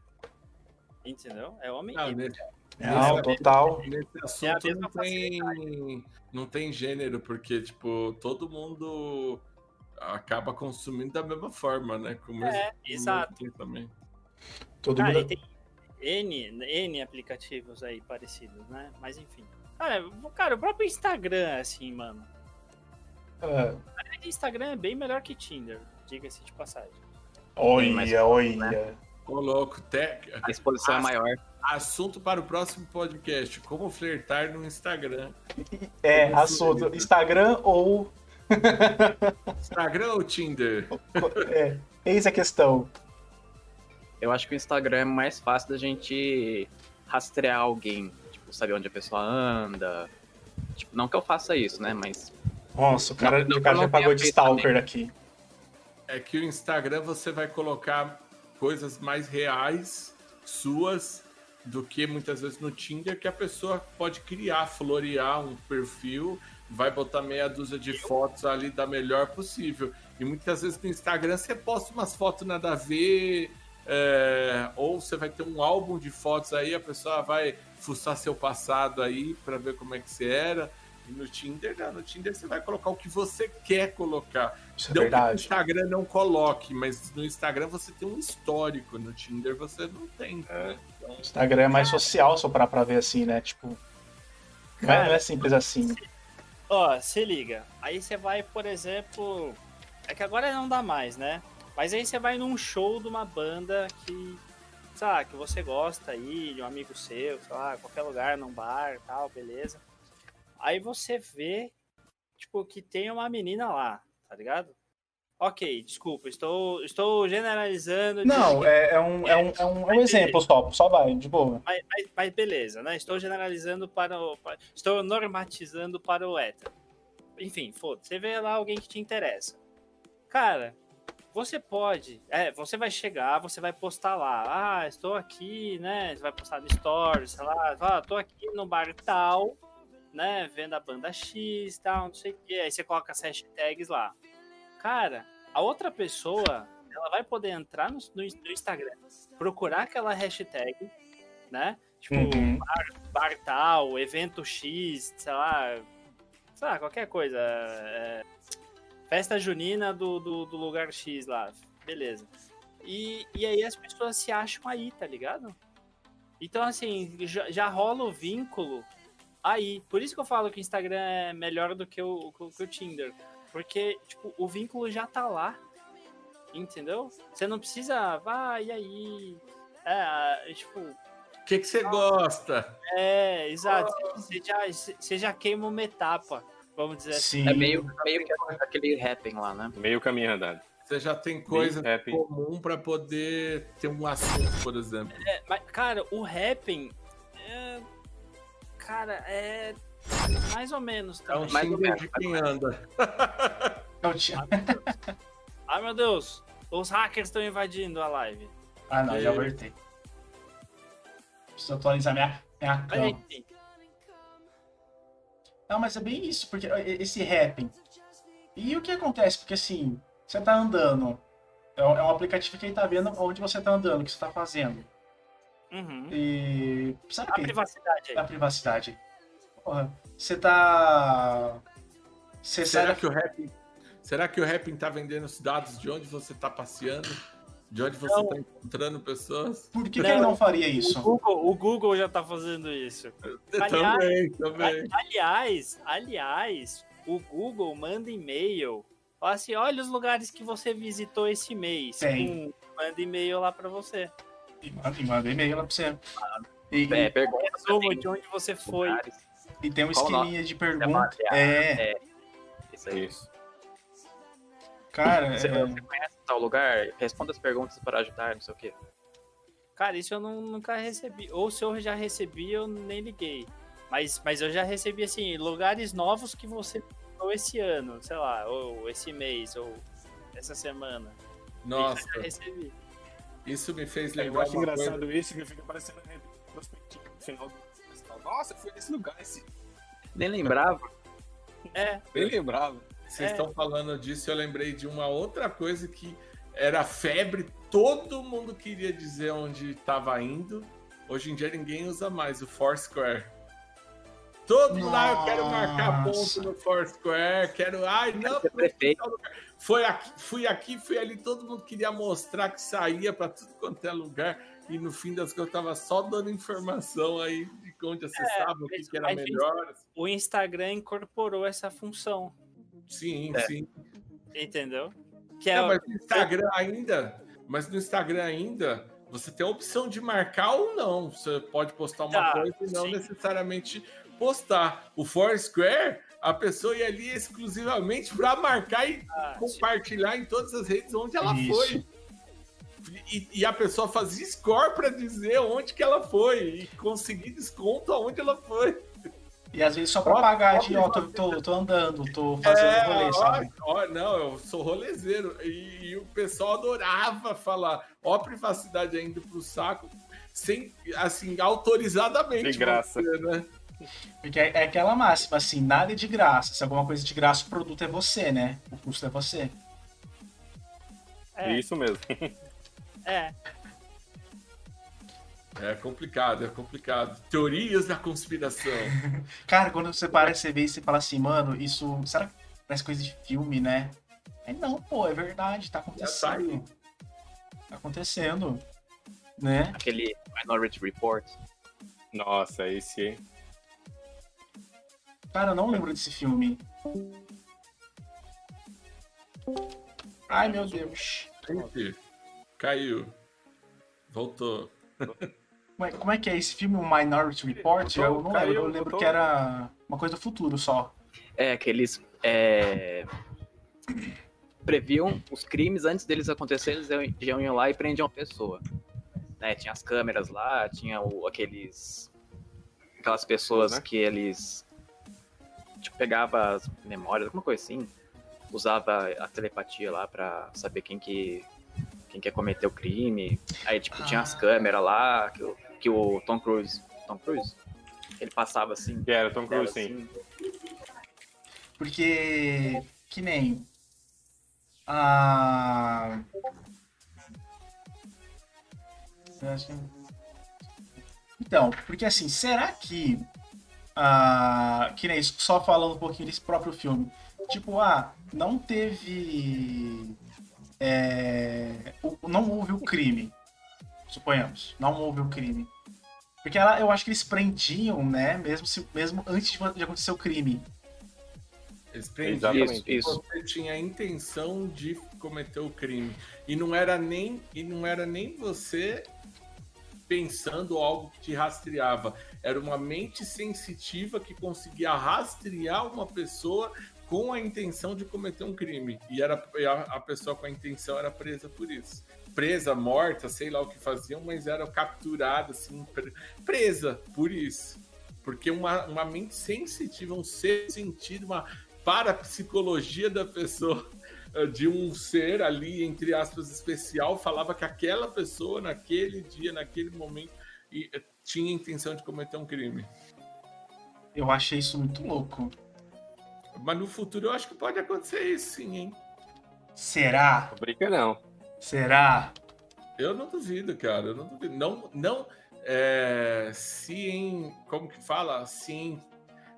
Entendeu? É homem Não, e mulher. nesse, Não, total. nesse É assunto mesma não tem, não tem gênero, porque, tipo, todo mundo acaba consumindo da mesma forma, né? Com o mesmo, É, exato. mesmo pensamento. Todo Cara, e mundo. tem, N, N aplicativos aí parecidos, né? Mas enfim. Cara, cara, o próprio Instagram, assim, mano. Ah, O Instagram é bem melhor que Tinder, diga-se de passagem. olha, mais olha. né? Ô, louco, te... A exposição é Ah, maior. assunto para o próximo podcast: como flertar no Instagram. É, assunto. Instagram ou. Instagram ou Tinder? É, eis a questão. Eu acho que o Instagram é mais fácil da gente rastrear alguém. Tipo, saber onde a pessoa anda. Tipo, não que eu faça isso, né? Mas Nossa, o cara, Não, o cara já pagou de stalker aqui. É que o Instagram você vai colocar coisas mais reais suas do que muitas vezes no Tinder, que a pessoa pode criar, florear um perfil, vai botar meia dúzia de fotos ali da melhor possível. E muitas vezes no Instagram você posta umas fotos nada a ver, é, ou você vai ter um álbum de fotos aí, a pessoa vai fuçar seu passado aí para ver como é que você era. E no Tinder, não, no Tinder você vai colocar o que você quer colocar. Isso é Não que no verdade. Instagram não coloque, mas no Instagram você tem um histórico, no Tinder você não tem. né? Então, O Instagram é mais social, só parar pra ver assim, né? Tipo. Não é, não é simples assim. Ó, se liga. Aí você vai, por exemplo. É que agora não dá mais, né? Mas aí você vai num show de uma banda que. Sabe, que você gosta aí, de um amigo seu, sei lá, qualquer lugar, num bar e tal, beleza. Aí você vê, tipo, que tem uma menina lá, tá ligado? Ok, desculpa, estou, estou generalizando. Não, de- é, é um, é, um, é, um, é um exemplo só, só vai, de boa. mas, mas- mas beleza, né? Estou generalizando para o. para- estou normatizando para o hétero. Enfim, foda-se. Você vê lá alguém que te interessa. Cara, você pode. É, você vai chegar, você vai postar lá. Ah, estou aqui, né? Você vai postar no stories, sei lá. Ah, estou aqui no bar tal, né? Vendo a banda X tal, não sei o quê. Aí você coloca as hashtags lá. Cara, a outra pessoa, ela vai poder entrar no, no no Instagram, procurar aquela hashtag, né? Tipo, Uhum. bar tal, evento X, sei lá, sei lá, qualquer coisa. é, festa junina do, do, do lugar X lá, beleza. E, e aí as pessoas se acham aí, tá ligado? Então, assim, já, já rola o vínculo aí. Por isso que eu falo que o Instagram é melhor do que o, que o Tinder. Porque, tipo, o vínculo já tá lá. Entendeu? Você não precisa, vai, e aí? É, tipo, O que, que você gosta? é, exato. Você já, você já queima uma etapa, vamos dizer assim. Sim. é meio, meio que aquele rapping lá, né? Meio caminho andado. Você já tem coisa comum para poder ter um assunto, por exemplo. É, mas, cara, o rapping. é, cara, é. Mais ou menos. É um. Mais ou menos, de quem anda. Eu tinha- Ai, meu Deus. Os hackers estão invadindo a live. Ah, não, já voltei. Preciso atualizar minha, minha cama. enfim. Não, mas é bem isso, porque esse rapping. E o que acontece? Porque assim, você tá andando. É um é um aplicativo que ele tá vendo onde você tá andando, o que você tá fazendo. Uhum. E. Sabe o A que? privacidade aí. A privacidade. Porra, você tá. Você Será sai que o rap, será que o rapping tá vendendo os dados de onde você tá passeando? De onde você Não. tá encontrando pessoas? Por que, que ele não faria O isso? Google, o Google já tá fazendo isso. Aliás- também, também. Aliás, aliás, o Google manda e-mail. Fala assim: olha os lugares que você visitou esse mês. Tem. Manda e-mail lá pra você. E manda, e manda e-mail lá pra você. E, e- É, pergunta Resumo de onde você foi. e tem um Qual esqueminha de É pergunta. baseado, É, Isso aí. Isso. cara. Você, é- você conhece tal lugar? Responda as perguntas para ajudar, não sei o quê. Cara, isso eu não- nunca recebi. Ou se eu já recebi, eu nem liguei. Mas, mas eu já recebi, assim, lugares novos que você visitou esse ano, sei lá, ou esse mês, ou essa semana. Nossa, eu já recebi. Isso me fez Eu lembrar acho uma engraçado coisa. isso que fica parecendo retrospectivo no final do festival. Nossa, foi nesse lugar esse. Nem lembrava. É, Bem lembrava. Vocês É. estão falando disso, eu lembrei de uma outra coisa que era febre, todo mundo queria dizer onde estava indo. Hoje em dia ninguém usa mais o Foursquare. Todo mundo lá, eu quero marcar ponto no Foursquare, quero. Ai, não, foi aqui, fui aqui, fui ali, todo mundo queria mostrar que saía para tudo quanto é lugar. E no fim das contas, eu tava só dando informação aí de onde acessava, o que, que era melhor. O Instagram incorporou essa função, Sim, É. sim. entendeu? Que é, Não, mas no Instagram ainda, mas no Instagram ainda, você tem a opção de marcar ou não. Você pode postar uma Tá, coisa e não sim. necessariamente postar. O Foursquare, a pessoa ia ali exclusivamente para marcar e ah, compartilhar em todas as redes onde ela Isso. foi. E, e a pessoa fazia score para dizer onde que ela foi e conseguir desconto aonde ela foi. E às vezes só pra Ó, pagar ó, de, ó, tô, tô, tô andando, tô fazendo É, rolê, ó, sabe? ó, não, eu sou rolezeiro. E, e o pessoal adorava falar, ó, a privacidade ainda pro saco, sem, assim, autorizadamente. De graça. dizer, né? Porque é, é aquela máxima, assim, nada é de graça. Se alguma coisa é de graça, o produto é você, né? O custo é você. é, Isso mesmo. é. É complicado, é complicado. Teorias da conspiração. Cara, quando você para, você vê e você fala assim, mano, isso. Será que parece coisa de filme, né? É não, pô, é verdade, tá tá acontecendo. Tá acontecendo. Né? Aquele Minority Report. Nossa, esse. Cara, eu não lembro desse filme. Ai, meu Deus. Caiu. Voltou. Como é, como é que é esse filme, o Minority Report? Eu não lembro, eu lembro que era uma coisa do futuro só. É, que eles é, previam os crimes antes deles acontecerem, eles já iam lá e prendiam a pessoa. Né, tinha as câmeras lá, tinha o- aqueles. aquelas pessoas Né? que eles. Tipo, pegava as memórias, alguma coisa assim. Usava a telepatia lá pra saber quem que. quem que cometeu o crime. Aí, tipo, tinha as Ah. câmeras lá, que, o- que o Tom Cruise. Tom Cruise? Ele passava assim. Que era Tom Cruise, sim. assim, Porque. Que nem. A. Que- Então, porque assim, será que. Ah, que nem isso, só falando um pouquinho desse próprio filme. Tipo, ah, não teve. é, o- não houve o crime. Suponhamos. Não houve o crime. Porque ela, eu acho que eles prendiam, né? Mesmo, se, mesmo antes de, de acontecer o crime. Eles prendiam Exatamente. Você tinha a intenção de cometer o crime e não era nem e não era nem você pensando algo que te rastreava era uma mente sensitiva que conseguia rastrear uma pessoa com a intenção de cometer um crime. E era a, pessoa com a intenção era presa por isso. Presa morta sei lá o que faziam mas era capturada assim pre- presa por isso. Porque uma, uma mente sensitiva um ser sentido uma parapsicologia da pessoa, de um ser ali, entre aspas, especial, falava que aquela pessoa, naquele dia, naquele momento, tinha intenção de cometer um crime. Eu achei isso muito louco. Mas no futuro eu acho que pode acontecer isso sim, hein? Será? Não brinca não. Será? Eu não duvido, cara. Eu não duvido. Não, não. É, cien, como que fala? Cien,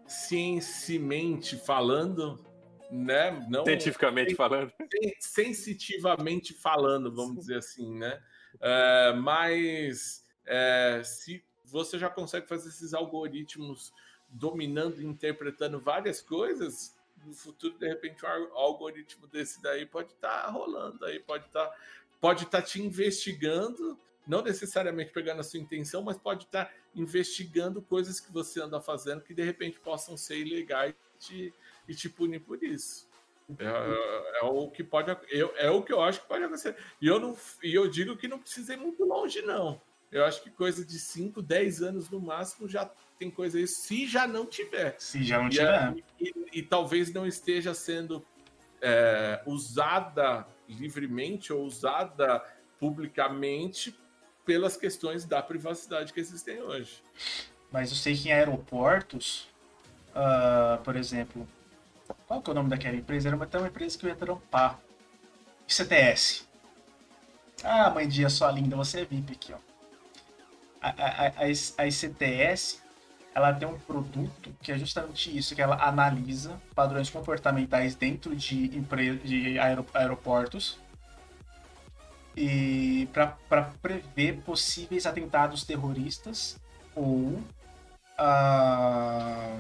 ciencimente falando, né? Não, Cientificamente falando. sen- sensitivamente falando, vamos dizer assim, né? É, mas é, se você já consegue fazer esses algoritmos dominando e interpretando várias coisas, no futuro, de repente, um al- algoritmo desse daí pode estar rolando aí, pode estar pode estar te investigando, não necessariamente pegando a sua intenção, mas pode estar investigando coisas que você anda fazendo que de repente possam ser ilegais e te, e te punir por isso. É, é o que pode eu, é o que eu acho que pode acontecer. E eu não e eu digo que não precisa ir muito longe não. Eu acho que coisa de 5, 10 anos no máximo já tem coisa aí, se já não tiver. Se já não E, tiver. a- e- e talvez não esteja sendo é, usada livremente ou usada publicamente pelas questões da privacidade que existem hoje. Mas eu sei que em aeroportos, ah, por exemplo, qual que é o nome daquela empresa? Era uma, até uma empresa que eu ia trampar. CTS. Ah, mãe dia sua linda, você é VIP aqui, ó. A, a, a, a ICTS, ela tem um produto que é justamente isso, que ela analisa padrões comportamentais dentro de, de aero... aeroportos e para prever possíveis atentados terroristas ou, uh,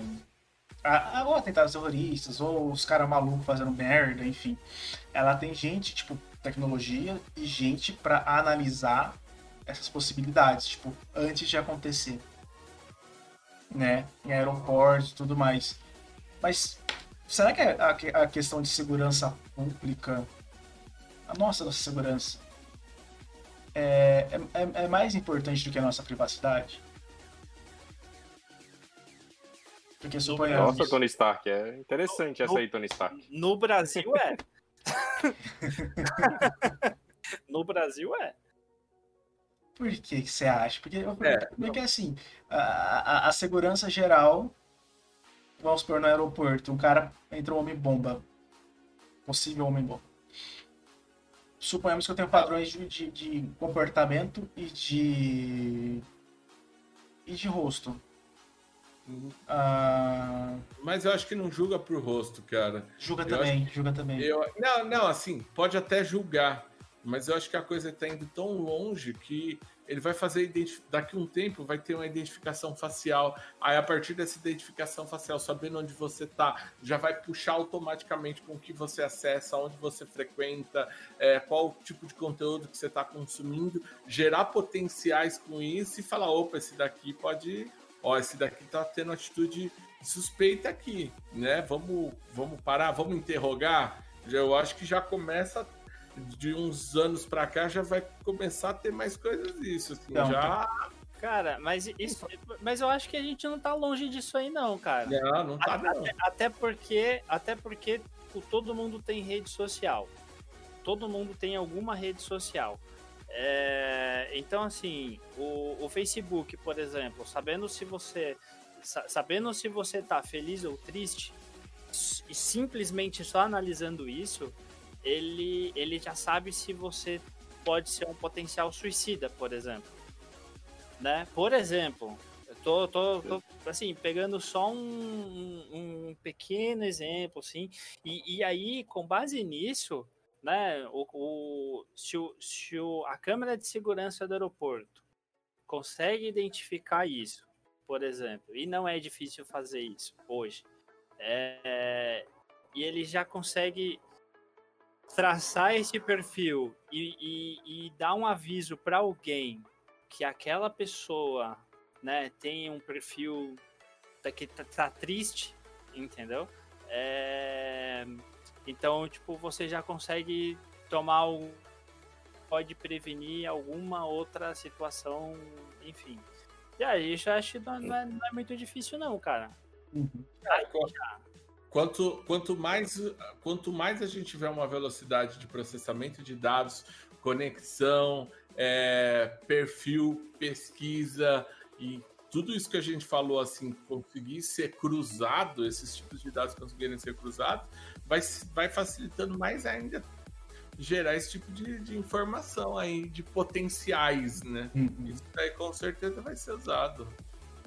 ou atentados terroristas ou os caras malucos fazendo merda, enfim. Ela tem gente, tipo, tecnologia e gente para analisar essas possibilidades, tipo, antes de acontecer. Né? Em aeroportos e tudo mais. Mas será que a, a questão de segurança pública, a nossa, nossa segurança, é, é, é mais importante do que a nossa privacidade? Porque suponhamos... Nossa, Tony Stark, é interessante no, essa aí, Tony Stark. No Brasil é. no Brasil é. Por que, que você acha? Porque, é, porque assim, a, a, a, segurança geral, vamos supor no aeroporto, um cara entra um homem-bomba. Possível homem-bomba. Suponhamos que eu tenho padrões de, de, de comportamento e de. e de rosto. Ah, Mas eu acho que não julga por rosto, cara. Julga eu também, que... julga também. Eu... Não, não, assim, pode até julgar. Mas eu acho que a coisa está indo tão longe que ele vai fazer daqui a um tempo vai ter uma identificação facial. Aí a partir dessa identificação facial, sabendo onde você está, já vai puxar automaticamente com o que você acessa, onde você frequenta, é, qual tipo de conteúdo que você está consumindo, gerar potenciais com isso e falar, opa, esse daqui pode ó, esse daqui tá tendo atitude suspeita aqui, né? Vamos, vamos parar, vamos interrogar. Eu acho que já começa de uns anos para cá já vai começar a ter mais coisas disso, assim, então, já Cara, mas isso, mas eu acho que a gente não tá longe disso aí não, cara. Não, não tá até, não. Até porque, até porque todo mundo tem rede social. Todo mundo tem alguma rede social. É, então, assim, o, o, Facebook, por exemplo, sabendo se você sabendo se você está feliz ou triste, e simplesmente só analisando isso, ele, ele já sabe se você pode ser um potencial suicida, por exemplo. Né? Por exemplo, eu tô, tô, tô assim, pegando só um, um pequeno exemplo, assim, e, e aí, com base nisso, né, o, o, se, o, se o, a câmera de segurança do aeroporto consegue identificar isso, por exemplo, e não é difícil fazer isso hoje, é, e ele já consegue traçar esse perfil e, e, e dar um aviso para alguém que aquela pessoa né, tem um perfil que tá, tá triste, entendeu? É, então, tipo, você já consegue tomar o pode prevenir alguma outra situação, enfim. E aí, eu acho que não, não, é, não é, muito difícil não, cara. Uhum. Aí, quanto, quanto, mais, quanto mais a gente tiver uma velocidade de processamento de dados, conexão, é, perfil, pesquisa e tudo isso que a gente falou, assim, conseguir ser cruzado, esses tipos de dados conseguirem ser cruzados, vai, vai facilitando mais ainda gerar esse tipo de, de informação aí, de potenciais, né? Uhum. Isso aí com certeza vai ser usado.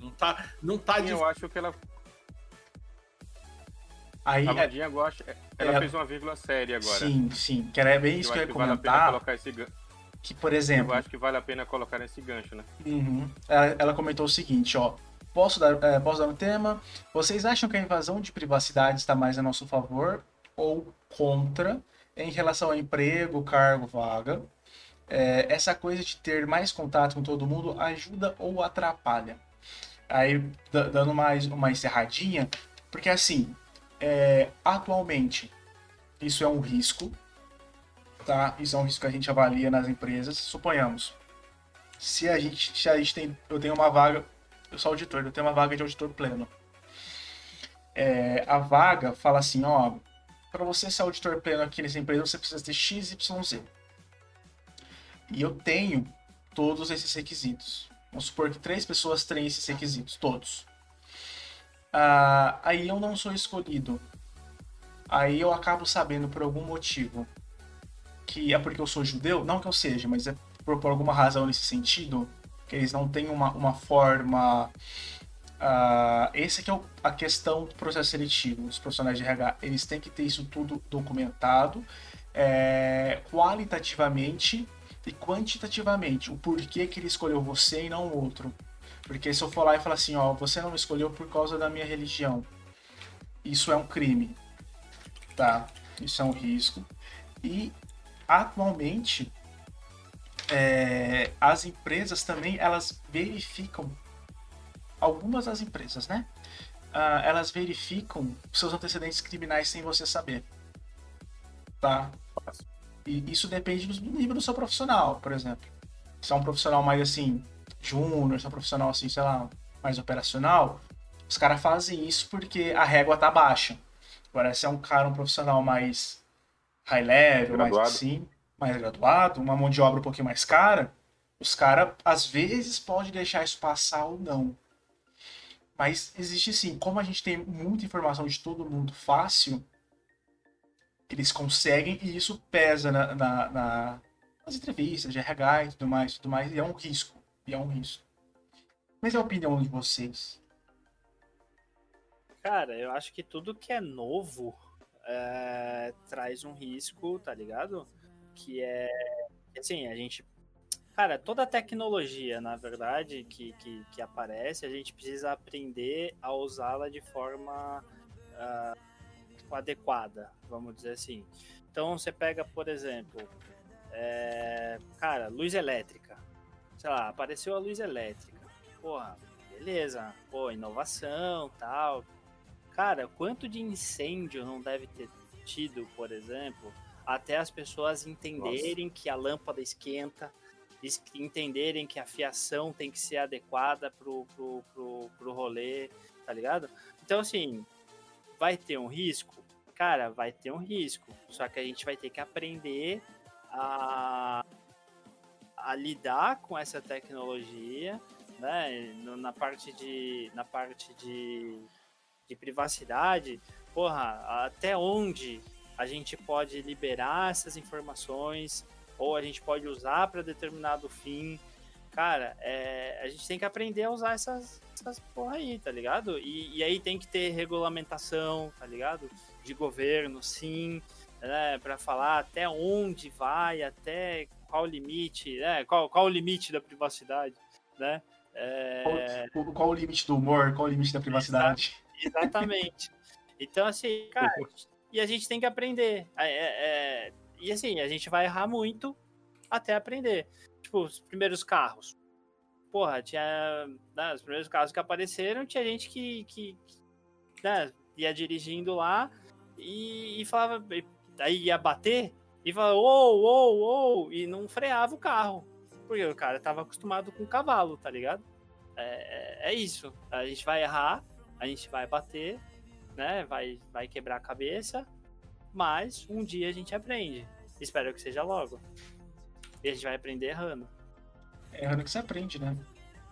Não tá, não tá Sim, de... Eu acho que ela. Aí, a Vandinha é... gosta. Ela é... fez uma vírgula séria agora. Sim, sim. Que era bem isso que eu ia comentar. Vale a esse que, por exemplo. Eu acho que vale a pena colocar nesse gancho, né? Uhum. Ela, ela, comentou o seguinte, ó. Posso dar, é, posso dar um tema? Vocês acham que a invasão de privacidade está mais a nosso favor ou contra em relação ao emprego, cargo, vaga. É, essa coisa de ter mais contato com todo mundo ajuda ou atrapalha? Aí, dando mais uma encerradinha, porque assim, é, atualmente, isso é um risco, tá? Isso é um risco que a gente avalia nas empresas. Suponhamos, se a gente, se a gente tem, eu tenho uma vaga, eu sou auditor, eu tenho uma vaga de auditor pleno. É, a vaga fala assim, ó, para você ser auditor pleno aqui nessa empresa, você precisa ter XYZ. E eu tenho todos esses requisitos. Vamos supor que três pessoas têm esses requisitos, todos. Ah, aí eu não sou escolhido. Aí eu acabo sabendo por algum motivo que é porque eu sou judeu, não que eu seja, mas é por, por alguma razão nesse sentido, que eles não têm uma, uma forma ah, esse que é o- a questão do processo seletivo. Os profissionais de RH, eles têm que ter isso tudo documentado, é, qualitativamente e quantitativamente. O porquê que ele escolheu você e não outro. Porque se eu for lá e falar assim, ó, você não me escolheu por causa da minha religião, isso é um crime, tá? Isso é um risco. E atualmente é, as empresas também elas verificam algumas das empresas, né? Ah, elas verificam seus antecedentes criminais sem você saber, tá? E isso depende do nível do seu profissional, por exemplo. Se é um profissional mais assim júnior, se é um profissional assim, sei lá, mais operacional, os caras fazem isso porque a régua tá baixa. Agora, se é um cara, um profissional mais high level, mais Graduado. assim, mais graduado, uma mão de obra um pouquinho mais cara, os caras, às vezes, podem deixar isso passar ou não. Mas existe sim, como a gente tem muita informação de todo mundo fácil, eles conseguem e isso pesa na, na- na- nas entrevistas de RH e tudo mais, tudo mais, e é um risco. E é um risco. Mas é a opinião de vocês. Cara, eu acho que tudo que é novo é, traz um risco, tá ligado? Que é. Assim, a gente. Cara, toda tecnologia, na verdade, que, que, que aparece, a gente precisa aprender a usá-la de forma ah, adequada, vamos dizer assim. Então, você pega, por exemplo, é, cara, luz elétrica. Sei lá, apareceu a luz elétrica. Porra, beleza. Pô, inovação, tal. Cara, quanto de incêndio não deve ter tido, por exemplo, até as pessoas entenderem que a lâmpada esquenta, es- entenderem que a fiação tem que ser adequada pro, pro, pro, pro rolê, tá ligado? Então, assim, vai ter um risco? Cara, vai ter um risco. Só que a gente vai ter que aprender a, a lidar com essa tecnologia, né? Na parte de, na parte de, de privacidade, porra, até onde a gente pode liberar essas informações ou a gente pode usar para determinado fim. Cara, é, a gente tem que aprender a usar essas, essas porra aí, tá ligado? E, e aí tem que ter regulamentação, tá ligado? De governo, sim, né? Para falar até onde vai, até qual limite, né? Qual, qual o limite da privacidade, né? É, Qual, qual o limite do humor? Qual o limite da privacidade? Exatamente. Então, assim, cara, e a gente tem que aprender. É, é, é, e assim, a gente vai errar muito até aprender. Tipo, os primeiros carros. Porra, tinha. Né, os primeiros carros que apareceram, tinha gente que, que né, ia dirigindo lá e, e falava. e- Aí ia bater e falava, uou, uou, uou, e não freava o carro. Porque o cara tava acostumado com cavalo, tá ligado? É, é, é isso. A gente vai errar, a gente vai bater, né? Vai, vai quebrar a cabeça, mas um dia a gente aprende. Espero que seja logo. E a gente vai aprender errando. É errando que você aprende, né?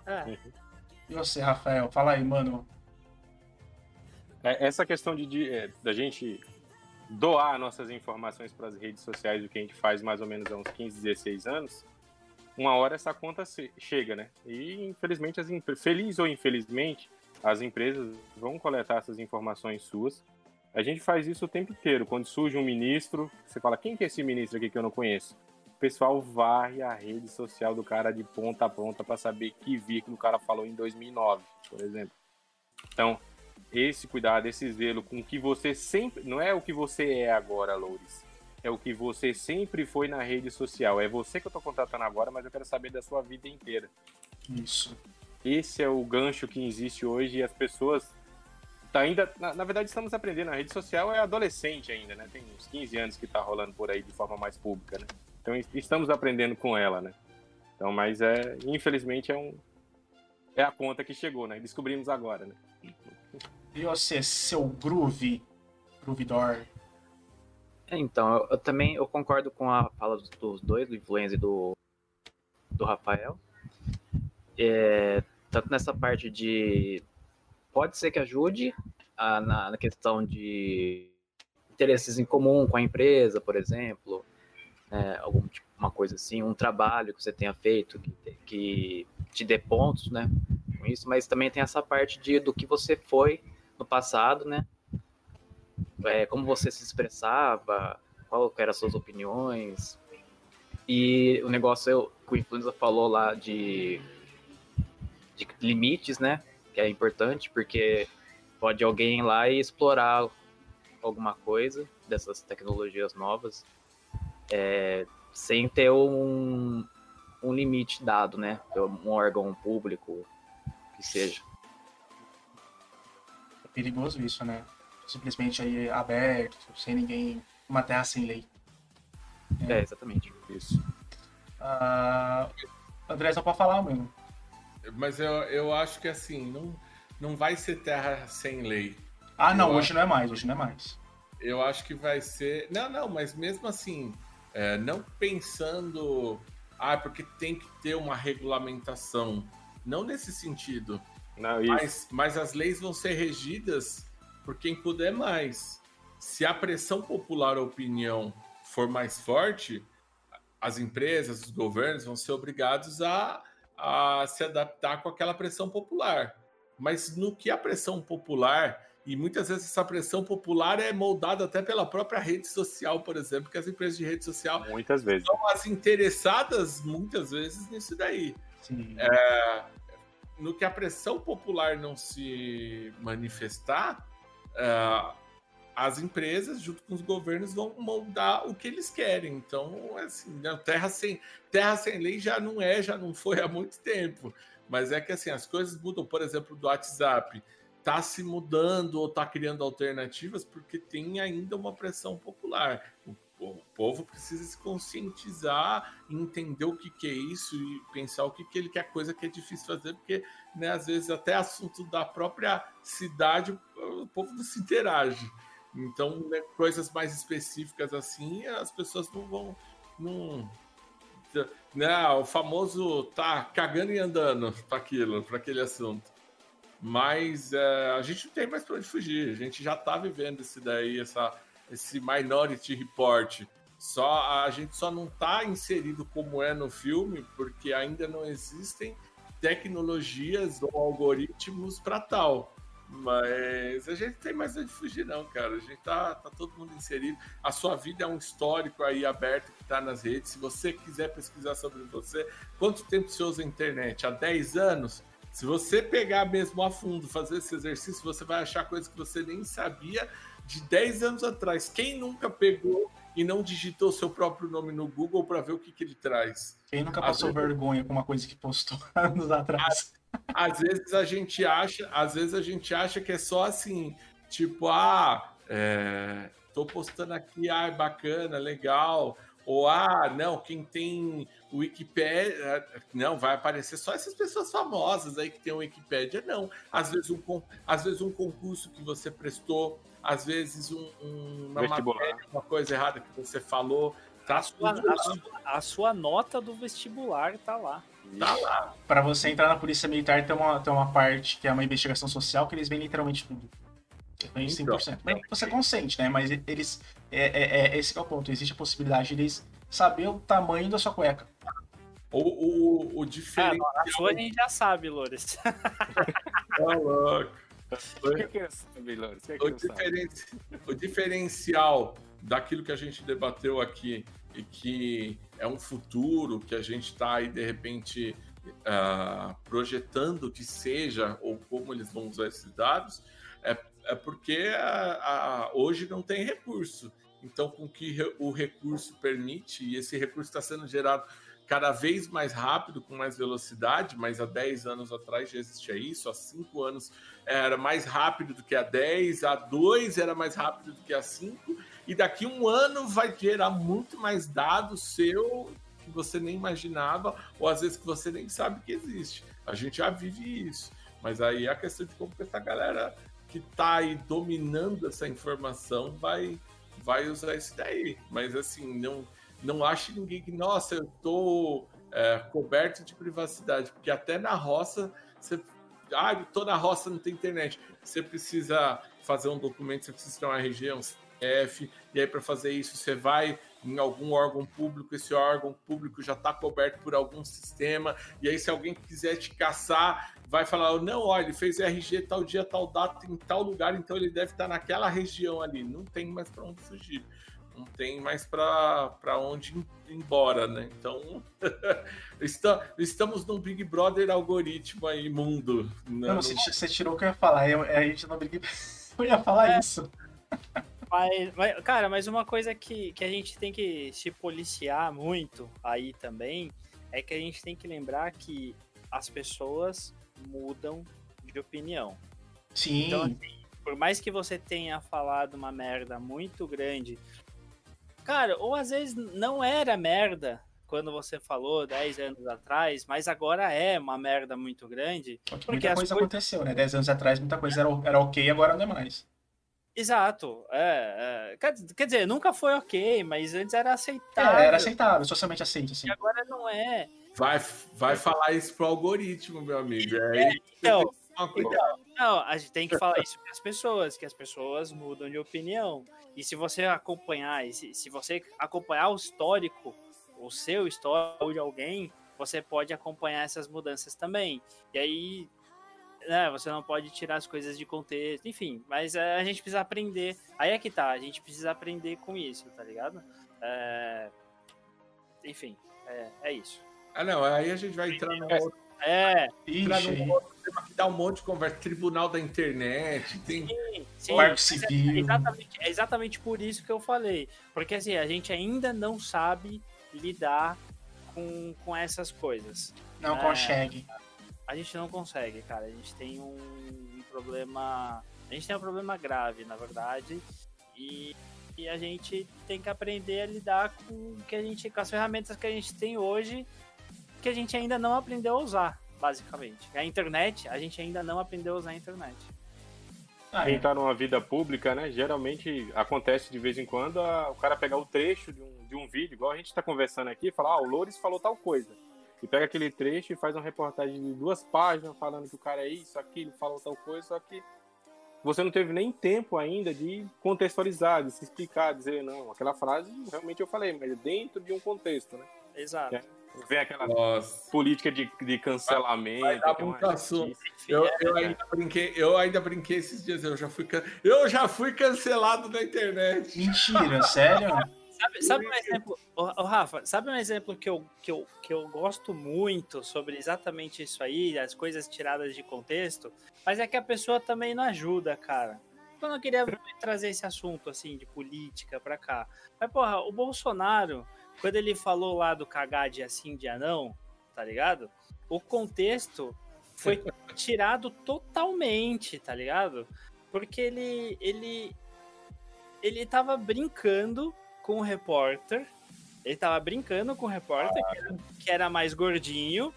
É, E você, Rafael? Fala aí, mano. É, Essa questão de, de, é, da gente doar nossas informações para as redes sociais, o que a gente faz mais ou menos há uns 15, 16 anos, uma hora essa conta chega, né? E infelizmente, as feliz ou infelizmente, as empresas vão coletar essas informações suas. A gente faz isso o tempo inteiro. Quando surge um ministro, você fala, quem que é esse ministro aqui que eu não conheço? O pessoal varre a rede social do cara de ponta a ponta para saber que vírgula o cara falou em 2009, por exemplo. Então, esse cuidado, esse zelo com o que você sempre. Não é o que você é agora, Loures. É o que você sempre foi na rede social. É você que eu tô contratando agora, mas eu quero saber da sua vida inteira. Isso. Esse é o gancho que existe hoje e as pessoas. Tá ainda, na, na verdade, estamos aprendendo. A rede social é adolescente ainda, né? Tem uns 15 anos que tá rolando por aí de forma mais pública, né? Então es- estamos aprendendo com ela, né? Então, mas é. Infelizmente é um. É a conta que chegou, né? Descobrimos agora, né? Você, seu groove, groovidor? É, Então, eu, eu também eu concordo com a fala dos, dos dois, do Influenza e do, do Rafael. É, tanto nessa parte de. Pode ser que ajude a- na, na questão de interesses em comum com a empresa, por exemplo, né, algum tipo, coisa assim, um trabalho que você tenha feito que, que te dê pontos, né? com isso, mas também tem essa parte de do que você foi no passado, né? É, como você se expressava, qual eram as suas opiniões. E o negócio que o Influenza falou lá de, de limites, né? Que é importante, porque pode alguém lá e explorar alguma coisa dessas tecnologias novas é, sem ter um, um limite dado, né? Um órgão público que seja. Perigoso isso, né? Simplesmente aí aberto, sem ninguém, uma terra sem lei. É, é exatamente. Isso. Uh, André, só pra falar, mano. Mas eu, eu acho que assim, não, não vai ser terra sem lei. Ah, não, eu hoje acho... não é mais, hoje não é mais. Eu acho que vai ser. Não, não, mas mesmo assim, é, não pensando, ah, porque tem que ter uma regulamentação. Não nesse sentido. Não, mas, mas as leis vão ser regidas por quem puder mais. Se a pressão popular, a opinião for mais forte, as empresas, os governos vão ser obrigados a, a se adaptar com aquela pressão popular. Mas no que a pressão popular, e muitas vezes essa pressão popular é moldada até pela própria rede social, por exemplo, que as empresas de rede social muitas vezes são as interessadas muitas vezes nisso daí. É, no que a pressão popular não se manifestar, é, as empresas, junto com os governos, vão moldar o que eles querem. Então, assim, né, terra sem, terra sem lei já não é, já não foi há muito tempo. Mas é que assim, as coisas mudam, por exemplo, do WhatsApp está se mudando ou está criando alternativas porque tem ainda uma pressão popular. O, o povo precisa se conscientizar, entender o que, que é isso e pensar o que, que ele quer, coisa que é difícil fazer, porque né, às vezes até assunto da própria cidade o povo não se interage. Então, né, coisas mais específicas assim, as pessoas não vão. Não, né, o famoso tá cagando e andando para aquilo, para aquele assunto. Mas é, a gente não tem mais para onde fugir. A gente já está vivendo esse daí, essa, esse Minority Report. Só a gente só não está inserido como é no filme porque ainda não existem tecnologias ou algoritmos para tal. Mas a gente tem mais onde fugir, não, cara. A gente tá, tá todo mundo inserido. A sua vida é um histórico aí aberto que tá nas redes. Se você quiser pesquisar sobre você, quanto tempo você usa a internet? Há 10 anos? Se você pegar mesmo a fundo, fazer esse exercício, você vai achar coisas que você nem sabia de 10 anos atrás. Quem nunca pegou e não digitou seu próprio nome no Google para ver o que, que ele traz? Quem nunca passou Às vergonha vezes... com uma coisa que postou anos atrás? às vezes a gente acha, às vezes a gente acha que é só assim, tipo, ah, é, tô postando aqui, ah, é bacana, legal. Ou, ah, não, quem tem o Wikipedia, não, vai aparecer só essas pessoas famosas aí que tem o Wikipedia. Não, às vezes um, às vezes um concurso que você prestou, às vezes um, um, uma matéria, uma coisa errada que você falou, tá a sua, a sua, a sua nota do vestibular tá lá. Tá lá. Para você entrar na Polícia Militar, tem uma, tem uma parte que é uma investigação social que eles veem literalmente tudo. Vem 100%. Então, você consente, né? Mas eles. É, é, é, esse é o ponto. Existe a possibilidade de eles saber o tamanho da sua cueca. O, o, o diferencial. Ah, a sua a gente já sabe, Loures. Tá louco. O, o diferencial daquilo que a gente debateu aqui e que é um futuro que a gente está aí de repente uh, projetando que seja ou como eles vão usar esses dados, é, é porque a, a, hoje não tem recurso. Então, com que o recurso permite, e esse recurso está sendo gerado cada vez mais rápido, com mais velocidade, mas há 10 anos atrás já existia isso, há 5 anos era mais rápido do que há 10, há 2 era mais rápido do que há 5, e daqui um ano vai gerar muito mais dados seu que você nem imaginava, ou às vezes que você nem sabe que existe. A gente já vive isso. Mas aí é a questão de como essa galera que está aí dominando essa informação vai, vai usar isso daí. Mas assim, não, não ache ninguém que, nossa, eu estou é, coberto de privacidade, porque até na roça você. Ah, eu tô na roça, não tem internet. Você precisa fazer um documento, você precisa ter um RG, um F, e aí para fazer isso você vai em algum órgão público, esse órgão público já está coberto por algum sistema, e aí se alguém quiser te caçar, vai falar, não, olha, ele fez RG tal dia, tal data, em tal lugar, então ele deve estar naquela região ali. Não tem mais para onde fugir. Não tem mais para onde ir embora, né? Então, estamos num Big Brother algoritmo aí, mundo. Né? Não, você, você tirou o que eu ia falar. Eu, a gente no Big Eu ia falar é. isso. Mas, mas, cara, mas uma coisa que, que a gente tem que se policiar muito aí também é que a gente tem que lembrar que as pessoas mudam de opinião. Sim. Então, assim, por mais que você tenha falado uma merda muito grande, cara, ou às vezes não era merda quando você falou 10 anos atrás, mas agora é uma merda muito grande. Porque muita coisa aconteceu, né? 10 anos atrás muita coisa era, era ok, agora não é mais. Exato. É, é. Quer, quer, dizer, nunca foi ok, mas antes era aceitável. É, era aceitável, socialmente aceito, assim. E agora não é. Vai, vai falar isso pro algoritmo, meu amigo. É, é então, então, não, a gente tem que falar isso para as pessoas, que as pessoas mudam de opinião. E se você acompanhar, se, se você acompanhar o histórico, o seu histórico de alguém, você pode acompanhar essas mudanças também. E aí né, você não pode tirar as coisas de contexto, enfim, mas é, a gente precisa aprender. Aí é que tá, a gente precisa aprender com isso, tá ligado? É... Enfim, é, é, isso. Ah, não, aí a gente vai entrar no outro. É, outro tema que dá um monte de conversa, tribunal da internet, tem. Sim, sim, é Civil. É exatamente, é exatamente por isso que eu falei. Porque assim, a gente ainda não sabe lidar com, com essas coisas. Não é, consegue a gente não consegue, cara. A gente tem um, um problema. A gente tem um problema grave, na verdade. E, e a gente tem que aprender a lidar com que a gente, com as ferramentas que a gente tem hoje, que a gente ainda não aprendeu a usar, basicamente. A internet, a gente ainda não aprendeu a usar a internet. Ah, Quem tá numa vida pública, né? Geralmente acontece de vez em quando a, o cara pegar o trecho de um, de um vídeo, igual a gente tá conversando aqui, e falar, ah, o Loures falou tal coisa e pega aquele trecho e faz uma reportagem de duas páginas falando que o cara é isso, aquilo, falou tal coisa, só que você não teve nem tempo ainda de contextualizar, de se explicar, dizer, não, aquela frase realmente eu falei, mas dentro de um contexto, né? Exato. É, vem aquela Nossa. política de, de cancelamento. Vai, vai é eu, eu, ainda brinquei, eu ainda brinquei esses dias, eu já fui, eu já fui cancelado na internet. Mentira, sério? Sabe, sabe um exemplo, oh, oh, Rafa, sabe um exemplo que eu, que, eu, que eu gosto muito sobre exatamente isso aí, as coisas tiradas de contexto, mas é que a pessoa também não ajuda, cara. Eu não queria trazer esse assunto, assim, de política pra cá. Mas, porra, o Bolsonaro, quando ele falou lá do cagar de assim, de anão, tá ligado? O contexto foi tirado totalmente, tá ligado? Porque ele, ele, ele tava brincando com o repórter. Ele tava brincando com o repórter, que, era, que, era, mais gordinho.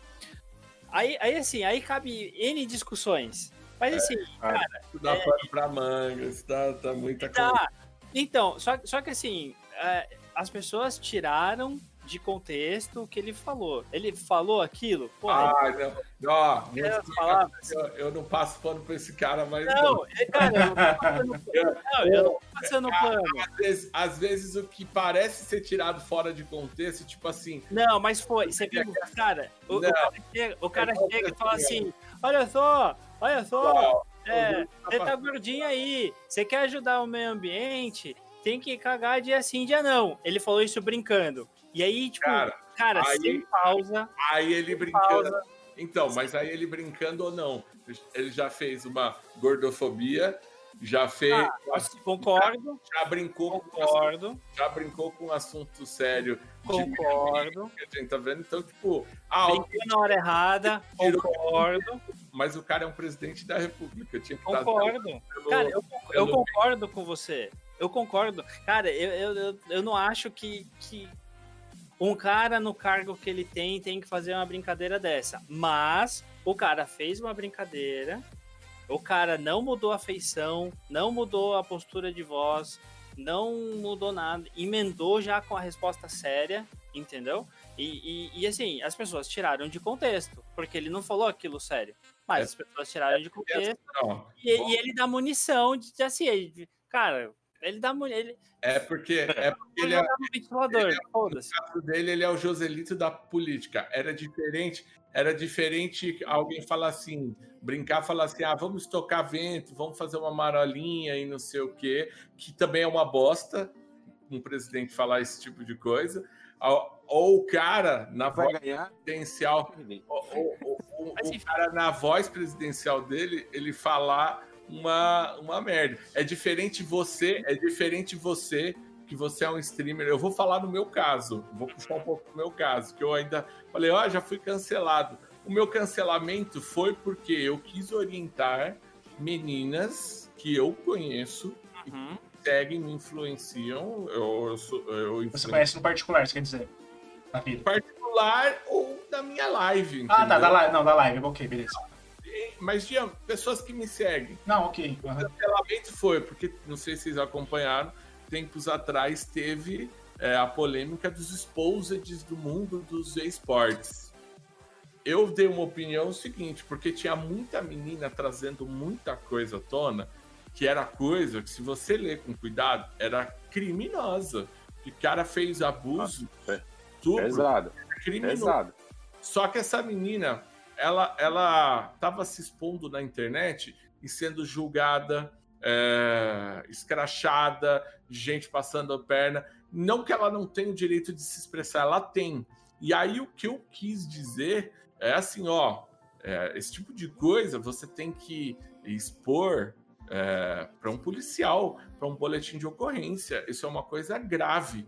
Aí, aí, assim, aí cabe N discussões. Mas é, assim, cara. Isso dá é, pano pra mangas, tá, tá muita coisa. Então, só, só que assim, é, as pessoas tiraram de contexto o que ele falou. Ele falou aquilo? Pô, ah, ele... não. Ó, eu, eu, não passo pano pra esse cara, mas. Não, é, cara, eu não tô passando pano. Não, eu não tô passando pano. Às vezes, às vezes o que parece ser tirado fora de contexto, tipo assim. Não, mas foi. Você viu, cara, o, não, o cara chega, o cara chega e fala assim: olha só, olha só. É, você tá gordinho aí, você quer ajudar o meio ambiente, tem que cagar dia sim, dia não. Ele falou isso brincando. E aí, tipo, cara, cara aí, sem pausa. Aí ele brincando. Pausa. Então, mas aí ele brincando ou não? Ele já fez uma gordofobia, já fez. Ah, concordo. Já, já brincou concordo. Com, já brincou com um assunto sério. Concordo. Que a gente tá vendo. Então, tipo. Ah, Brinquei na hora errada. Concordo. Mas o cara é um presidente da República. Tinha que concordo. Pelo, cara, eu, eu concordo com você. Eu concordo. Cara, eu, eu, eu, não acho que, que um cara no cargo que ele tem tem que fazer uma brincadeira dessa. Mas o cara fez uma brincadeira, o cara não mudou a feição, não mudou a postura de voz, não mudou nada, emendou já com a resposta séria, entendeu? E, e, e assim, as pessoas tiraram de contexto, porque ele não falou aquilo sério. Mas é, as pessoas tiraram de contexto. É, e, e, ele dá munição de, de assim, cara, Ele dá mulher. Ele, É porque, é porque ele ele é, no ventilador. Foda-se. caso dele, ele é o Joselito da política. Era diferente, era diferente alguém falar assim, brincar, falar assim, ah, vamos estocar vento, vamos fazer uma marolinha e não sei o quê, que também é uma bosta um presidente falar esse tipo de coisa. Ou, ou o cara na Vai voz ganhar. presidencial, ou- ou- ou- o, cara na voz presidencial dele, ele falar uma, uma merda. É diferente você, é diferente você que você é um streamer. Eu vou falar no meu caso, vou puxar um pouco do meu caso, que eu ainda falei, ó, já fui cancelado. O meu cancelamento foi porque eu quis orientar meninas que eu conheço, Uhum. seguem, me influenciam. Eu, eu, sou- eu Você influencio conhece no particular, você quer dizer? Na vida. particular ou da minha live. Ah, tá, entendeu? da live. Não, da live. Ok, beleza. Mas, Jean, pessoas que me seguem. Não, ok. aham. cancelamento foi, porque não sei se vocês acompanharam, tempos atrás teve é, a polêmica dos exposeds do mundo dos esportes. Eu dei uma opinião seguinte, porque tinha muita menina trazendo muita coisa à tona, que era coisa que, se você ler com cuidado, era criminosa. Que o cara fez abuso, é. tudo, Pesado, criminoso. pesado. Só que essa menina, ela, ela tava se expondo na internet e sendo julgada, é, escrachada, gente passando a perna. Não que ela não tenha o direito de se expressar, ela tem. E aí o que eu quis dizer é assim, ó, é, esse tipo de coisa você tem que expor para um policial, para um boletim de ocorrência. Isso é uma coisa grave.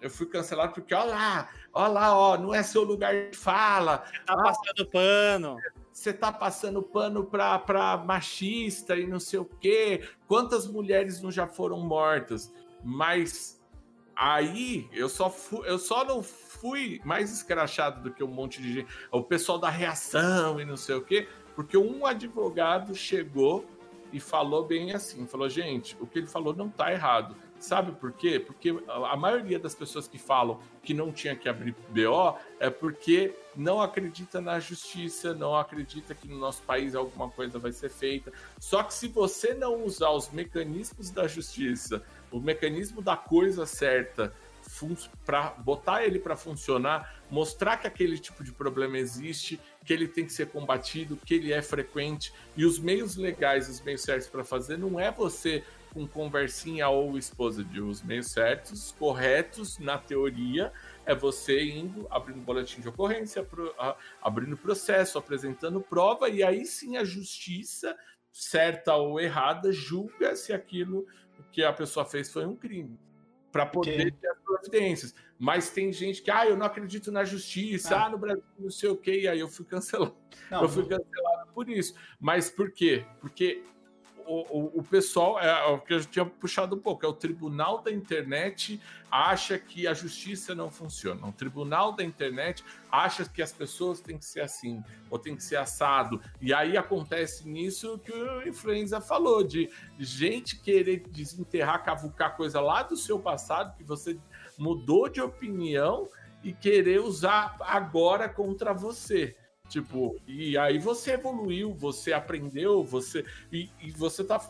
Eu fui cancelado porque, ó lá, ó lá, ó, não é seu lugar de fala. Tá passando pano. Você tá passando pano pra, pra machista e não sei o quê. Quantas mulheres não já foram mortas? Mas aí eu só, fui, eu só não fui mais escrachado do que um monte de gente. O pessoal da reação e não sei o quê, porque um advogado chegou e falou bem assim: falou, gente, o que ele falou não tá errado. Sabe por quê? Porque a maioria das pessoas que falam que não tinha que abrir BO é porque não acredita na justiça, não acredita que no nosso país alguma coisa vai ser feita. Só que se você não usar os mecanismos da justiça, o mecanismo da coisa certa, para botar ele para funcionar, mostrar que aquele tipo de problema existe, que ele tem que ser combatido, que ele é frequente e os meios legais, os meios certos para fazer não é você com conversinha ou esposa de os meios certos, corretos na teoria, é você indo, abrindo boletim de ocorrência, pro, a, abrindo processo, apresentando prova, e aí sim a justiça, certa ou errada, julga se aquilo que a pessoa fez foi um crime. Para poder ter as providências. Mas tem gente que, ah, eu não acredito na justiça, ah, ah no Brasil não sei o quê, e aí eu fui cancelado. Não, eu fui cancelado por isso. Mas por quê? Porque o, o, pessoal, é o que eu tinha puxado um pouco, é o tribunal da internet acha que a justiça não funciona. O tribunal da internet acha que as pessoas têm que ser assim, ou tem que ser assado. E aí acontece nisso que o Influenza falou, de gente querer desenterrar, cavucar coisa lá do seu passado, que você mudou de opinião e querer usar agora contra você. Tipo, e aí você evoluiu, você aprendeu, você. E, e, você tá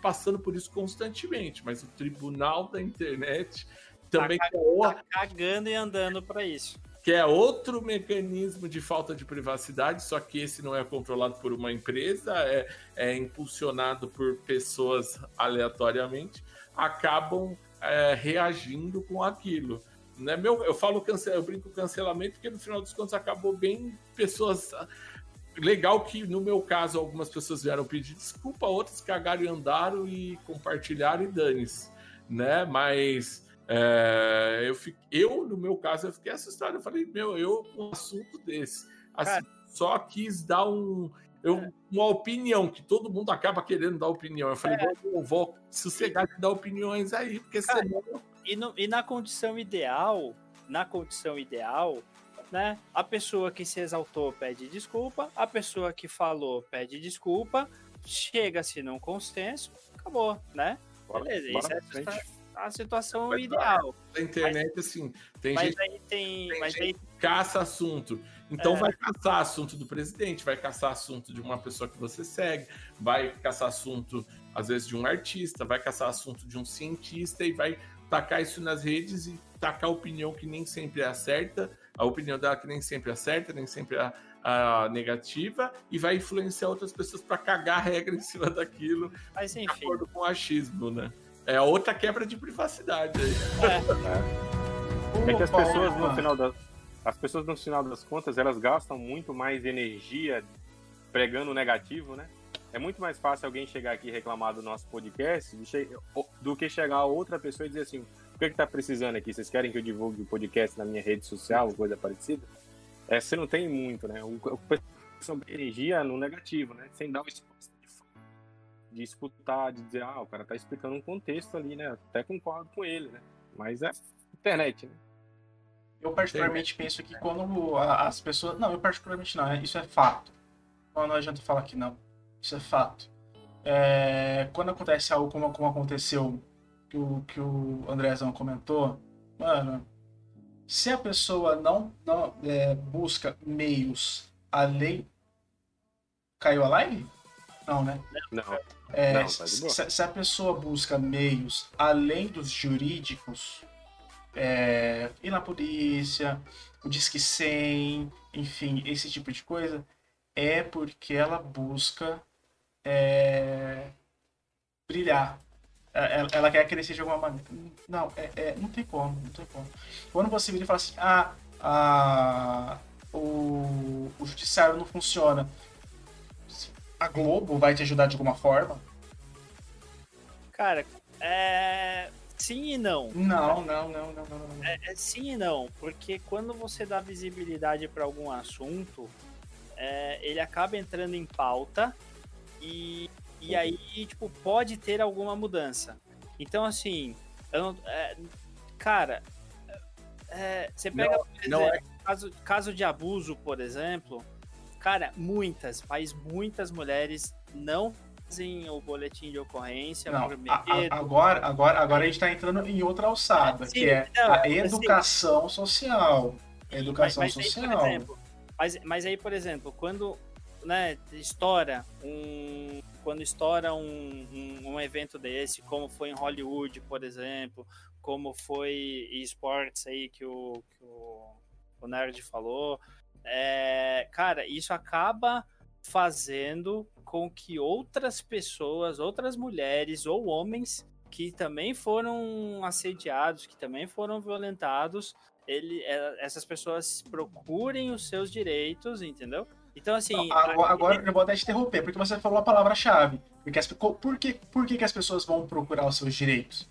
passando por isso constantemente, mas o tribunal da internet também tá, tá cagando e andando para isso. Que é outro mecanismo de falta de privacidade, só que esse não é controlado por uma empresa, é, é impulsionado por pessoas aleatoriamente, acabam é, reagindo com aquilo né? Meu, eu falo cancel, eu brinco cancelamento porque no final dos contos acabou bem pessoas legal que no meu caso algumas pessoas vieram pedir desculpa, outras cagaram e andaram e compartilharam e dane-se, né? Mas é, eu, eu no meu caso eu fiquei assustado, eu falei meu, eu um assunto desse, assim, só quis dar um eu, uma opinião, que todo mundo acaba querendo dar opinião. Eu falei, é. vou, vou sossegar de dar opiniões aí, porque Cara, senão e, no, e na condição ideal, na condição ideal, né? A pessoa que se exaltou pede desculpa, a pessoa que falou pede desculpa, chega-se num consenso, acabou, né? Bora, Beleza, bora isso é a situação mas, ideal. Na internet, mas, assim, tem mas gente, aí tem, tem mas gente aí... que caça assunto. Então É. vai caçar assunto do presidente, vai caçar assunto de uma pessoa que você segue, vai caçar assunto às vezes, de um artista, vai caçar assunto de um cientista e vai tacar isso nas redes e tacar a opinião que nem sempre é certa, a opinião dela que nem sempre é certa, nem sempre é a negativa, e vai influenciar outras pessoas para cagar a regra em cima daquilo, Mas de enfim. acordo com o achismo, né? É outra quebra de privacidade aí. É, É que as pessoas, no final das, as pessoas, no final das contas, elas gastam muito mais energia pregando o negativo, né? É muito mais fácil alguém chegar aqui e reclamar do nosso podcast do, que chegar a outra pessoa e dizer assim: o que, que tá precisando aqui? Vocês querem que eu divulgue o podcast na minha rede social, coisa parecida? É, você não tem muito, né? O, o gasta energia no negativo, né? Sem dar o espaço de, de escutar, de dizer, ah, o cara tá explicando um contexto ali, né? Até concordo com ele, né? Mas é internet, né? Eu particularmente penso que quando as pessoas. Não, eu particularmente não, é- isso é fato. Não, não adianta falar que não. Isso é fato. É, quando acontece algo como, como aconteceu, que o, que o Andrezão comentou, mano, se a pessoa não, não é, busca meios além. Caiu a live? Não, né? Não. É, Não, tá se, se a pessoa busca meios além dos jurídicos, é, ir na polícia, o Disque 100, enfim, esse tipo de coisa, é porque ela busca é, brilhar. É, Ela, ela quer crescer de alguma maneira. Não, é, é- não tem como, não tem como. Quando você vira e fala assim, ah, ah, o, o judiciário não funciona, a Globo vai te ajudar de alguma forma? cara, é. Sim e não. Não, não, não, não, não, não. É, é sim e não, porque quando você dá visibilidade para algum assunto, é, ele acaba entrando em pauta e, e aí, tipo, pode ter alguma mudança. Então, assim, não- é, cara, é, você pega, por não é- caso, caso de abuso, por exemplo, cara, muitas, mas muitas mulheres não fazem o boletim de ocorrência Não, por a- medo. a- agora, agora, agora a gente está entrando em outra alçada, Sim, que é não, a assim- educação social. A educação mas, mas social. Aí, exemplo, mas, mas aí, por exemplo, quando né, estoura um. Quando estoura um, um, um evento desse, como foi em Hollywood, por exemplo, como foi esportes aí que o, que o, o Nerd falou, é, cara, isso acaba fazendo com que outras pessoas, outras mulheres ou homens que também foram assediados, que também foram violentados, ele, é, essas pessoas procurem os seus direitos, entendeu? Então, assim. Agora, a- agora eu vou até te interromper, porque você falou a palavra-chave. Porque as- por, que, por que, que as pessoas vão procurar os seus direitos?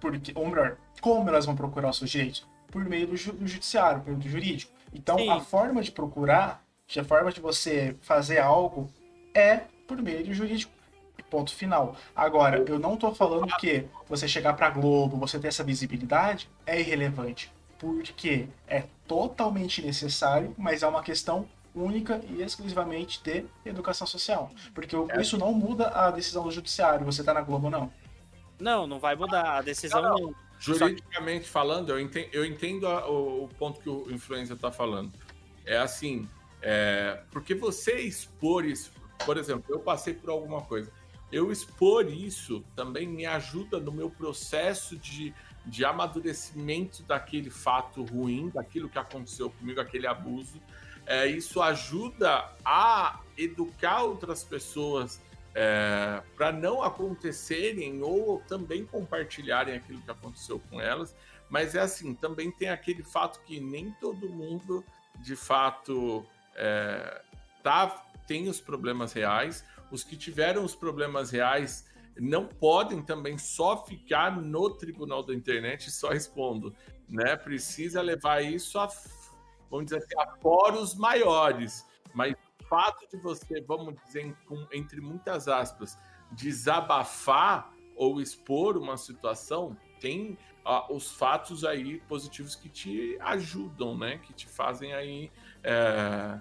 Porque, ou melhor, como elas vão procurar os seus direitos? Por meio do, ju- do judiciário, por meio do jurídico. Então, Sim. a forma de procurar, a forma de você fazer algo é por meio do jurídico. Ponto final. Agora, eu não tô falando que você chegar pra Globo, você ter essa visibilidade, é irrelevante. Porque é totalmente necessário, mas é uma questão única e exclusivamente de educação social. Porque É. isso não muda a decisão do judiciário, você tá na Globo ou não. Não, não vai mudar. A decisão Não, não. Juridicamente falando, eu entendo, eu entendo a- o, o ponto que o influencer está falando. É assim, é, porque você expor isso, por exemplo, eu passei por alguma coisa. Eu expor isso também me ajuda no meu processo de, de amadurecimento daquele fato ruim, daquilo que aconteceu comigo, aquele abuso. É, isso ajuda a educar outras pessoas para não acontecerem ou também compartilharem aquilo que aconteceu com elas. Mas é assim, também tem aquele fato que nem todo mundo, de fato, é, tá, tem os problemas reais. Os que tiveram os problemas reais não podem também só ficar no tribunal da internet só expondo, né? Precisa levar isso a, vamos dizer assim, a fóruns maiores. Mas o fato de você, vamos dizer, entre muitas aspas, desabafar ou expor uma situação, tem ah, os fatos aí positivos que te ajudam, né? Que te fazem aí é,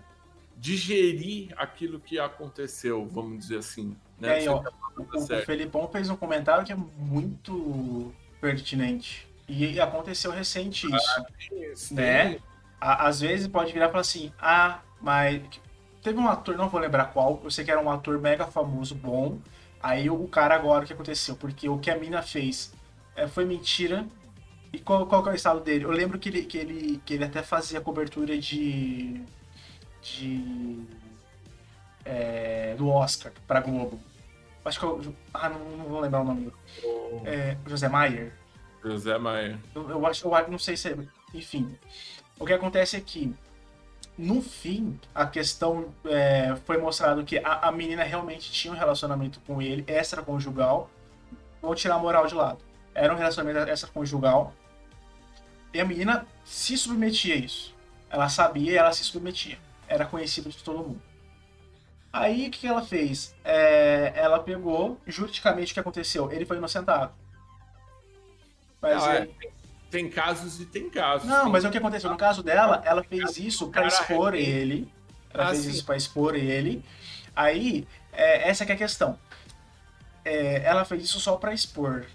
digerir aquilo que aconteceu, vamos dizer assim. Né? aí, ó, tá o, o. Felipão fez um comentário que é muito pertinente. E aconteceu recente isso. Sim, né? A- Às vezes pode virar e falar assim, ah, mas teve um ator, não vou lembrar qual, eu sei que era um ator mega famoso, bom, Aí o cara agora o que aconteceu? Porque o que a mina fez é, foi mentira. E qual, qual que é o estado dele? Eu lembro que ele, que ele, que ele até fazia cobertura de. de. é, do Oscar pra Globo. Acho que eu. Ah, não, não vou lembrar o nome. É, José Maier. José Maia. Eu, eu acho, eu não sei se é. Enfim. O que acontece é que, no fim, a questão é, foi mostrado que a, a menina realmente tinha um relacionamento com ele, extraconjugal. Vou tirar a moral de lado. Era um relacionamento extraconjugal. E a menina se submetia a isso. Ela sabia e ela se submetia. Era conhecido de todo mundo. Aí o que ela fez? É, ela pegou, juridicamente o que aconteceu? Ele foi inocentado. Mas Não, é, aí- tem, tem casos e tem casos. não, Tem- mas o que aconteceu? No caso dela, ela fez isso pra cara expor ele. Ela Ah, fez sim. isso pra expor ele. Aí, é, essa que é a questão. É, ela fez isso só pra expor.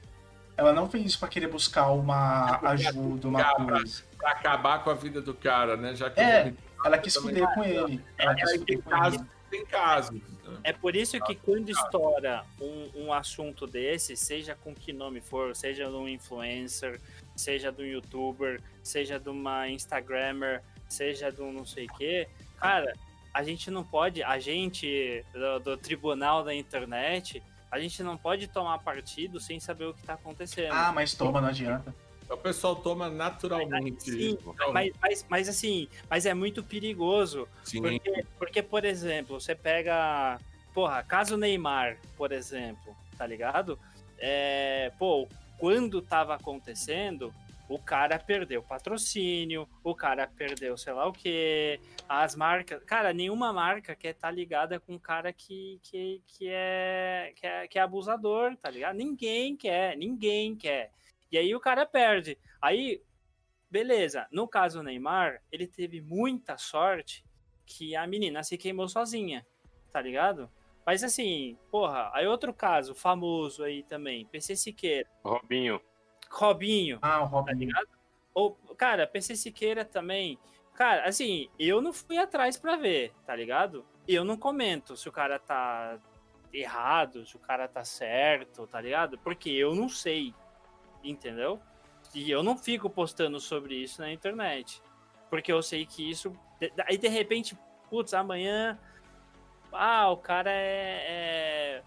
Ela não fez isso pra querer buscar uma ajuda, uma Cara, coisa. pra acabar com a vida do cara, né? Já que É, Ela quis fuder com ele. Ela quis Aí fuder tem com ele. casos, tem casos. É por isso que quando estoura um, um assunto desse, seja com que nome for, seja de um influencer, seja de um youtuber, seja de uma instagrammer, seja de um não sei o que, cara, a gente não pode, a gente do, do tribunal da internet, a gente não pode tomar partido sem saber o que tá acontecendo. Ah, mas toma, não adianta. O pessoal toma naturalmente. Sim, Então, mas, mas, mas assim, mas é muito perigoso. sim. Porque, porque, por exemplo, você pega. Porra, caso Neymar, por exemplo, tá ligado? É, pô, quando tava acontecendo, o cara perdeu patrocínio, o cara perdeu sei lá o quê, as marcas. Cara, nenhuma marca quer estar ligada com um cara que, que, que, é, que, é, que é abusador, tá ligado? Ninguém quer, ninguém quer. E aí o cara perde. Aí, beleza. No caso do Neymar, ele teve muita sorte que a menina se queimou sozinha, tá ligado? Mas assim, porra, aí outro caso famoso aí também, PC Siqueira, Robinho. Robinho, Ah, o tá Robin. ligado? Ou, cara, PC Siqueira também. Cara, assim, eu não fui atrás pra ver, tá ligado? Eu não comento se o cara tá errado, se o cara tá certo, tá ligado? Porque eu não sei, entendeu? E eu não fico postando sobre isso na internet. Porque eu sei que isso. Aí de repente, putz, amanhã. Ah, o cara é.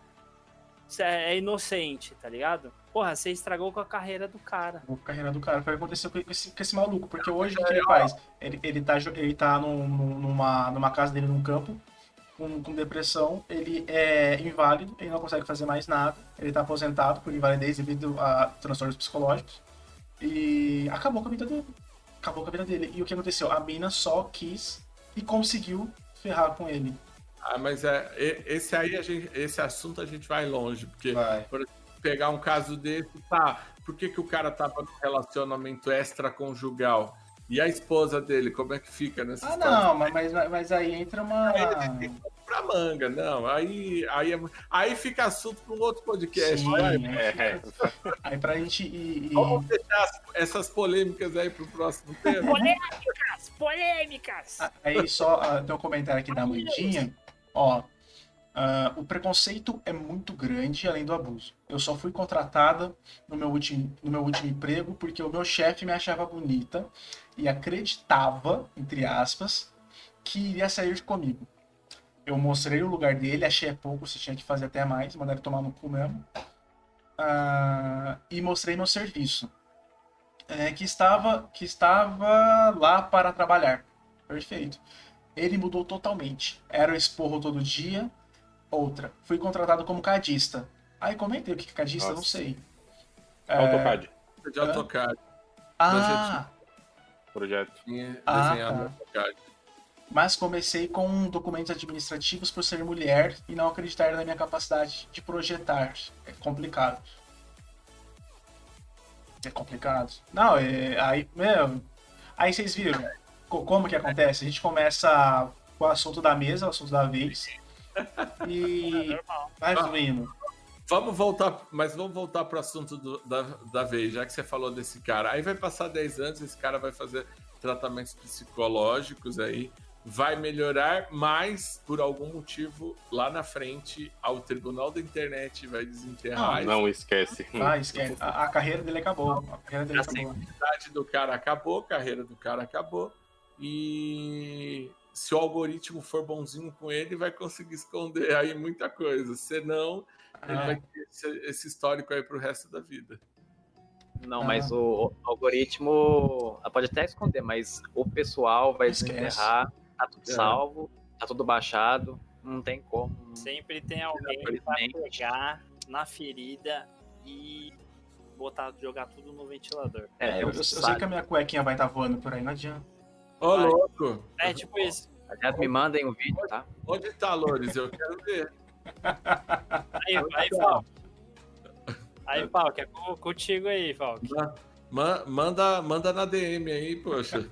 É, é inocente, tá ligado? Porra, você estragou com a carreira do cara. A carreira do cara. Foi o que aconteceu com esse, com esse maluco. Porque hoje o que ele faz? Ele, ele tá, ele tá num- num- numa, numa casa dele num campo, com, com depressão. Ele é inválido, ele não consegue fazer mais nada. Ele tá aposentado por invalidez devido a transtornos psicológicos. E acabou com a vida dele. Acabou com a vida dele. E o que aconteceu? A mina só quis e conseguiu ferrar com ele. Ah, mas é, esse aí, a gente, esse assunto a gente vai longe, porque Vai. pegar um caso desse, tá, por que, que o cara tava num relacionamento extraconjugal? E a esposa dele, como é que fica nessa Ah, não, mas, mas, mas aí entra uma. Pra manga, não. Aí, aí, é- aí fica assunto para um outro podcast. Sim, né? É, Aí pra gente ir. Vamos deixar as- essas polêmicas aí pro próximo tema. Polêmicas! Polêmicas! Aí só ah, tem um comentário aqui da Mandinha. Ó, ah, o preconceito é muito grande além do abuso. Eu só fui contratada no meu último, no meu último emprego porque o meu chefe me achava bonita e acreditava, entre aspas, que iria sair comigo. Eu mostrei o lugar dele, achei é pouco, você tinha que fazer até mais, mandaram tomar no cu mesmo. Ah, e mostrei meu serviço. É, que, estava, que estava lá para trabalhar. Perfeito. Ele mudou totalmente. Era o esporro todo dia. Outra, fui contratado como cadista. Aí comentei o que é cadista, não Nossa. sei. AutoCAD, De AutoCAD. Ah, projeto. Ah, desenhado tá. AutoCAD. mas comecei com documentos administrativos por ser mulher e não acreditar na minha capacidade de projetar. É complicado. É complicado. Não, é, aí, meu, aí vocês viram como que acontece? A gente começa com o assunto da mesa, o assunto da vez. E Normal. vai fluindo. Vamos voltar, mas vamos voltar pro assunto do- da, da vez, já que você falou desse cara. Aí vai passar 10 anos, esse cara vai fazer tratamentos psicológicos aí, vai melhorar, mas por algum motivo lá na frente ao tribunal da internet vai desenterrar. Ah, não esquece. Ah, esquece. A, a carreira dele acabou. A carreira dele acabou. A idade do cara acabou, a carreira do cara acabou. E se o algoritmo for bonzinho com ele, vai conseguir esconder aí muita coisa. Senão, ele Ah. vai ter esse, esse histórico aí pro resto da vida. Não, Ah. mas o, o algoritmo ela pode até esconder, mas o pessoal vai desenterrar, tá tudo É. salvo, tá tudo baixado, não tem como. Sempre tem alguém que vai Infelizmente. pegar na ferida e botar, jogar tudo no ventilador. É, eu, eu- eu sei que a minha cuequinha vai estar voando por aí, não adianta. Ô, Vai. louco! É tipo isso. Aliás, me mandem um vídeo, tá? Onde tá, Loures? Eu quero ver. Aí, aí Falk. Aí, Falk, é co- contigo aí, Falk. Ma- ma- manda, manda na DM aí, poxa.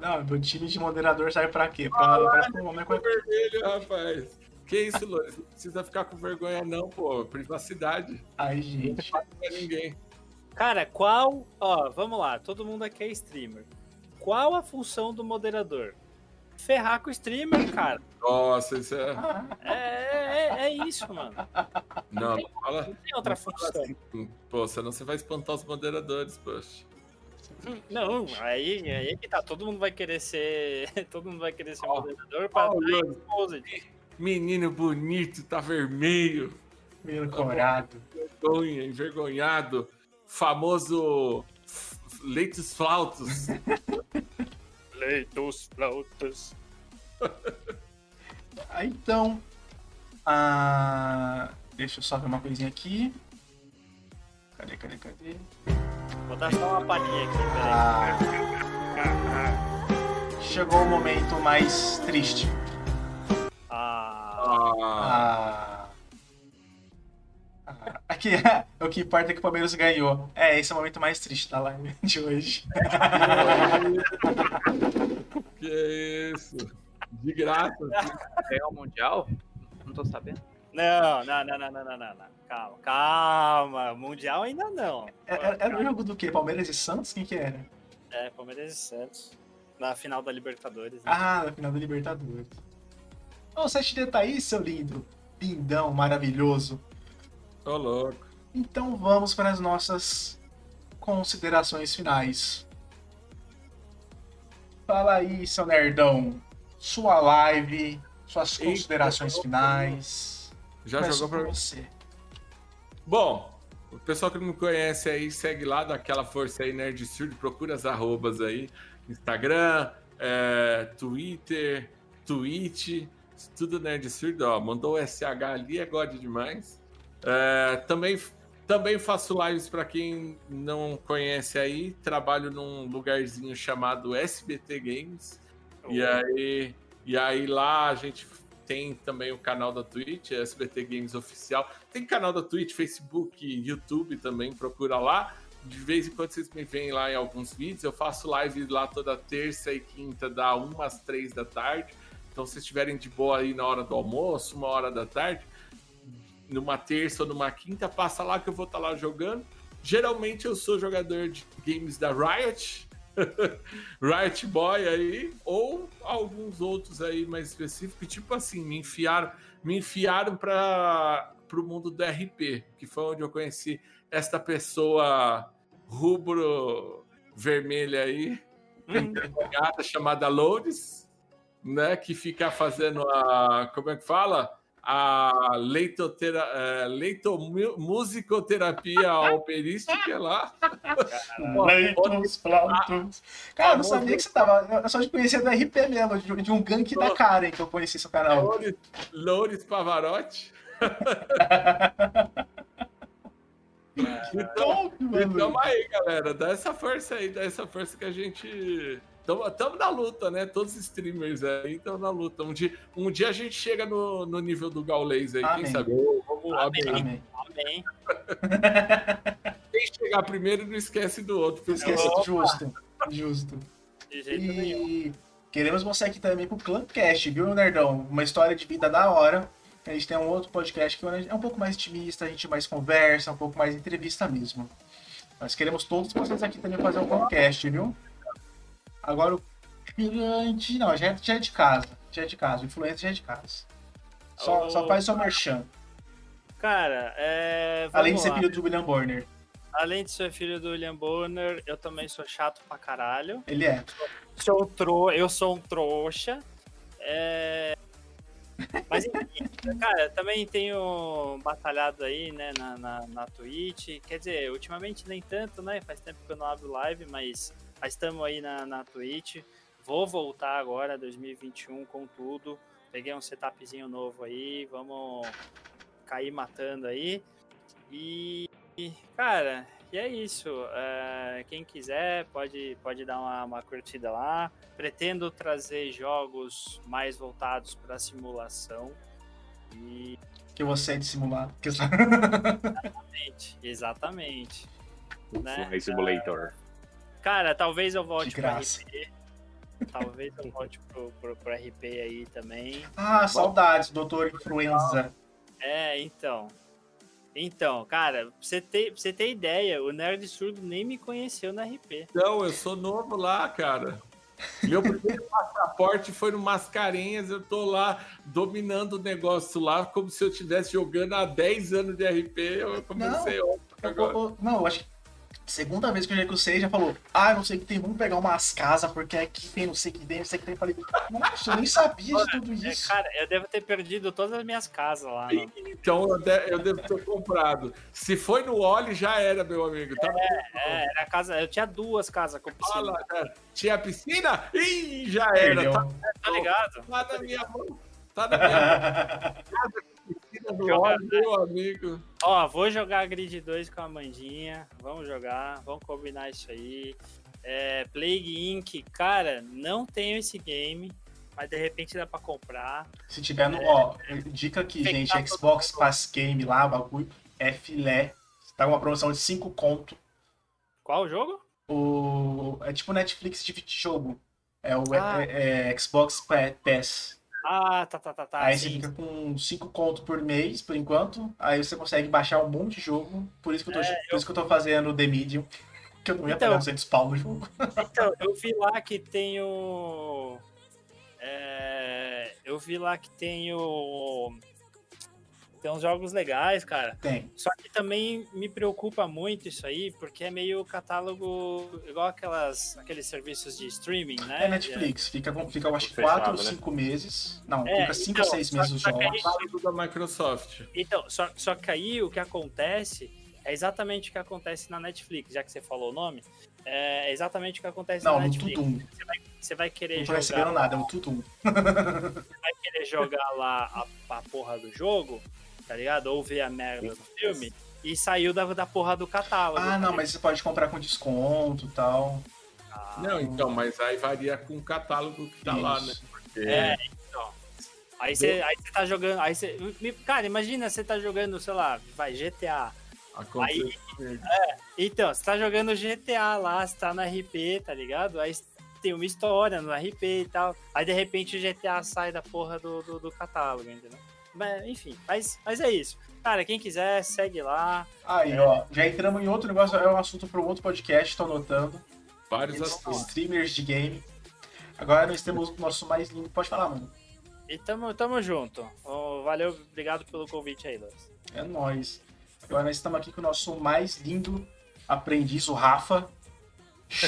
Não, meu time de moderador serve pra quê? Pra, pra pôr a minha cueca. Vermelho, rapaz. Que isso, Loures? Não precisa ficar com vergonha, não, pô. Privacidade. Ai, gente. Não é ninguém. Cara, qual. Ó, vamos lá, todo mundo aqui é streamer. Qual a função do moderador? Ferrar com o streamer, cara. Nossa, isso é. É, é, é isso, mano. Não, não fala. Não tem outra não função. assim. Pô, senão você vai espantar os moderadores, poxa. Não, aí, aí que tá. Todo mundo vai querer ser. Todo mundo vai querer ser Ó, moderador pra ó, dar exposed. Menino bonito, tá vermelho. Meio corado. Vergonha, envergonhado. Famoso leitos flautos. Leitos, flautas. Aí, então. ah, deixa eu só ver uma coisinha aqui. Cadê, cadê, cadê? Vou dar só uma palhinha aqui, peraí. Ah, chegou o momento mais triste. Ah, Ah, Ah, ah, aqui o que importa é que o Palmeiras ganhou. É, esse é o momento mais triste da live de hoje. que isso. De graça. Ganhou o Mundial? Não tô sabendo. não, não, não, não, não, não, não. Calma, calma. Mundial ainda não. Era, era o jogo do quê? Palmeiras e Santos? Quem que era? É, Palmeiras e Santos. Na final da Libertadores. né? Ah, na final da Libertadores. Ô, 7D tá aí, seu lindo. Lindão, maravilhoso. Ô, louco. Então vamos para as nossas considerações finais. Fala aí, seu nerdão. Sua live, suas Eita, considerações finais. Já Começo jogou pra com você. Bom, o pessoal que não me conhece aí, segue lá, dá aquela força aí, Nerd Surdo, procura as arrobas aí, Instagram, é, Twitter, Twitch, tudo Nerd Surdo, ó, mandou o SH ali, é God demais. É, também, também faço lives para quem não conhece aí, trabalho num lugarzinho chamado SBT Games, e aí, e aí lá a gente tem também o canal da Twitch, é SBT Games Oficial. Tem canal da Twitch, Facebook, YouTube também, procura lá. De vez em quando vocês me veem lá em alguns vídeos. Eu faço live lá toda terça e quinta, da 1 às 3 da tarde. Então, se vocês estiverem de boa aí na hora do almoço, uma hora da tarde, numa terça ou numa quinta, passa lá que eu vou estar lá jogando. Geralmente eu sou jogador de games da Riot, Riot Boy aí, ou alguns outros aí mais específicos, tipo assim, me enfiaram, me enfiaram para o mundo do RP, que foi onde eu conheci esta pessoa rubro vermelha aí, envergonhada, chamada Lourdes, né, que fica fazendo a, como é que fala? A leitotera, é, leitomusicoterapia operística lá. Leitos, flautos. Cara, eu não sabia que você tava. Eu só te conhecia do RP mesmo, de, de um gank da Karen que eu conheci seu canal. Loures, Loures Pavarotti. Então, Top, mano. então aí, galera. Dá essa força aí, dá essa força que a gente. Estamos na luta, né? Todos os streamers aí estão na luta. Um dia, um dia a gente chega no, no nível do Gaules aí, Amém. quem sabe? Vamos lá, Amém. Amém. Amém. Quem chegar primeiro não esquece do outro. porque Esqueci, Opa. justo. Justo. De jeito nenhum. E queremos mostrar aqui também pro Clancast, viu, Nerdão? Uma história de vida da hora. A gente tem um outro podcast que é um pouco mais intimista, a gente mais conversa, um pouco mais entrevista mesmo. Nós queremos todos vocês aqui também fazer um podcast, viu? Agora, o Mirante, não, já é, já é de casa. Já é de casa. O influencer já é de casa. Só, Ô, só faz seu merchan. Cara, é. Além de ser lá. filho do William Bonner. Além de ser filho do William Bonner, eu também sou chato pra caralho. Ele é. Sou um tro... Eu sou um trouxa. É... Mas enfim, cara, também tenho batalhado aí, né, na, na, na Twitch. Quer dizer, ultimamente nem tanto, né? Faz tempo que eu não abro live, mas mas estamos aí na, na Twitch. Vou voltar agora, 2021, com tudo. Peguei um setupzinho novo aí, vamos cair matando aí. E, cara, e é isso. É, quem quiser pode, pode dar uma, uma curtida lá. Pretendo trazer jogos mais voltados para simulação. E Que você é de simular. Que- exatamente, exatamente. Né? Fly Simulator. Cara, talvez eu volte graça. RP. Talvez eu volte pro, pro, pro RP aí também. Ah, saudades, doutor Influenza. É, então. Então, cara, pra você ter, pra você ter ideia, o Nerd Surdo nem me conheceu na RP. Não, eu sou novo lá, cara. Meu primeiro passaporte foi no Mascarenhas, eu tô lá dominando o negócio lá, como se eu estivesse jogando há 10 anos de RP. Eu comecei ontem Eu- agora. eu- não, eu acho que segunda vez que eu já já falou, ah, não sei o que tem, vamos pegar umas casas, porque aqui tem não sei o que tem, não sei o que tem. Eu falei, nossa, eu nem sabia de tudo É, isso. cara, eu devo ter perdido todas as minhas casas lá. né? Então eu, de- eu devo ter comprado. Se foi no Oli, já era, meu amigo. Tava É, era casa, eu tinha duas casas com piscina, Fala, né? Tinha piscina? Ih, já era. Tá, tá ligado? tá na minha mão. Tá na minha mão. Meu amigo. Ó, vou jogar Grid 2 com a Mandinha. Vamos jogar, vamos combinar isso aí. É, Plague Inc. Cara, não tenho esse game, mas de repente dá pra comprar. Se tiver no. Ó, dica aqui, gente: Xbox. Pass Game lá, bagulho, é filé. Tá com uma promoção de 5 conto. Qual o jogo? O, é tipo Netflix de videojogo. É o Ah. é- é Xbox Pa- Pass. Ah, tá, tá, tá, tá. aí você sim. fica com 5 conto por mês, por enquanto. Aí você consegue baixar um monte de jogo. Por isso que eu tô, por isso que eu tô fazendo The Medium. Que eu não ia É, Então. pagar 200 pau no jogo. Então, eu vi lá que tem o. é, eu vi lá que tem o. Tem uns jogos legais, cara. Tem. Só que também me preocupa muito isso aí, porque é meio catálogo igual aquelas, aqueles serviços de streaming, né? É Netflix. Fica, com- fica eu acho que Fechado, 4 ou né? 5 meses. Não, É, fica 5 ou então, 6 só- meses que jogos. aí- Tudo da Microsoft. Então, só, só que aí o que acontece é exatamente o que acontece na Netflix, já que você falou o nome. É exatamente o que acontece Não, na Netflix. Tudum. Você vai querer Não jogar. recebendo nada, é o Tudum. vai querer jogar lá a, a porra do jogo, tá ligado? Ou ver a merda do filme e saiu da, da porra do catálogo. Ah, não, mas você pode comprar com desconto e tal. Ah, Não, então, mas aí varia com o catálogo que tá lá, né? Isso. Porque É, então. Aí você, aí você tá jogando. Aí você, cara, imagina você tá jogando, sei lá, vai, GTA. acontece comigo. Então, você tá jogando GTA lá, você tá no RP, tá ligado? Aí tem uma história no RP e tal. Aí de repente o GTA sai da porra do, do, do catálogo, entendeu? Mas, enfim, mas, mas é isso. Cara, quem quiser, segue lá. Aí, ó, já entramos em outro negócio, é um assunto para um outro podcast, tô anotando. Vários Eles- assuntos. Streamers de game. Agora nós temos o nosso mais lindo. Pode falar, mano. E tamo, tamo junto. Ó, valeu, obrigado pelo convite aí, Lucas. É nóis. Agora nós estamos aqui com o nosso mais lindo aprendiz, o Rafa.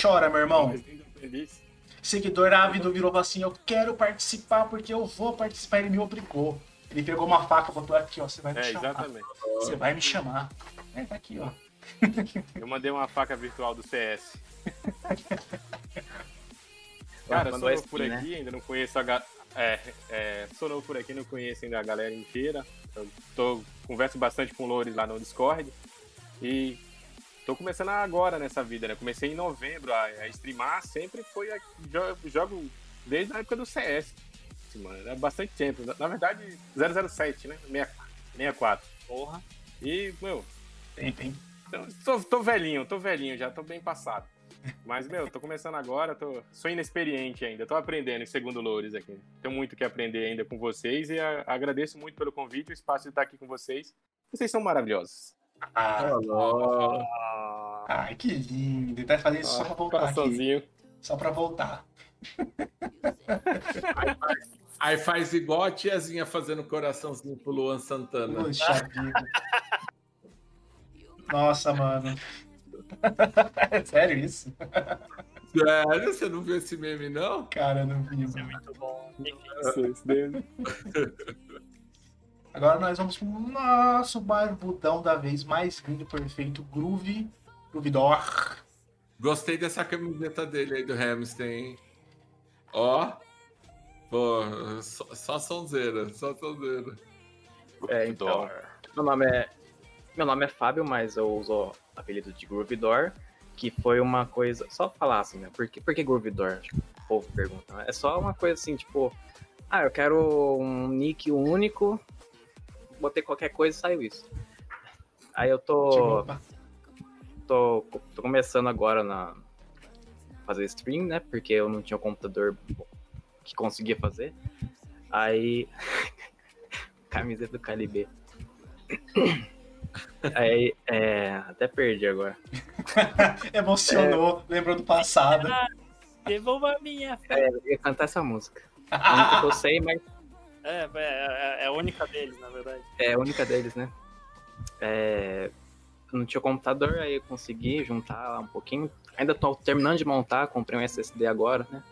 Chora, meu irmão. Seguidor ávido virou assim: Eu quero participar porque eu vou participar. Ele me obrigou. Ele pegou uma faca e botou aqui, ó. Você vai me É, chamar. exatamente. Você vai me chamar. É, tá aqui, ó. Eu mandei uma faca virtual do CS. Cara, sou novo por né? aqui, ainda não conheço a ga... é, é, sou novo por aqui, não conheço ainda a galera inteira. Eu tô, converso bastante com o Loures lá no Discord. E tô começando agora nessa vida, né? Comecei em novembro a, a streamar, sempre foi a, jo- jogo desde a época do CS. Mano, era bastante tempo. Na, verdade, 007, né? 64. Porra. E, meu, Tem, tem. então, tô, tô velhinho, tô velhinho já, tô bem passado. Mas, meu, tô começando agora, tô, sou inexperiente ainda, tô aprendendo em segundo Loures aqui. Tenho muito que aprender ainda com vocês e a- agradeço muito pelo convite, o espaço de estar aqui com vocês. Vocês são maravilhosos. Ah, Ah, ai, que lindo. Ele tá fazendo isso só pra voltar aqui. Só pra voltar. Aí faz, igual a tiazinha fazendo coraçãozinho pro Luan Santana. Puxa vida. Nossa, mano. É sério isso? Sério? Você não viu esse meme, não? Cara, eu não vi, Isso é muito bom. Agora nós vamos pro nosso barbudão da vez mais lindo, perfeito, Groove, Groovidor. Gostei dessa camiseta dele aí do Hamilton, hein? Ó. Pô, só, só sonzeira, só sonzeira. É, então. Meu nome é. Meu nome é Fábio, mas eu uso o apelido de Groovidor, que foi uma coisa. Só falar assim, né? Por que, por que Groovidor? Acho que o povo pergunta. né? É só uma coisa assim, tipo. Ah, eu quero um nick único. Botei qualquer coisa e saiu isso. Aí eu tô. Tipo, tô, tô começando agora na fazer stream, né? Porque eu não tinha um computador que conseguia fazer. Aí camiseta do Calibre. Aí, é, até perdi agora. Emocionou, lembrou do passado. Devolva a minha fé. É, eu ia cantar essa música. A única que eu sei, mas É, é, é- é a única deles, na verdade. é a única deles, né? É, não tinha computador, aí eu consegui juntar lá um pouquinho. Ainda tô terminando de montar, comprei um SSD agora, né?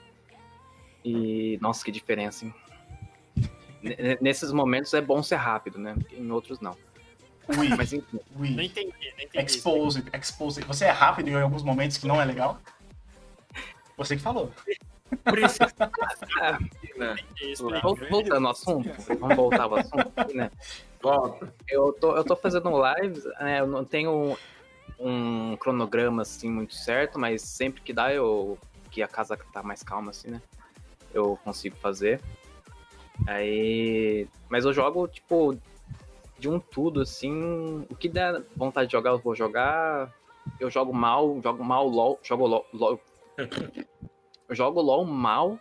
E, nossa, que diferença, hein? N- Nesses momentos é bom ser rápido, né? Em outros não. Ui, Mas enfim, Não ui. entendi, não entendi. Exposed, exposed. Você é rápido em alguns momentos que não é legal? Você que falou. Precisa. né? Isso, vol- voltando ao assunto, vamos voltar ao assunto aqui, né? Volta. Eu tô, eu tô fazendo lives, né? Eu não tenho um cronograma assim muito certo, mas sempre que dá, eu. que a casa tá mais calma, assim, né? Eu consigo fazer. Aí. Mas eu jogo, tipo, de um tudo, assim. O que der vontade de jogar, eu vou jogar. Eu jogo mal, jogo mal LOL, jogo LOL. LOL. Eu jogo LOL mal,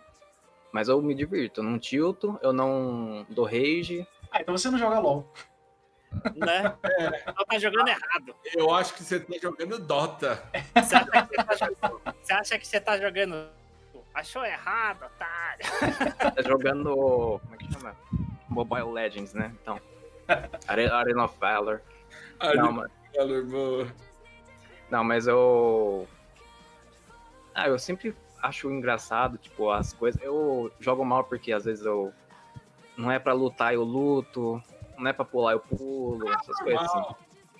mas eu me divirto. Eu não tilto, eu não dou rage. Ah, então você não joga LOL. né? Ela tá jogando errado. Eu acho que você tá jogando Dota. Você acha que você tá jogando. Você acha que você tá jogando. Achou errado, otário. tá jogando. Como é que chama? Mobile Legends, né? Então. Are- Arena of Valor. Não, mas, Valor, boa. não, mas eu. Ah, eu sempre acho engraçado, tipo, as coisas. Eu jogo mal porque às vezes eu. Não é pra lutar, eu luto. Não é pra pular, eu pulo. Essas coisas assim.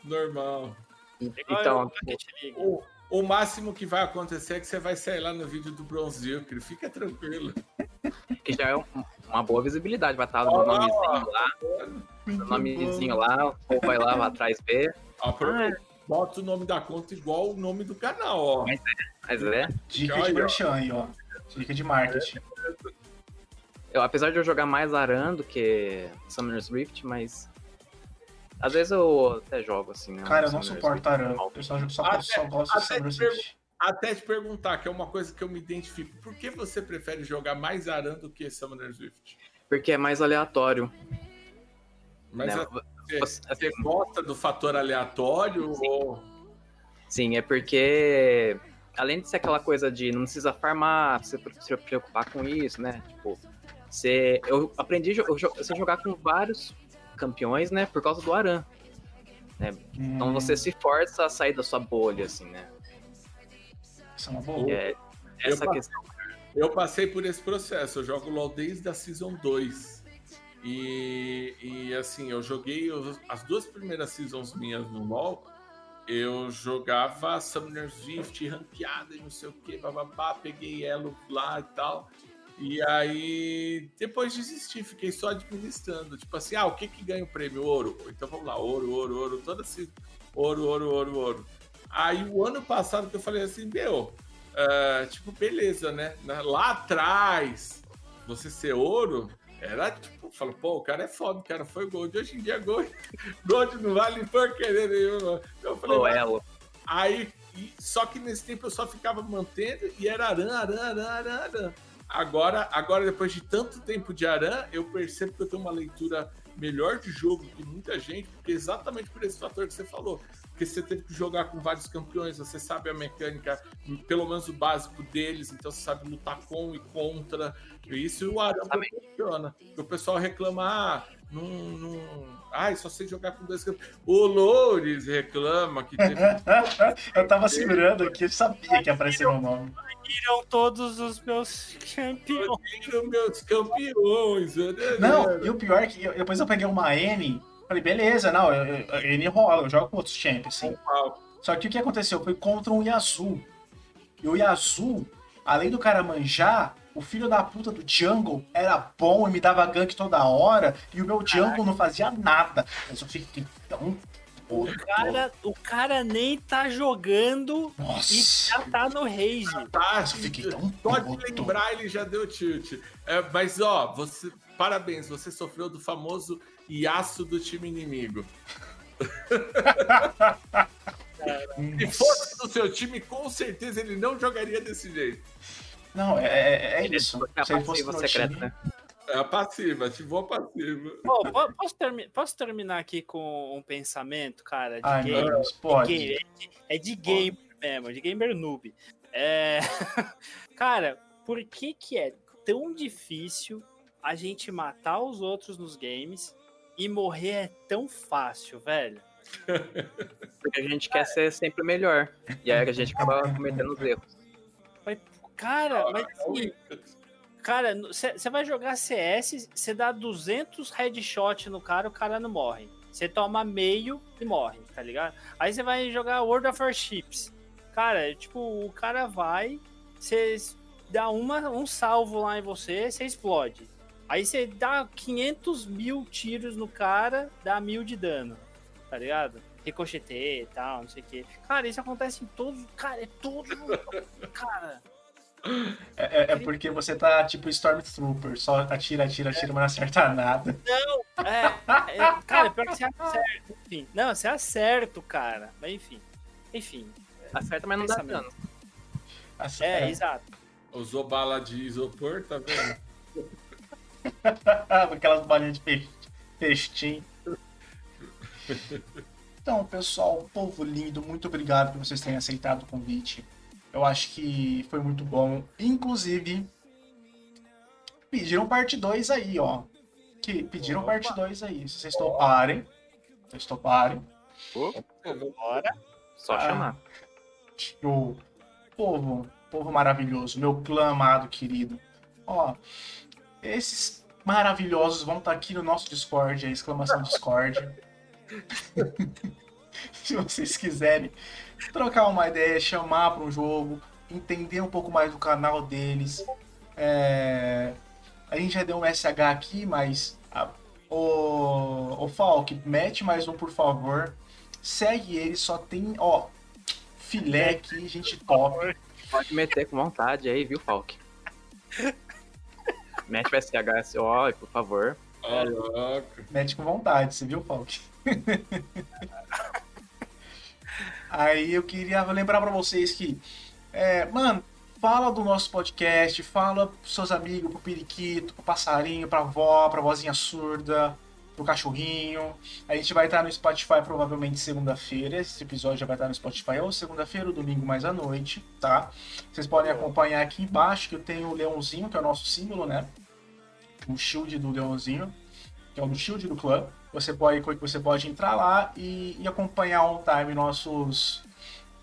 Normal. Normal. Então, eu, tipo. O, o máximo que vai acontecer é que você vai sair lá no vídeo do Bronze Zucker. Fica tranquilo. que já é um- uma boa visibilidade. Vai estar o nomezinho lá, o nomezinho lá, o povo vai lá, vai atrás ver. Aproveita. Bota o nome da conta igual o nome do canal, ó. Mas é. Dica Aí, de ó. merchan aí, ó. Dica de marketing. Eu, apesar de eu jogar mais Aran do que Summoner's Rift, mas. Às vezes eu até jogo assim, né? Cara, eu um não suporto Aran. normal. Eu só, só, Até- só gosto de até Summer te. Até te perguntar, que é uma coisa que eu me identifico. Por que você prefere jogar mais Aran do que Summoner's Rift? Porque é mais aleatório. Mas né? é- você, Você- você gosta do fator aleatório ou... Sim, é porque. Além de ser aquela coisa de não precisa farmar, você se preocupar com isso, né? Tipo, você, eu aprendi sei jogar com vários campeões, né? Por causa do Aran. Então Hum, você se força a sair da sua bolha, assim, né? Isso é uma boa. É, essa Eu- questão. Eu passei por esse processo, eu jogo LoL desde a Season 2. E, e assim, eu joguei os- as duas primeiras seasons minhas no LoL, eu jogava Summoner's Rift, ranqueada e não sei o que, bababá, peguei elo lá e tal. E aí, depois desisti, fiquei só administrando. Tipo assim, ah, o que que ganha o prêmio? Ouro. Então vamos lá, ouro, ouro, ouro, toda assim, ouro, ouro, ouro, ouro. Aí o ano passado que eu falei assim, meu, ah, tipo, beleza, né? Lá atrás, você ser ouro, era tipo, fala, pô, o cara é foda, o cara foi gold. Hoje em dia, gold, gold não vale porcaria nenhuma. Eu falei, O mas- elo. Aí, e- só que nesse tempo eu só ficava mantendo e era aran, aran, aran, aran, aran. Agora, agora, depois de tanto tempo de aran, eu percebo que eu tenho uma leitura melhor de jogo que muita gente, porque exatamente por esse fator que você falou. Porque você teve que jogar com vários campeões, você sabe a mecânica, pelo menos o básico deles, então você sabe lutar com e contra. Isso o Aramba funciona. O pessoal reclama, ah, não, não... Ai, só sei jogar com dois campeões. O Loures reclama que teve... eu tava segurando aqui, eu sabia que ia aparecer meu nome. Viram todos os meus campeões. Viram meus campeões. né? Não, e o pior é que eu- depois eu peguei uma N, falei, beleza, não, eu, eu, N rola, eu jogo com outros champions, sim. Só que o que aconteceu? Foi contra um Yazoo. E o Yazoo, além do cara manjar, o filho da puta do Jungle era bom e me dava gank toda hora, e o meu Jungle não fazia nada. Mas eu fiquei tão O cara, o cara nem tá jogando e Nossa, já tá no rage. Tá, eu fiquei tão Só de lembrar, ele já deu tilt. É, mas, ó, você. Parabéns, você sofreu do famoso iaço do time inimigo. Se fosse do seu time, com certeza ele não jogaria desse jeito. Não, é, é, é isso. É a Se passiva secreta, né? É a passiva, ativou a passiva. Pô, po- posso, termi- posso terminar aqui com um pensamento, cara, de Ai, meu game? Deus, de pode. game, é de- é de gamer mesmo, de gamer noob. É... cara, por que que é tão difícil a gente matar os outros nos games e morrer é tão fácil, velho? Porque a gente quer ser sempre melhor. E aí a gente acaba cometendo os erros. Cara, mas assim, cara, você vai jogar CS, você dá 200 headshot no cara, o cara não morre. Você toma meio e morre, tá ligado? Aí você vai jogar World of Warships. Cara, tipo, o cara vai, você dá uma, um salvo lá em você, você explode. Aí você dá 500 mil tiros no cara, dá mil de dano, tá ligado? Ricocheteia e tal, não sei o que. Cara, isso acontece em todos. Cara, é todo. cara. É, é- é porque você tá tipo Stormtrooper, só atira, atira, atira, mas não acerta nada. É, é, cara, pior que você acerta. Enfim, não, você acerta cara. Mas enfim. Enfim. Acerta, mas não dá dano. É, é. exato. Usou bala de isopor, tá vendo? Aquelas balinhas de festim. Então, pessoal, povo lindo, muito obrigado por vocês terem aceitado o convite. Eu acho que foi muito bom. Inclusive, pediram parte 2 aí, ó. Que pediram Opa. parte 2 aí. Se vocês toparem, se vocês toparem, Bora. Só Ah. chamar. o povo, povo maravilhoso, meu clã amado, querido. Ó, esses maravilhosos vão estar aqui no nosso Discord, a exclamação Discord. Se vocês quiserem trocar uma ideia, chamar para um jogo, entender um pouco mais do canal deles. É, A gente já deu um SH aqui, mas a- o, o Falk, mete mais um, por favor. Segue ele, só tem, ó, filé aqui, gente top. Pode meter com vontade aí, viu, Falk? Mete o SHSO, por favor. Ó, louco. Mete com vontade, você viu, Falk? Aí eu queria lembrar pra vocês que, é, mano, fala do nosso podcast, fala pros seus amigos, pro periquito, pro passarinho, pra avó, pra vozinha surda, pro cachorrinho. A gente vai estar no Spotify provavelmente segunda-feira. Esse episódio já vai estar no Spotify ou segunda-feira ou domingo mais à noite, tá? Vocês podem acompanhar aqui embaixo que eu tenho o leãozinho, que é o nosso símbolo, né? O shield do leãozinho, que é o do shield do clã. Você pode, você pode entrar lá e, e acompanhar on time nossos,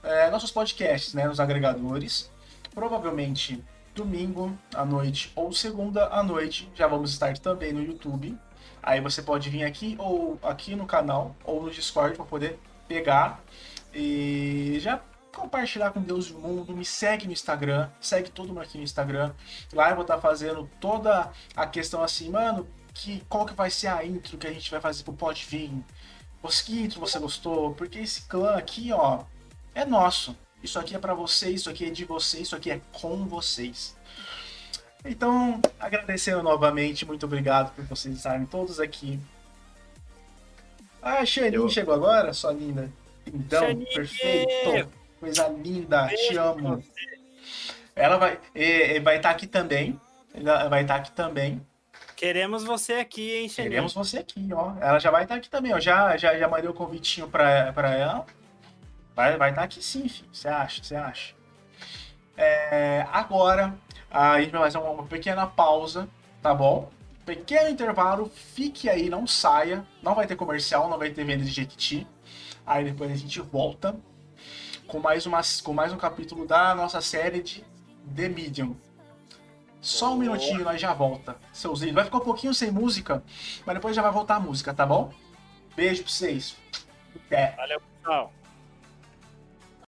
é, nossos podcasts, né? Nos agregadores. Provavelmente domingo à noite ou segunda à noite já vamos estar também no YouTube. Aí você pode vir aqui ou aqui no canal ou no Discord para poder pegar e já compartilhar com Deus e o mundo. Me segue no Instagram, segue todo mundo aqui no Instagram. Lá eu vou estar fazendo toda a questão assim, mano, que qual que vai ser a intro que a gente vai fazer pro Pode Vir. Que intro você gostou? Porque esse clã aqui, ó, é nosso. Isso aqui é pra vocês, isso aqui é de vocês, isso aqui é com vocês. Então, agradecendo novamente, muito obrigado por vocês estarem todos aqui. Ah, a Xanin Eu- chegou agora, sua linda. Então, Xanin! perfeito. Coisa linda, te amo. Ela vai é, é, vai estar aqui também. Ela vai estar aqui também. Queremos você aqui, hein, Xeninho? Queremos você aqui, ó. Ela já vai estar aqui também, ó. Já, já, já mandei o convitinho pra, pra ela. Vai estar vai tá aqui sim, filho. Você acha? Você acha? É, agora, a gente vai fazer uma, uma pequena pausa, tá bom? Pequeno intervalo, fique aí, não saia. Não vai ter comercial, não vai ter venda de Jequiti. Aí depois a gente volta com mais, uma, com mais um capítulo da nossa série de The Medium. Só um minutinho, nós já volta. Seus Vai ficar um pouquinho sem música, mas depois já vai voltar a música, tá bom? Beijo pra vocês. Até. Valeu, pessoal.